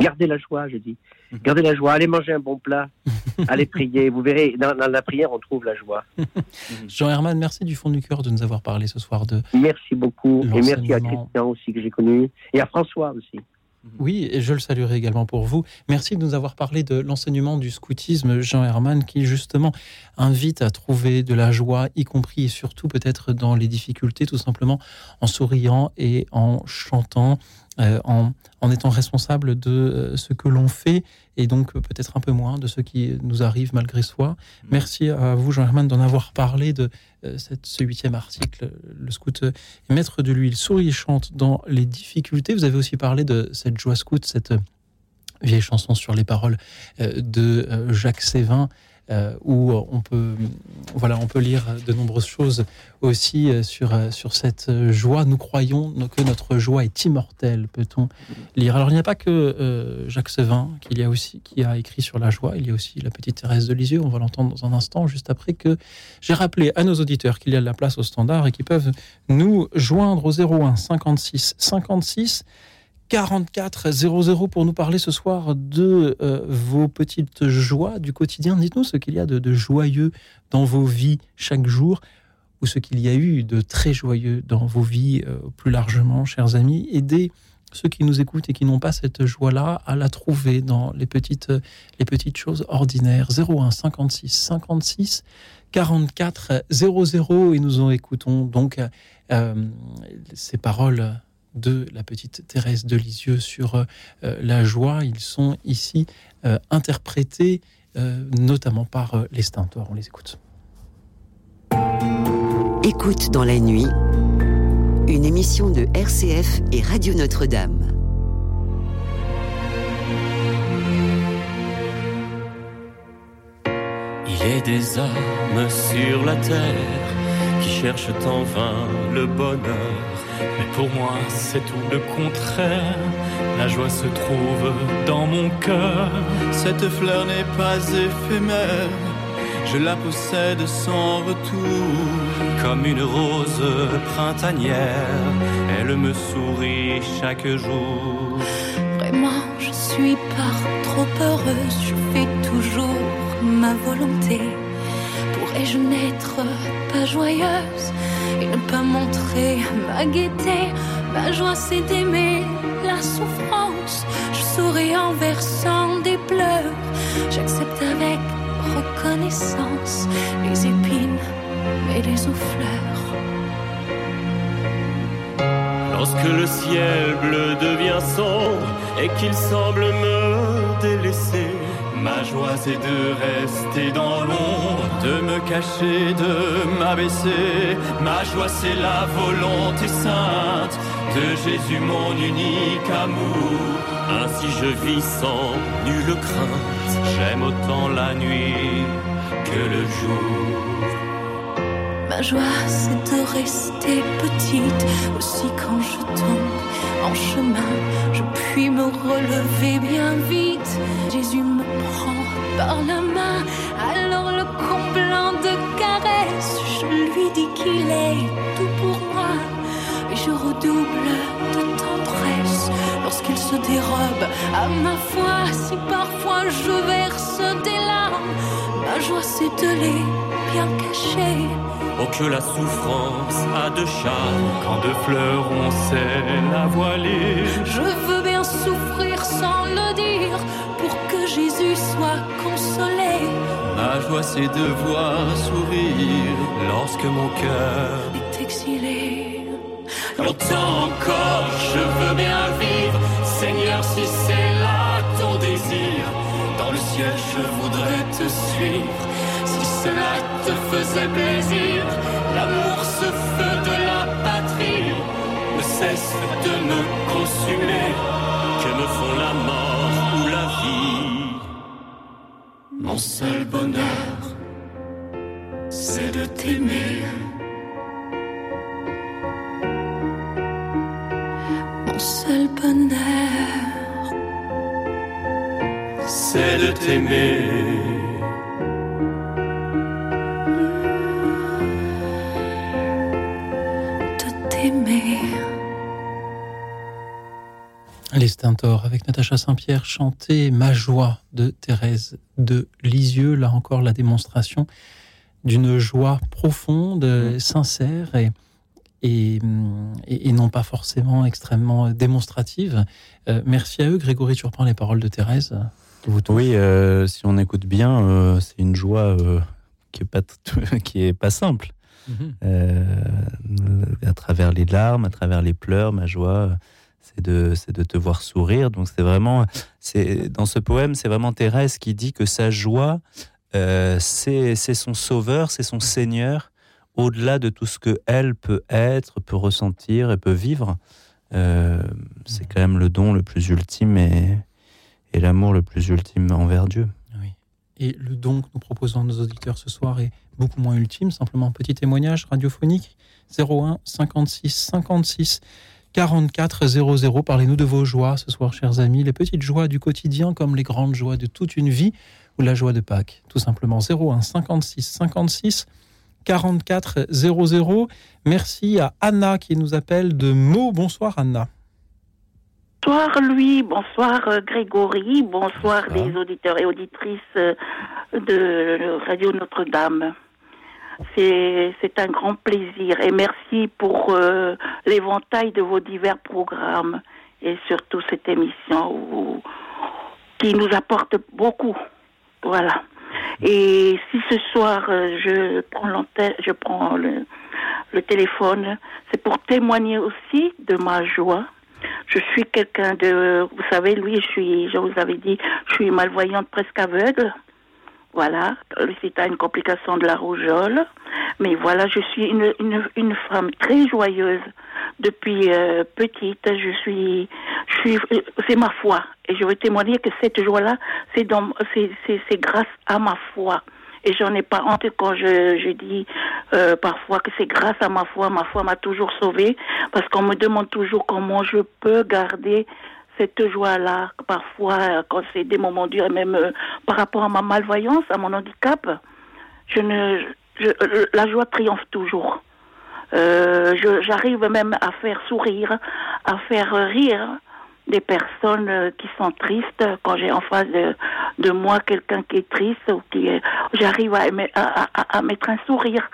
Gardez la joie, je dis. Gardez la joie. Allez manger un bon plat. Allez prier. Vous verrez, dans, dans la prière, on trouve la joie. Jean Herman, merci du fond du cœur de nous avoir parlé ce soir de. Merci beaucoup. Et merci à. Christian aussi que j'ai connu. Et à François aussi. Oui, et je le saluerai également pour vous. Merci de nous avoir parlé de l'enseignement du scoutisme, Jean Herman, qui justement invite à trouver de la joie, y compris et surtout peut-être dans les difficultés, tout simplement en souriant et en chantant, euh, en, en étant responsable de euh, ce que l'on fait et donc euh, peut-être un peu moins de ce qui nous arrive malgré soi. Merci à vous, Jean Herman, d'en avoir parlé de euh, cette, ce huitième article. Le scout euh, est maître de lui, il sourit et chante dans les difficultés. Vous avez aussi parlé de cette joie scout, cette vieille chanson sur les paroles de Jacques Sévin. Euh, où on peut, voilà, on peut lire de nombreuses choses aussi euh, sur, euh, sur cette joie. Nous croyons que notre joie est immortelle, peut-on lire. Alors il n'y a pas que Jacques qu'il y a qui a écrit sur la joie, il y a aussi la petite Thérèse de Lisieux, on va l'entendre dans un instant, juste après que j'ai rappelé à nos auditeurs qu'il y a de la place au standard et qu'ils peuvent nous joindre au 01 56 56 44 00 pour nous parler ce soir de euh, vos petites joies du quotidien. Dites-nous ce qu'il y a de, joyeux dans vos vies chaque jour ou ce qu'il y a eu de très joyeux dans vos vies euh, plus largement, chers amis. Aidez ceux qui nous écoutent et qui n'ont pas cette joie-là à la trouver dans les petites, les petites choses ordinaires. 01 56 56 44 00 et nous en écoutons donc euh, ces paroles de la petite Thérèse de Lisieux sur euh, la joie. Ils sont ici euh, interprétés euh, notamment par euh, les Stintors. On les écoute. Écoute dans la nuit, une émission de RCF et Radio Notre-Dame. Il est des hommes sur la terre qui cherchent en vain le bonheur. Mais pour moi, c'est tout le contraire. La joie se trouve dans mon cœur. Cette fleur n'est pas éphémère. Je la possède sans retour. Comme une rose printanière, elle me sourit chaque jour. Vraiment, je suis pas trop heureuse, je fais toujours ma volonté. Pourrais-je n'être pas joyeuse? Et ne pas montrer ma gaieté Ma joie, c'est d'aimer la souffrance. Je souris en versant des pleurs. J'accepte avec reconnaissance, les épines et les eaux fleurs. Lorsque le ciel bleu devient sombre et qu'il semble me délaisser, ma joie c'est de rester dans l'ombre, de me cacher, de m'abaisser. Ma joie c'est la volonté sainte de Jésus mon unique amour. Ainsi je vis sans nulle crainte, j'aime autant la nuit que le jour. Ma joie, c'est de rester petite, aussi quand je tombe en chemin, je puis me relever bien vite. Jésus me prend par la main, alors le comblant de caresses, je lui dis qu'il est tout pour moi, et je redouble de tendresse lorsqu'il se dérobe à ma foi. Si parfois je verse des larmes, ma joie c'est de les bien cacher. Oh que la souffrance a de charme quand de fleurs on sait la voiler. Je veux bien souffrir sans le dire pour que Jésus soit consolé. Ma joie c'est de voir sourire lorsque mon cœur est exilé. Longtemps encore je veux bien vivre, Seigneur si c'est là ton désir. Dans le ciel je voudrais te suivre. Cela te faisait plaisir, l'amour, ce feu de la patrie, ne cesse de me consumer. Que me font la mort ou la vie? Mon seul bonheur, c'est de t'aimer. Mon seul bonheur, c'est de t'aimer. Les Stentors avec Natacha Saint-Pierre chanter Ma joie de Thérèse de Lisieux. Là encore, la démonstration d'une joie profonde, sincère et, et, et- et non pas forcément extrêmement démonstrative. Euh, merci à eux. Grégory, tu reprends les paroles de Thérèse. Oui, euh, si on écoute bien, euh, c'est une joie euh, qui est pas t- qui est pas simple. Euh, à travers les larmes, à travers les pleurs, ma joie, c'est de de te voir sourire. Donc c'est vraiment c'est dans ce poème, c'est vraiment Thérèse qui dit que sa joie, euh, c'est son sauveur, c'est son Seigneur, au-delà de tout ce que elle peut être, peut ressentir et peut vivre. Euh, c'est quand même le don le plus ultime et et l'amour le plus ultime envers Dieu. Et le don que nous proposons à nos auditeurs ce soir est beaucoup moins ultime. Simplement petit témoignage radiophonique 01 56 56 44 00. Parlez-nous de vos joies ce soir, chers amis. Les petites joies du quotidien comme les grandes joies de toute une vie ou la joie de Pâques. Tout simplement 01 56 56 44 00. Merci à Anna qui nous appelle de Meaux. Bonsoir Anna. Bonsoir Louis, bonsoir euh, Grégory, bonsoir les auditeurs et auditrices euh, de Radio Notre-Dame. C'est c'est un grand plaisir et merci pour euh, l'éventail de vos divers programmes et surtout cette émission où- qui nous apporte beaucoup. Voilà. Et si ce soir euh, je prends l'antenne, je prends le, le téléphone, c'est pour témoigner aussi de ma joie. Je suis quelqu'un de, vous savez, Louis, je vous avais dit, je suis malvoyante presque aveugle. Voilà, c'est une complication de la rougeole. Mais voilà, je suis une, une, une femme très joyeuse depuis euh, petite. Je suis, c'est ma foi. Et je veux témoigner que cette joie-là, c'est, c'est, c'est grâce à ma foi. Et j'en ai pas honte quand je, je dis euh, parfois que c'est grâce à ma foi. Ma foi m'a toujours sauvée parce qu'on me demande toujours comment je peux garder cette joie-là. Parfois, quand c'est des moments durs, même euh, par rapport à ma malvoyance, à mon handicap, je ne, je, euh, la joie triomphe toujours. Euh, J'arrive même à faire sourire, à faire rire des personnes euh, qui sont tristes quand j'ai en face de, moi quelqu'un qui est triste j'arrive à, mettre un sourire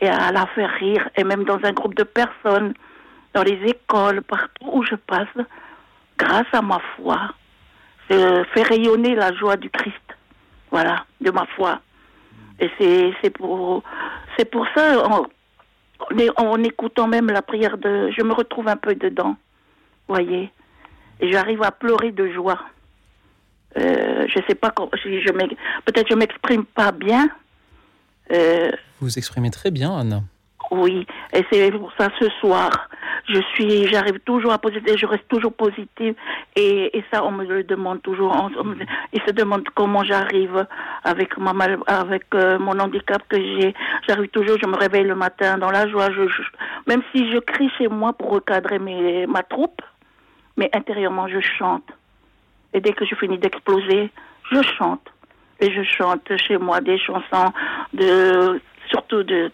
et à la faire rire et même dans un groupe de personnes dans les écoles partout où je passe grâce à ma foi je fais rayonner la joie du Christ voilà de ma foi Et c'est c'est pour c'est pour ça en, en écoutant même la prière de je me retrouve un peu dedans. Voyez. Et j'arrive à pleurer de joie. Euh, je sais pas comment, si je peut-être je m'exprime pas bien. Euh, Vous vous exprimez très bien, Anna. oui, et c'est pour ça ce soir, je suis, j'arrive toujours à positif, je reste toujours positive, et, et ça on me le demande toujours. On, on me- ils se demandent comment j'arrive avec ma mal- avec euh, mon handicap que j'ai. J'arrive toujours, je me réveille le matin dans la joie. Je, je- même si je crie chez moi pour recadrer mes, ma troupe, mais intérieurement je chante. Et dès que je finis d'exploser, je chante. Et je chante chez moi des chansons de, surtout de,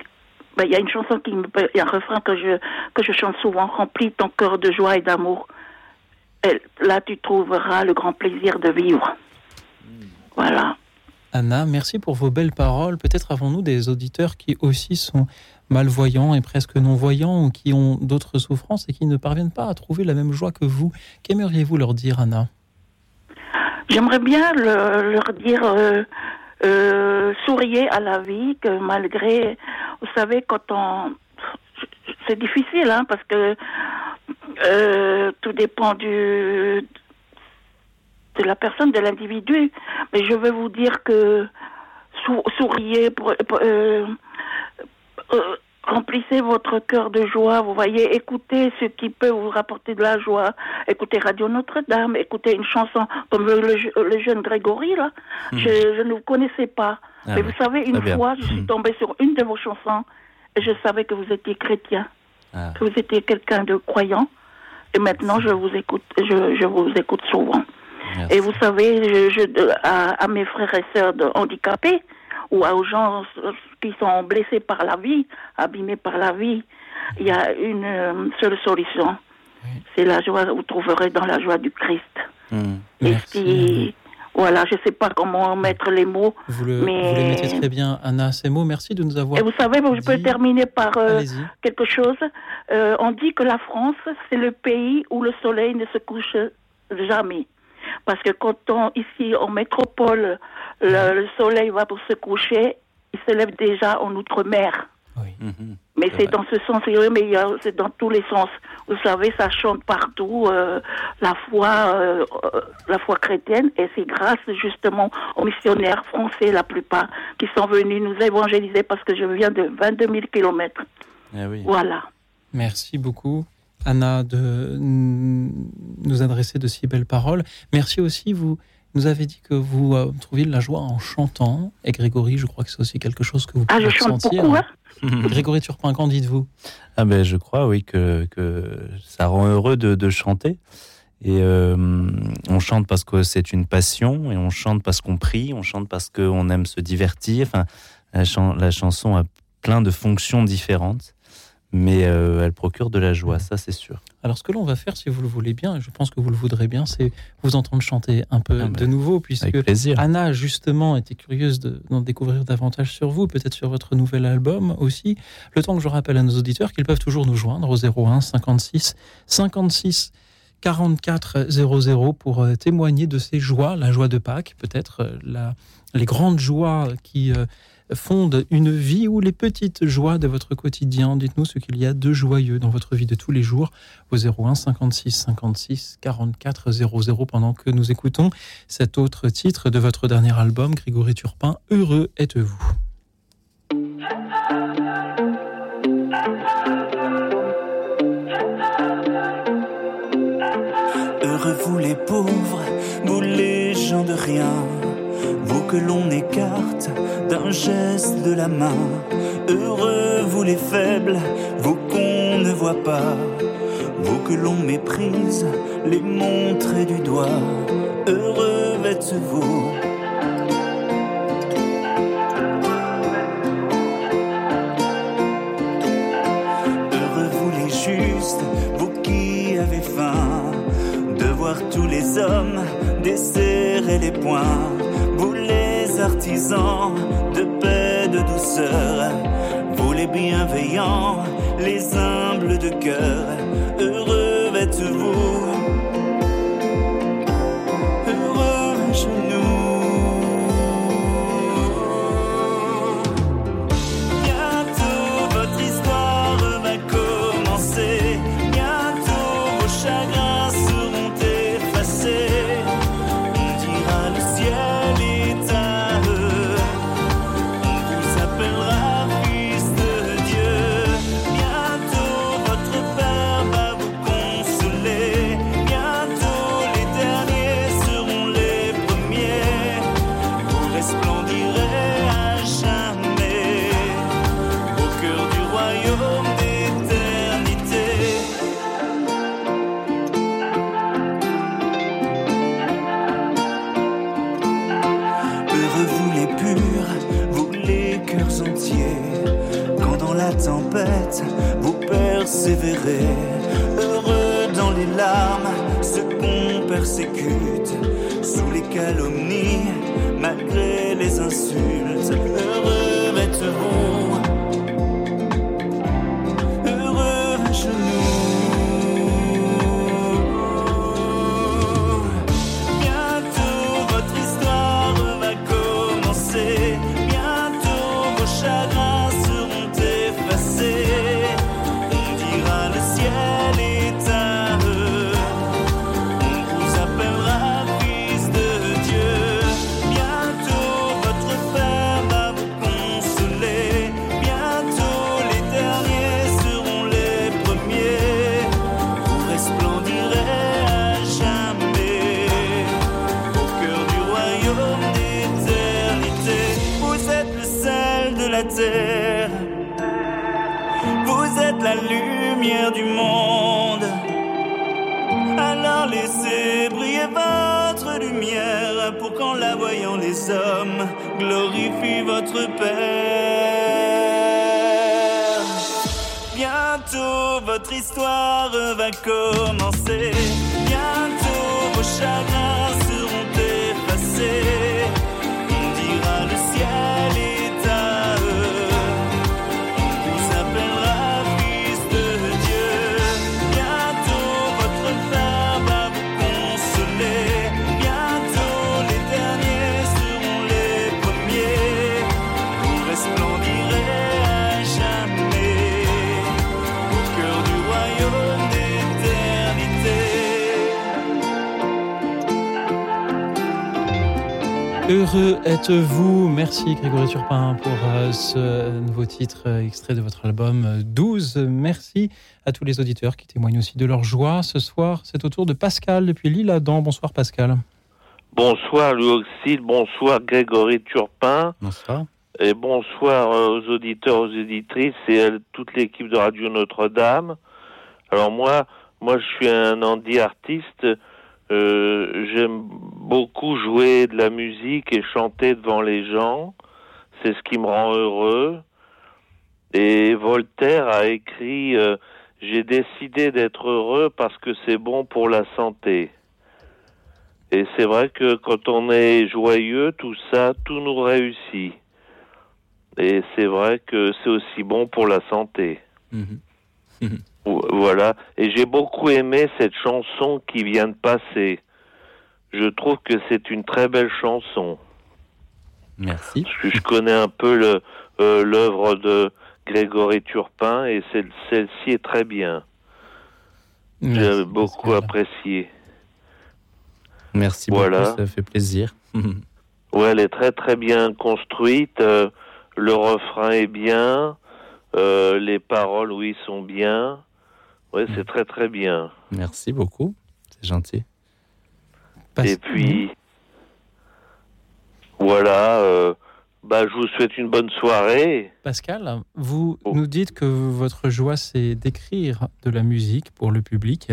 ben, il y a une chanson qui me, il y a un refrain que je, que je chante souvent, remplis ton cœur de joie et d'amour. Et Là, tu trouveras le grand plaisir de vivre. Voilà. Anna, merci pour vos belles paroles. Peut-être avons-nous des auditeurs qui aussi sont malvoyants et presque non-voyants ou qui ont d'autres souffrances et qui ne parviennent pas à trouver la même joie que vous. Qu'aimeriez-vous leur dire, Anna? J'aimerais bien le- leur dire, euh, euh, souriez à la vie, que malgré, vous savez, quand on, c'est difficile, hein, parce que euh, tout dépend du de la personne, de l'individu. Mais je veux vous dire que sou- souriez, pour, pour- euh, euh, remplissez votre cœur de joie. Vous voyez, écoutez ce qui peut vous rapporter de la joie. Écoutez Radio Notre-Dame, écoutez une chanson comme le, le- le jeune Grégory là. Mhm. Je, je ne vous connaissais pas, Ah mais oui, vous savez, une fois, je suis Mhm. tombée sur une de vos chansons et je savais que vous étiez chrétien, Ah. que vous étiez quelqu'un de croyant. Et maintenant, je vous écoute, je, je vous écoute souvent. Et vous savez, je, je- à, à mes frères et sœurs de handicapés ou aux gens qui sont blessés par la vie, abîmés par la vie, il y a une euh, seule solution. C'est la joie, vous trouverez dans la joie du Christ. Et si, voilà, je ne sais pas comment mettre les mots, Vous le, mais vous les mettez très bien, Anna, ces mots. Merci de nous avoir. et vous savez, je peux terminer par euh, quelque chose. Euh, on dit que la France, c'est le pays où le soleil ne se couche jamais. Parce que quand on, ici, en métropole, le, le soleil va pour se coucher, il se lève déjà en outre-mer. Mais c'est dans ce sens, mais c'est dans tous les sens. Vous savez, ça chante partout euh, la foi, euh, euh, la foi chrétienne, et c'est grâce justement aux missionnaires français la plupart qui sont venus nous évangéliser parce que je viens de 22 000 kilomètres. Eh oui. Voilà. Merci beaucoup, Anna, de nous adresser de si belles paroles. Merci aussi, vous nous avez dit que vous euh, trouviez de la joie en chantant. Et Grégory, je crois que c'est aussi quelque chose que vous Ah, pouvez je chante ressentir. beaucoup, hein Grégory Turpin, qu'en dites-vous Ah ben, je crois, oui, que, que ça rend heureux de, de chanter. Et euh, on chante parce que c'est une passion, et on chante parce qu'on prie, on chante parce qu'on aime se divertir. Enfin, la, chan- la chanson a plein de fonctions différentes, mais euh, elle procure de la joie, ça c'est sûr. Alors, ce que l'on va faire, si vous le voulez bien, et je pense que vous le voudrez bien, c'est vous entendre chanter un peu Ah ben, de nouveau, puisque. Anna, justement, était curieuse de- d'en découvrir davantage sur vous, peut-être sur votre nouvel album aussi. Le temps que je rappelle à nos auditeurs qu'ils peuvent toujours nous joindre au 01 56 56 44 00 pour euh, témoigner de ces joies, la joie de Pâques, peut-être euh, les grandes joies qui euh, fondent une vie ou les petites joies de votre quotidien. Dites-nous ce qu'il y a de joyeux dans votre vie de tous les jours au 01 56 56 44 00 pendant que nous écoutons cet autre titre de votre dernier album, Grégory Turpin, Heureux êtes-vous. Heureux vous les pauvres, vous les gens de rien, vous que l'on écarte d'un geste de la main. Heureux vous les faibles, vous qu'on ne voit pas, vous que l'on méprise, les montrer du doigt. Heureux êtes-vous. Heureux vous les justes, vous qui avez faim de voir tous les hommes desserrer les poings. De paix, de douceur, vous les bienveillants, les humbles de cœur. Heureux êtes-vous. Sous les calomnies, malgré les insultes. Hommes glorifient votre Père. Bientôt votre histoire va commencer. Bientôt vos chagrins Heureux êtes-vous. Merci Grégory Turpin pour euh, ce nouveau titre euh, extrait de votre album euh, 12. Merci à tous les auditeurs qui témoignent aussi de leur joie. Ce soir, c'est au tour de Pascal depuis l'île-Adam. Bonsoir Pascal. Bonsoir Louis bonsoir Grégory Turpin. Bonsoir. Et bonsoir euh, aux auditeurs, aux éditrices et à toute l'équipe de Radio Notre-Dame. Alors moi, moi je suis un handi artiste. Euh, J'aime beaucoup jouer de la musique et chanter devant les gens. C'est ce qui me rend heureux. Et Voltaire a écrit euh, J'ai décidé d'être heureux parce que c'est bon pour la santé. Et c'est vrai que quand on est joyeux, tout ça, tout nous réussit. Et c'est vrai que c'est aussi bon pour la santé. Vo- Voilà. Et j'ai beaucoup aimé cette chanson qui vient de passer. Je trouve que c'est une très belle chanson. Merci. Parce que je connais un peu euh, l'œuvre de Grégory Turpin et celle- celle-ci est très bien. J'ai beaucoup apprécié. Merci Voilà. beaucoup, ça fait plaisir. Ouais, elle est très très bien construite. euh, le refrain est bien. euh, les paroles, oui, sont bien. Ouais, c'est très très bien. Merci beaucoup, c'est gentil. Et puis, voilà. euh, bah, je vous souhaite une bonne soirée. Pascal, vous Oh. nous dites que votre joie, c'est d'écrire de la musique pour le public.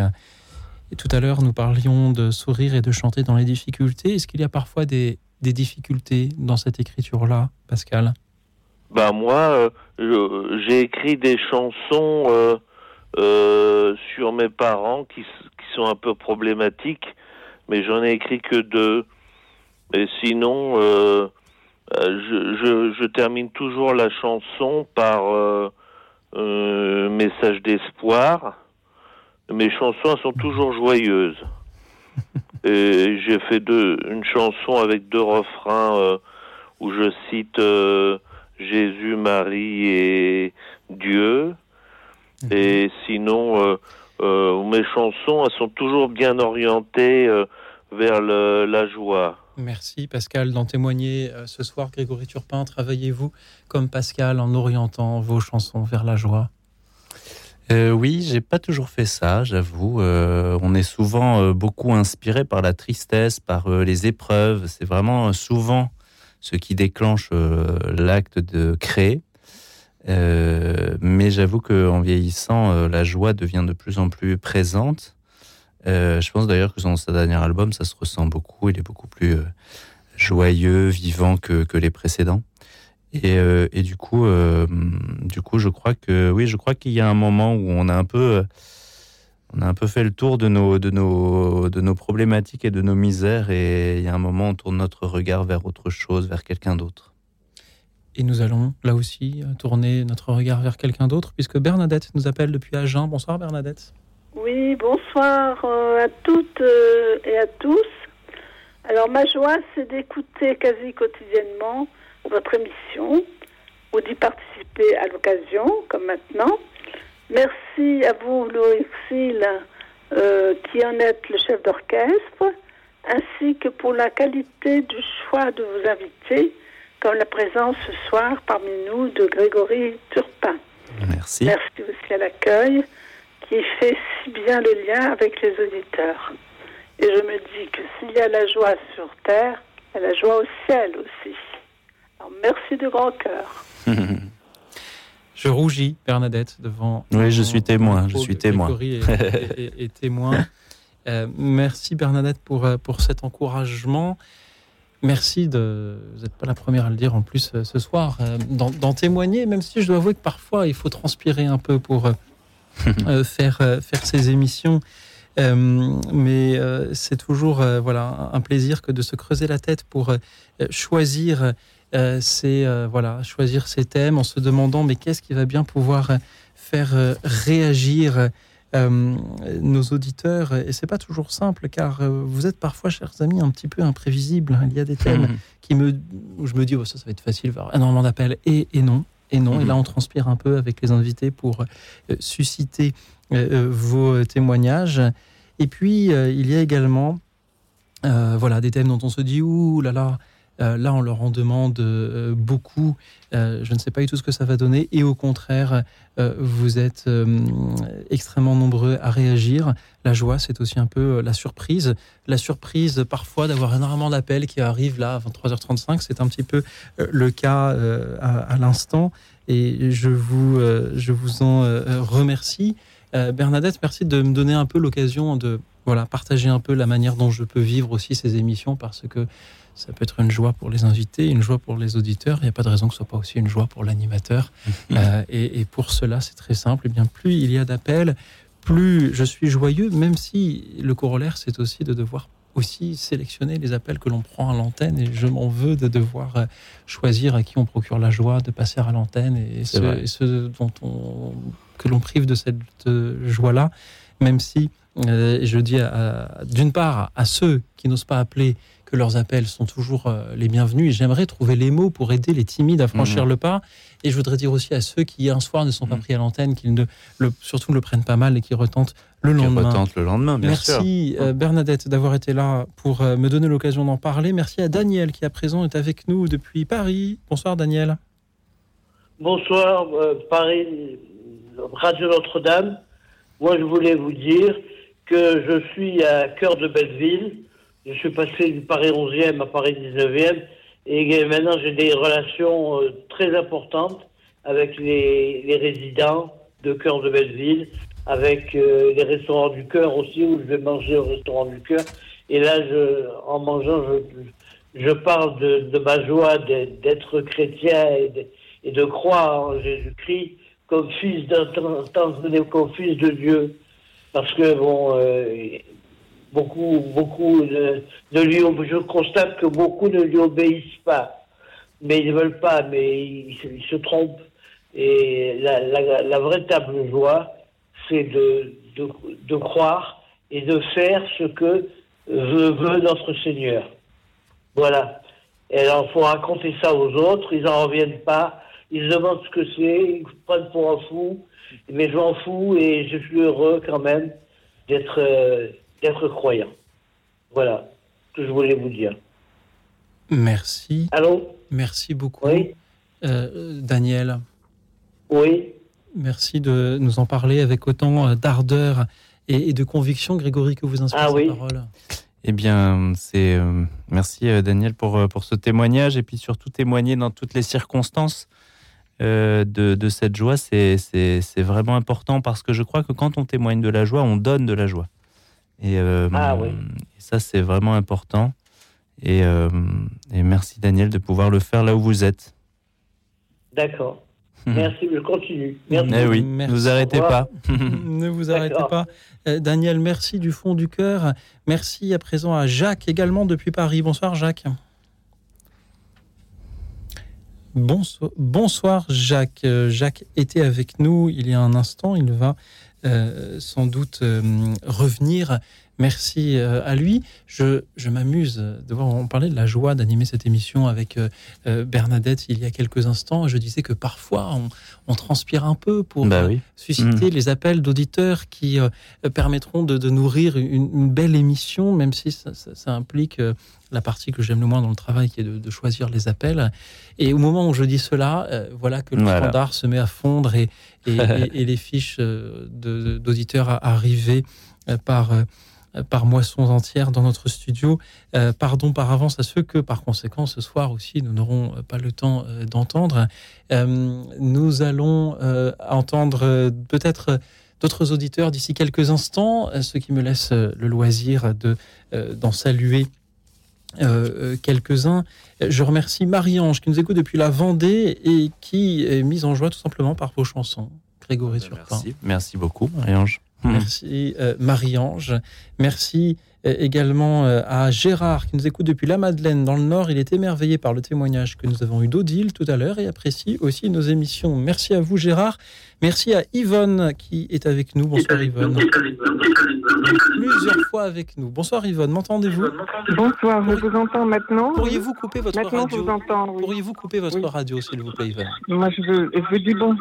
Et tout à l'heure, nous parlions de sourire et de chanter dans les difficultés. Est-ce qu'il y a parfois des, des difficultés dans cette écriture-là, Pascal? Bah moi, euh, j'ai écrit des chansons euh, sur mes parents qui, sont un peu problématiques, mais j'en ai écrit que deux. Et sinon, euh, euh, je, je, je termine toujours la chanson par euh, euh, message d'espoir. Mes chansons sont toujours joyeuses. Et j'ai fait deux, une chanson avec deux refrains où je cite Jésus, Marie et Dieu. Et sinon, euh, euh, mes chansons, elles sont toujours bien orientées euh, vers le- la joie. Merci Pascal d'en témoigner ce soir. Grégory Turpin, travaillez-vous comme Pascal en orientant vos chansons vers la joie? Euh, oui, j'ai pas toujours fait ça, j'avoue. Euh, on est souvent euh, beaucoup inspiré par la tristesse, par euh, les épreuves. C'est vraiment euh, souvent ce qui déclenche euh, l'acte de créer. Euh, mais j'avoue qu'en vieillissant, euh, la joie devient de plus en plus présente. Euh, je pense d'ailleurs que dans sa dernier album, ça se ressent beaucoup. Il est beaucoup plus joyeux, vivant que, que les précédents. Et, du coup, du coup, je crois que oui, je crois qu'il y a un moment où on a un peu, on a un peu fait le tour de nos, de nos, de nos problématiques et de nos misères. Et il y a un moment, où on tourne notre regard vers autre chose, vers quelqu'un d'autre. Et nous allons là aussi tourner notre regard vers quelqu'un d'autre, puisque Bernadette nous appelle depuis Agen. Bonsoir Bernadette. Oui, bonsoir euh, à toutes euh, et à tous. Alors ma joie, c'est d'écouter quasi quotidiennement votre émission ou d'y participer à l'occasion, comme maintenant. Merci à vous, Louis euh, qui en êtes le chef d'orchestre, ainsi que pour la qualité du choix de vos invités, comme la présence ce soir parmi nous de Grégory Turpin. Merci. Merci aussi à l'accueil qui fait si bien le lien avec les auditeurs. Et je me dis que s'il y a la joie sur terre, il y a la joie au ciel aussi. Alors merci de grand cœur. Je rougis, Bernadette, devant. Oui, je suis témoin. Je suis témoin. Grégory est, est- est témoin. Euh, merci Bernadette pour, euh, pour cet encouragement. Merci de. Vous n'êtes pas la première à le dire en plus euh, ce soir, euh, d'en témoigner, même si je dois avouer que parfois il faut transpirer un peu pour euh, faire, faire ces émissions. Euh, mais euh, c'est toujours euh, voilà un plaisir que de se creuser la tête pour choisir ces voilà choisir ces thèmes en se demandant mais qu'est-ce qui va bien pouvoir faire réagir euh, nos auditeurs et c'est pas toujours simple car euh, vous êtes parfois chers amis un petit peu imprévisibles. Il y a des thèmes qui me où je me dis oh, ça ça va être facile énormément d'appels et, et non et non. Et là on transpire un peu avec les invités pour euh, susciter euh, vos témoignages. Et puis il y a également voilà, des thèmes dont on se dit ouh là là, là on leur en demande euh, beaucoup. Euh, je ne sais pas du tout ce que ça va donner. Et au contraire, euh, vous êtes euh, extrêmement nombreux à réagir. La joie, c'est aussi un peu euh, la surprise. La surprise parfois d'avoir énormément d'appels qui arrivent là à 23h35. C'est un petit peu euh, le cas euh, à, l'instant. Et je vous, euh, je vous en euh, remercie. Euh, Bernadette, merci de me donner un peu l'occasion de voilà, partager un peu la manière dont je peux vivre aussi ces émissions parce que ça peut être une joie pour les invités, une joie pour les auditeurs. Il n'y a pas de raison que ce soit pas aussi une joie pour l'animateur. Euh, et, et pour cela, c'est très simple. Et bien, plus il y a d'appels, plus je suis joyeux, même si le corollaire, c'est aussi de devoir aussi sélectionner les appels que l'on prend à l'antenne. Et je m'en veux de devoir euh, choisir à qui on procure la joie de passer à l'antenne et ceux, vrai. et ceux dont on, que l'on prive de cette euh, joie-là, même si euh, je dis d'une part à ceux qui n'osent pas appeler que leurs appels sont toujours euh, les bienvenus et j'aimerais trouver les mots pour aider les timides à franchir Mhm. le pas et je voudrais dire aussi à ceux qui un soir ne sont pas pris à l'antenne qu'ils ne le, surtout ne le prennent pas mal et qui retentent le Qui lendemain. retentent le lendemain, bien sûr. Merci euh, Bernadette d'avoir été là pour euh, me donner l'occasion d'en parler. Merci à Daniel qui à présent est avec nous depuis Paris. Bonsoir Daniel. Bonsoir, euh, Paris, Radio Notre-Dame. Moi, je voulais vous dire que je suis à cœur de Belleville. Je suis passé du Paris 11e à Paris 19e. Et maintenant, j'ai des relations euh, très importantes avec les, résidents de cœur de Belleville, avec euh, les restaurants du cœur aussi, où je vais manger au restaurant du cœur. Et là, je, en mangeant, je, je parle de, de ma joie d'être chrétien et de, croire en Jésus-Christ comme fils d'un temps comme fils de Dieu. Parce que, bon, euh, beaucoup, beaucoup ne lui je constate que beaucoup ne lui obéissent pas. Mais ils ne veulent pas, mais ils, se- trompent. Et la, véritable joie, c'est de, de, de croire et de faire ce que veut, veut notre Seigneur. Voilà. Et alors, il faut raconter ça aux autres, ils n'en reviennent pas, ils demandent ce que c'est, ils prennent pour un fou, mais je m'en fous et je suis heureux quand même d'être euh, d'être croyant. Voilà ce que je voulais vous dire. Merci. Allô Merci beaucoup. Euh, Daniel. Oui. Merci de nous en parler avec autant euh, d'ardeur et, et de conviction, Grégory, que vous inspirez Ah oui. ces paroles. Eh bien, c'est euh, merci euh, Daniel pour pour ce témoignage et puis surtout témoigner dans toutes les circonstances euh, de, de cette joie. C'est c'est c'est vraiment important parce que je crois que quand on témoigne de la joie, on donne de la joie. Et, euh, Ah oui. et ça, c'est vraiment important. Et, euh, et merci Daniel de pouvoir le faire là où vous êtes. D'accord. Merci, je continue. Merci. Eh oui, Merci. ne vous arrêtez pas. ne vous arrêtez pas. Euh, Daniel, merci du fond du cœur. Merci à présent à Jacques également depuis Paris. Bonsoir Jacques. Bonsoir, bonsoir Jacques. Euh, Jacques était avec nous il y a un instant. Il va euh, sans doute euh, revenir. Merci euh, à lui. Je, je m'amuse de voir, on parlait de la joie d'animer cette émission avec Bernadette il y a quelques instants. Je disais que parfois on, on transpire un peu pour Bah oui. susciter Mm. les appels d'auditeurs qui permettront de, de nourrir une, une belle émission, même si ça, ça- ça implique la partie que j'aime le moins dans le travail, qui est de, de choisir les appels. Et au moment où je dis cela, euh, voilà que le Voilà. standard se met à fondre et, et, et- et les fiches euh, d'auditeurs arrivées euh, par, par moissons entières dans notre studio. Euh, pardon par avance à ceux que, par conséquent, ce soir aussi, nous n'aurons pas le temps euh, d'entendre. Euh, nous allons entendre peut-être d'autres auditeurs d'ici quelques instants, ce qui me laisse le loisir de d'en saluer euh, euh, quelques-uns. Je remercie Marie-Ange qui nous écoute depuis la Vendée et qui est mise en joie tout simplement par vos chansons. Grégory Turpin. Merci, merci beaucoup, Marie-Ange. Merci euh, Marie-Ange. Merci également euh, à Gérard qui nous écoute depuis la Madeleine dans le Nord. Il est émerveillé par le témoignage que nous avons eu d'Odile tout à l'heure et apprécie aussi nos émissions. Merci à vous Gérard. Merci à Yvonne qui est avec nous. Bonsoir Yvonne. Plusieurs fois avec nous. Bonsoir Yvonne, m'entendez-vous? Bonsoir, je vous entends maintenant? Pourriez-vous couper votre Maintenant, radio? je vous entends. oui. Pourriez-vous couper votre radio s'il vous plaît Yvonne? Moi, je veux, je dis bon.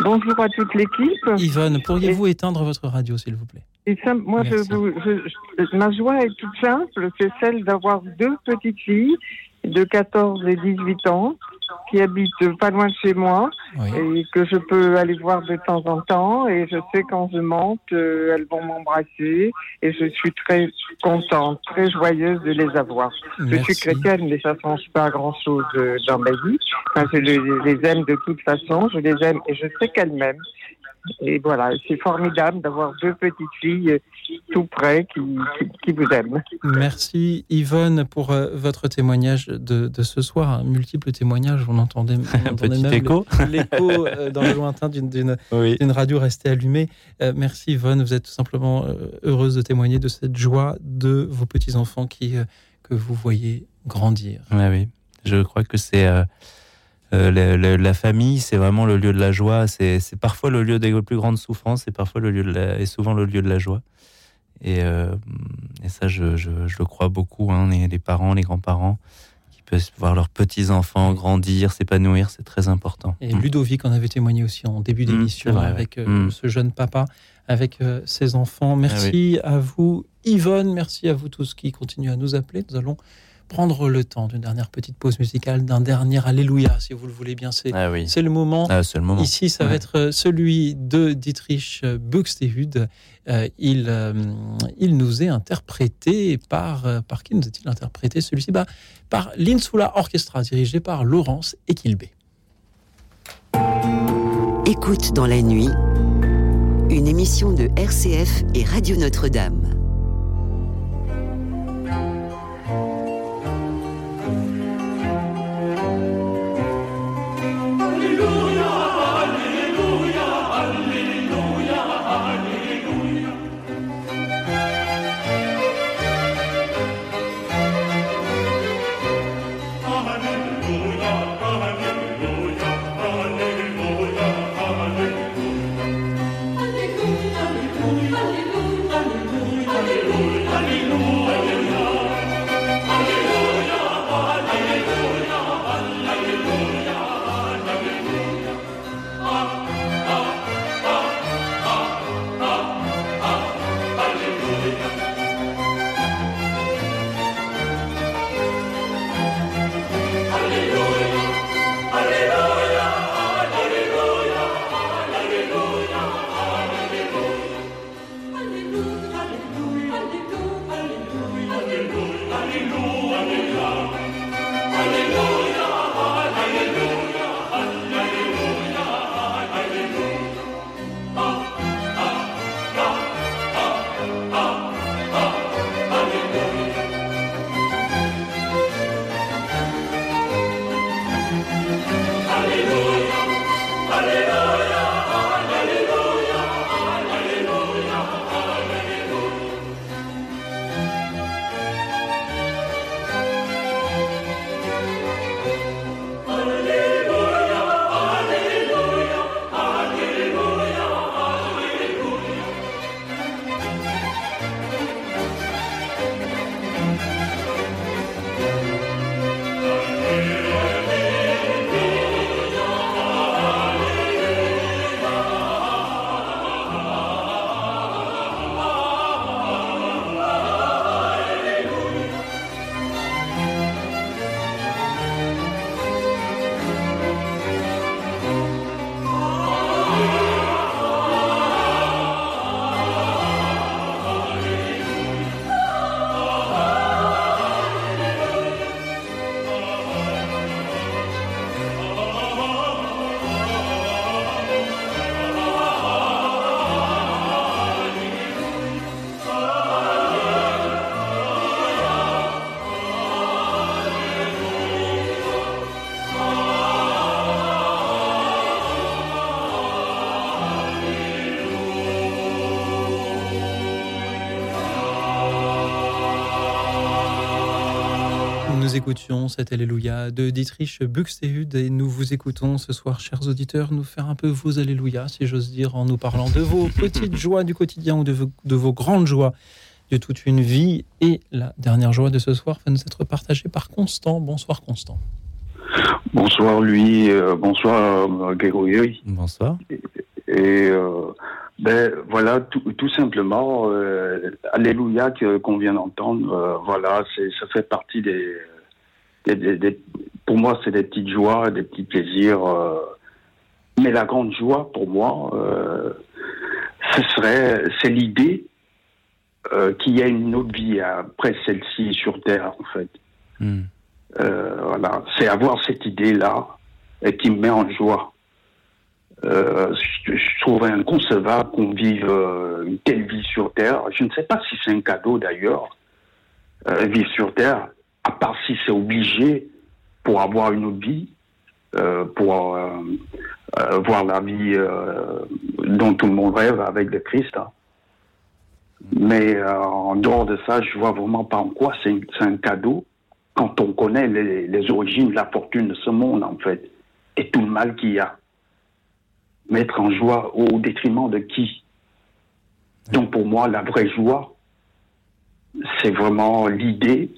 Bonjour à toute l'équipe. Yvonne, pourriez-vous éteindre votre radio s'il vous plaît? Et ça, moi, je, je- je- ma joie est toute simple, c'est celle d'avoir deux petites filles de 14 et 18 ans qui habitent pas loin de chez moi et que je peux aller voir de temps en temps et je sais quand je monte, euh, elles vont m'embrasser et je suis très contente, très joyeuse de les avoir. Je suis chrétienne, mais ça change pas grand-chose euh, dans ma vie. Enfin, je les aime de toute façon, je les aime et je sais qu'elles m'aiment. Et voilà, c'est formidable d'avoir deux petites filles euh, tout près qui, qui, qui vous aiment. Merci Yvonne pour euh, votre témoignage de, de ce soir. Un multiple témoignage, on entendait, on entendait même écho. l'écho euh, dans le lointain d'une- d'une Oui. d'une radio restée allumée. Euh, merci Yvonne, vous êtes tout simplement euh, heureuse de témoigner de cette joie de vos petits-enfants qui, euh, que vous voyez grandir. Ouais, oui, je crois que c'est euh, le- le- la famille, c'est vraiment le lieu de la joie. C'est parfois le lieu des plus grandes souffrances et parfois le lieu de la, et souvent le lieu de la joie. Et, euh, et ça, je, je, je le crois beaucoup. Hein, les, les parents, les grands-parents, qui peuvent voir leurs petits enfants grandir, s'épanouir, c'est très important. Et Ludovic en avait témoigné aussi en début d'émission c'est vrai, avec ouais. euh, Mm. ce jeune papa, avec ses enfants. Merci à vous Yvonne, merci à vous tous qui continuez à nous appeler. Nous allons prendre le temps d'une dernière petite pause musicale, d'un dernier Alléluia, si vous le voulez bien. C'est Ah oui. c'est le moment. Ah, le moment. Ici, ça va être euh, celui de Dietrich euh, Buxtehude. Euh, il, euh, il nous est interprété par... euh, par qui nous est-il interprété? Celui-ci bah, Par l'Insula Orchestra, dirigé par Laurence Equilbé. Écoute dans la nuit, une émission de RCF et Radio Notre-Dame. Écoutions cet Alléluia de Dietrich Buxtehude et nous vous écoutons ce soir, chers auditeurs, nous faire un peu vos Alléluia, si j'ose dire, en nous parlant de vos petites joies du quotidien ou de vos, de vos grandes joies de toute une vie. Et la dernière joie de ce soir va nous être partagée par Constant. Bonsoir Constant. Bonsoir lui, euh, bonsoir euh, Grégory. Bonsoir. Et, euh, ben voilà, tout, tout simplement, euh, Alléluia que- qu'on vient d'entendre, euh, voilà, ça fait partie des, des- des- des- pour moi c'est des petites joies, des petits plaisirs, euh, mais la grande joie pour moi, euh, ce serait, c'est l'idée euh, qu'il y a une autre vie après celle-ci sur Terre en fait. Euh, voilà, c'est avoir cette idée-là et qui me met en joie. Euh, je, je trouve inconcevable qu'on vive euh, une telle vie sur Terre. Je ne sais pas si c'est un cadeau d'ailleurs, euh, vivre sur Terre, à part si c'est obligé pour avoir une autre vie, euh, pour euh, euh, voir la vie dont tout le monde rêve avec le Christ. hein. Mais en dehors de ça, je vois vraiment pas en quoi c'est un- c'est un cadeau quand on connaît les, les origines, la fortune de ce monde, en fait, et tout le mal qu'il y a. Mettre en joie au détriment de qui? Donc pour moi, la vraie joie, c'est vraiment l'idée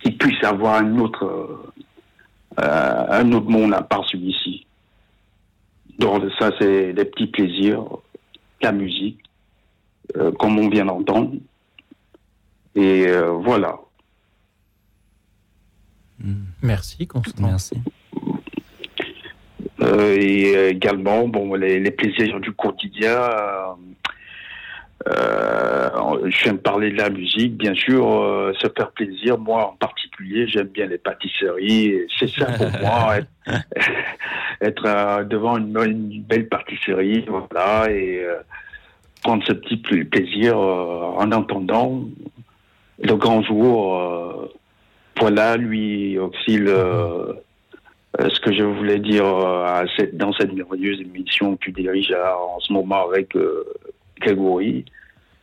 qu'il puisse avoir un autre, euh, un autre monde à part celui-ci. De ça, c'est des petits plaisirs, la musique, euh, comme on vient d'entendre. Et euh, voilà. Merci Constant. Merci. Euh, et également, bon, les, les plaisirs du quotidien. Euh, je viens de parler de la musique, bien sûr, euh, se faire plaisir. Moi, en particulier, j'aime bien les pâtisseries. C'est ça pour moi, être, être, euh, devant une, une belle pâtisserie, voilà, et prendre ce petit pla- plaisir en entendant le grand jour. euh, voilà, lui aussi le. euh, ce que je voulais dire euh, à cette, dans cette merveilleuse émission que tu diriges en ce moment avec Grégory,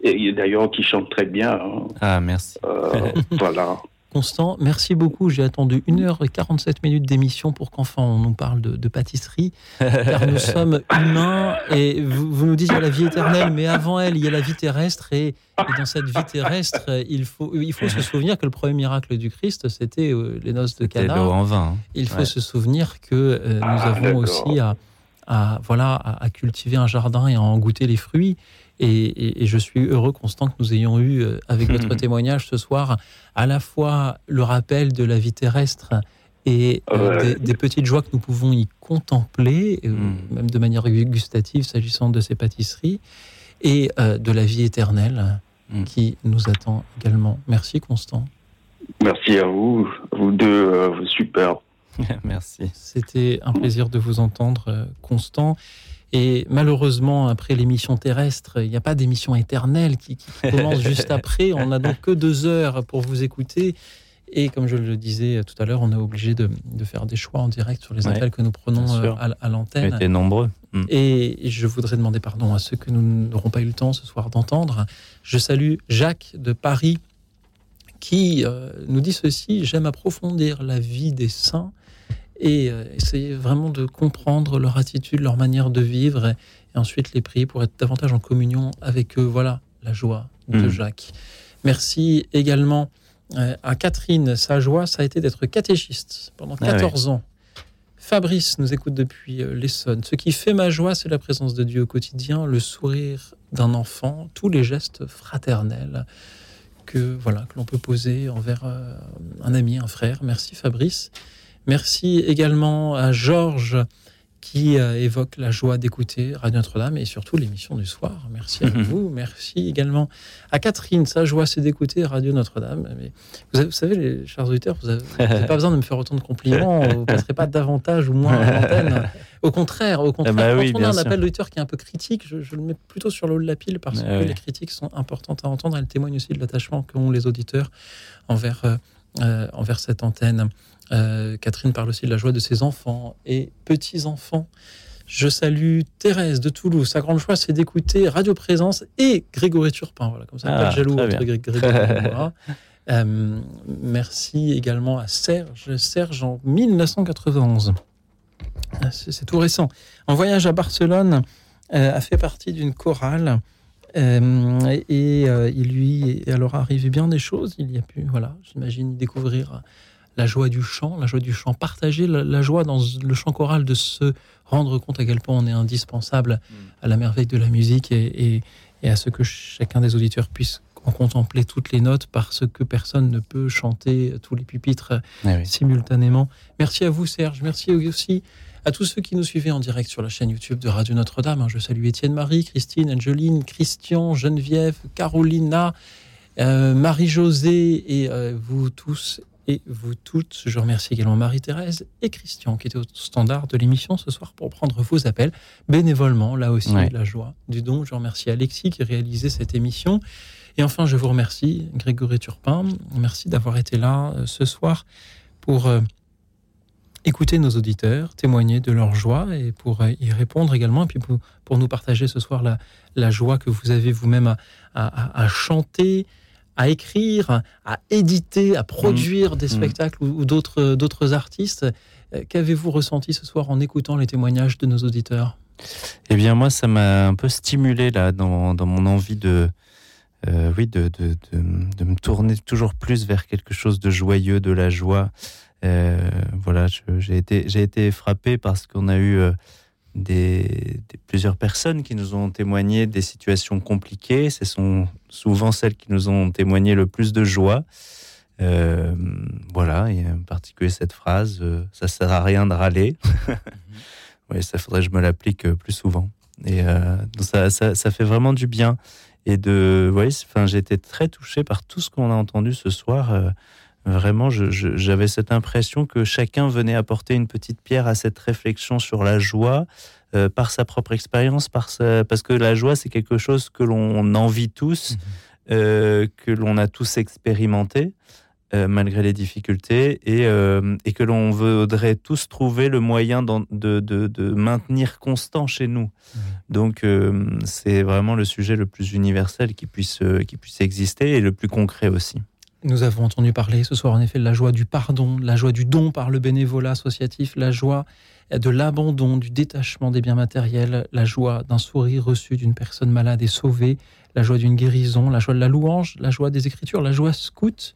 et d'ailleurs qui chante très bien. hein. Ah, merci. Euh, voilà. Constant, merci beaucoup. J'ai attendu 1h47 minutes d'émission pour qu'enfin on nous parle de, de pâtisserie, car nous sommes humains et vous, vous nous dites il y a la vie éternelle, mais avant elle, il y a la vie terrestre et, et dans cette vie terrestre, il faut, il faut se souvenir que le premier miracle du Christ, c'était euh, les noces de Cana. en vin, hein. Il faut Ouais. se souvenir que euh, nous Ah, avons aussi à, à, voilà, à, à cultiver un jardin et à en goûter les fruits. Et, et- et je suis heureux, Constant, que nous ayons eu, euh, avec votre témoignage ce soir, à la fois le rappel de la vie terrestre et euh, des, des petites joies que nous pouvons y contempler, euh, même de manière gu- gustative s'agissant de ces pâtisseries, et euh, de la vie éternelle qui nous attend également. Merci, Constant. Merci à vous, vous deux, super. Merci. C'était un plaisir de vous entendre, Constant. Et malheureusement, après l'émission terrestre, il n'y a pas d'émission éternelle qui, qui commence juste après. On n'a donc que deux heures pour vous écouter. Et comme je le disais tout à l'heure, on est obligé de, de faire des choix en direct sur les Ouais, appels que nous prenons euh, à, à l'antenne. Vous nombreux. Mm. Et je voudrais demander pardon à ceux que nous n'aurons pas eu le temps ce soir d'entendre. Je salue Jacques de Paris qui euh, nous dit ceci J'aime approfondir la vie des saints et euh, essayer vraiment de comprendre leur attitude, leur manière de vivre et, et ensuite les prier pour être davantage en communion avec eux. Voilà la joie de Mm. Jacques. Merci également euh, à Catherine. Sa joie, ça a été d'être catéchiste pendant Ah oui. 14 ans. Fabrice nous écoute depuis euh, l'Essonne. Ce qui fait ma joie, c'est la présence de Dieu au quotidien, le sourire d'un enfant, tous les gestes fraternels que voilà que l'on peut poser envers un ami, un frère. Merci Fabrice. Merci également à Georges qui euh, évoque la joie d'écouter Radio Notre-Dame et surtout l'émission du soir. Merci à vous. Merci également à Catherine. Sa joie, c'est d'écouter Radio Notre-Dame. Mais vous, avez- vous savez, les chers auditeurs, vous n'avez pas besoin de me faire autant de compliments. Vous ne passerez pas davantage ou moins à l'antenne. Au contraire, au contraire, bah quand oui, on a un appel d'auditeur qui est un peu critique, je, je le mets plutôt sur le haut de la pile parce Ah que oui. les critiques sont importantes à entendre. Elles témoignent aussi de l'attachement qu'ont les auditeurs envers, euh, euh, envers cette antenne. Euh, Catherine parle aussi de la joie de ses enfants et petits-enfants. Je salue Thérèse de Toulouse. Sa grande joie, c'est d'écouter Radio Présence et Grégory Turpin. Voilà, comme ça, pas Ah, de jaloux entre Grégory et moi. Euh, merci également à Serge. Serge en 1991. Ah, c'est tout récent. En voyage à Barcelone, a fait partie d'une chorale. et il lui alors arrivé bien des choses. Il y a pu, voilà, j'imagine, découvrir la joie du chant, la joie du chant partagé, la, joie dans le chant choral de se rendre compte à quel point on est indispensable à la merveille de la musique et, à ce que chacun des auditeurs puisse en contempler toutes les notes parce que personne ne peut chanter tous les pupitres eh simultanément. Merci à vous Serge, merci aussi à tous ceux qui nous suivaient en direct sur la chaîne YouTube de Radio Notre-Dame. Je salue Étienne Marie, Christine, Angeline, Christian, Geneviève, Carolina, euh, Marie-Josée et euh, vous tous et vous toutes. Je remercie également Marie-Thérèse et Christian qui étaient au standard de l'émission ce soir pour prendre vos appels bénévolement. Là aussi, la joie du don. Je remercie Alexis qui réalisait cette émission. Et enfin, je vous remercie, Grégory Turpin. Merci d'avoir été là euh, ce soir pour euh, écouter nos auditeurs, témoigner de leur joie et pour euh, y répondre également. Et puis pour, nous partager ce soir la, la joie que vous avez vous-même à chanter, à écrire, à éditer, à produire mmh. des mmh. spectacles ou, d'autres, d'autres artistes. Euh, qu'avez-vous ressenti ce soir en écoutant les témoignages de nos auditeurs? Eh bien, moi, ça m'a un peu stimulé là dans, dans mon envie de, euh, oui, de, de, de, me tourner toujours plus vers quelque chose de joyeux, de la joie. Euh, voilà, j'ai été, j'ai été frappé parce qu'on a eu des, plusieurs personnes qui nous ont témoigné des situations compliquées. Ce sont souvent celles qui nous ont témoigné le plus de joie. Euh, voilà, et en particulier cette phrase euh, ça sert à rien de râler. oui, ça faudrait que je me l'applique euh, plus souvent. Et ça, ça, ça, fait vraiment du bien. Et de, voyez, enfin, j'ai été très touché par tout ce qu'on a entendu ce soir. Vraiment, j'avais cette impression que chacun venait apporter une petite pierre à cette réflexion sur la joie euh, par sa propre expérience, parce que la joie, c'est quelque chose que l'on envie tous, mhm. euh, que l'on a tous expérimenté. Euh, malgré les difficultés, et, et que l'on voudrait tous trouver le moyen de, de, maintenir constant chez nous. Mhm. Donc c'est vraiment le sujet le plus universel qui puisse, qui puisse exister et le plus concret aussi. Nous avons entendu parler ce soir en effet de la joie du pardon, la joie du don par le bénévolat associatif, la joie de l'abandon, du détachement des biens matériels, la joie d'un sourire reçu d'une personne malade et sauvée, la joie d'une guérison, la joie de la louange, la joie des écritures, la joie scout,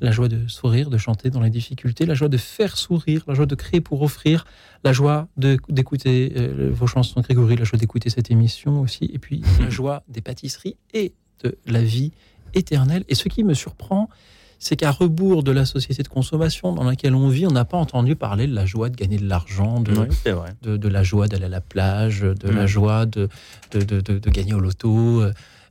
la joie de sourire, de chanter dans les difficultés, la joie de faire sourire, la joie de créer pour offrir, la joie d'écouter euh, vos chansons, Grégory, la joie d'écouter cette émission aussi, et puis la joie des pâtisseries et de la vie éternel. Et ce qui me surprend, c'est qu'à rebours de la société de consommation dans laquelle on vit, on n'a pas entendu parler de la joie de gagner de l'argent, de, de, la joie d'aller à la plage, de la joie de, de, gagner au loto.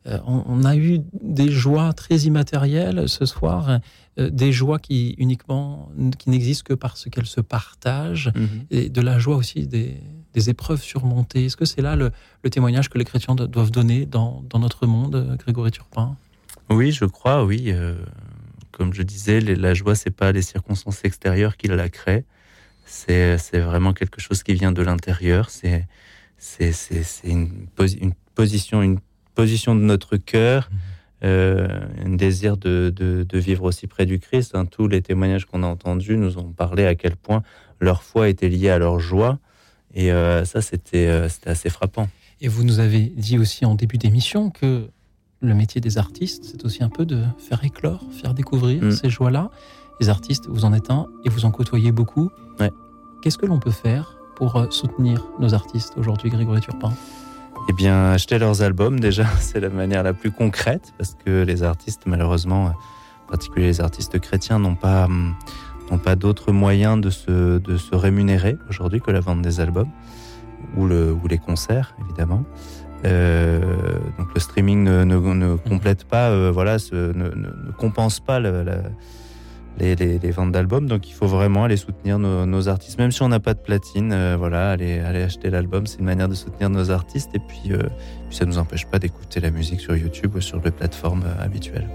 Euh, on, a eu des joies très immatérielles ce soir, euh, des joies qui uniquement qui n'existent que parce qu'elles se partagent, mhm. et de la joie aussi des, épreuves surmontées. Est-ce que c'est là le, témoignage que les chrétiens doivent donner dans, dans notre monde, Grégory Turpin? Oui, je crois, oui. Euh, comme je disais, la joie, c'est pas les circonstances extérieures qui la créent. C'est, vraiment quelque chose qui vient de l'intérieur. C'est, c'est, une, une, position, une position de notre cœur, mmh. euh, un désir de, de, vivre aussi près du Christ. Hein. Tous les témoignages qu'on a entendus nous ont parlé à quel point leur foi était liée à leur joie. Et euh, ça, c'était, c'était assez frappant. Et vous nous avez dit aussi en début d'émission que le métier des artistes, c'est aussi un peu de faire éclore, faire découvrir mm. ces joies-là. Les artistes, vous en êtes un et vous en côtoyez beaucoup. Qu'est-ce que l'on peut faire pour euh, soutenir nos artistes aujourd'hui, Grégory Turpin? Eh bien, acheter leurs albums, déjà, c'est la manière la plus concrète, parce que les artistes, malheureusement, en particulier les artistes chrétiens, n'ont pas, hum, n'ont pas d'autres moyens de se, de se rémunérer aujourd'hui que la vente des albums, ou, le, ou les concerts, évidemment. Euh, donc le streaming ne, ne, complète pas, euh, voilà, ne, ne, compense pas la, les, les, les, ventes d'albums. Donc il faut vraiment aller soutenir nos, nos artistes, même si on n'a pas de platine. Euh, voilà, aller, aller acheter l'album, c'est une manière de soutenir nos artistes. Et puis, puis ça nous empêche pas d'écouter la musique sur YouTube ou sur les plateformes habituelles.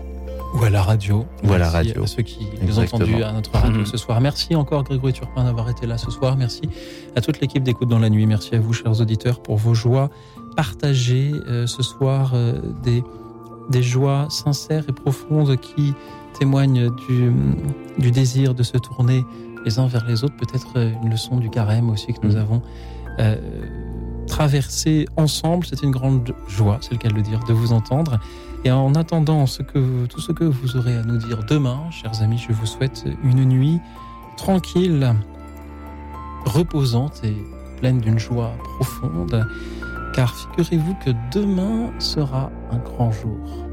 Ou à la radio. Ou à la radio. À ceux qui nous ont entendus à notre radio mhm. ce soir. Merci encore Grégory Turpin d'avoir été là ce soir. Merci à toute l'équipe d'écoute dans la nuit. Merci à vous, chers auditeurs, pour vos joies partagées euh, ce soir, euh, des, des joies sincères et profondes qui témoignent du, du désir de se tourner les uns vers les autres, peut-être une leçon du carême aussi que nous Mm. avons euh, traversé ensemble. C'est une grande joie, c'est le cas de le dire, de vous entendre. Et en attendant ce que, tout ce que vous aurez à nous dire demain, chers amis, je vous souhaite une nuit tranquille, reposante et pleine d'une joie profonde. Car figurez-vous que demain sera un grand jour.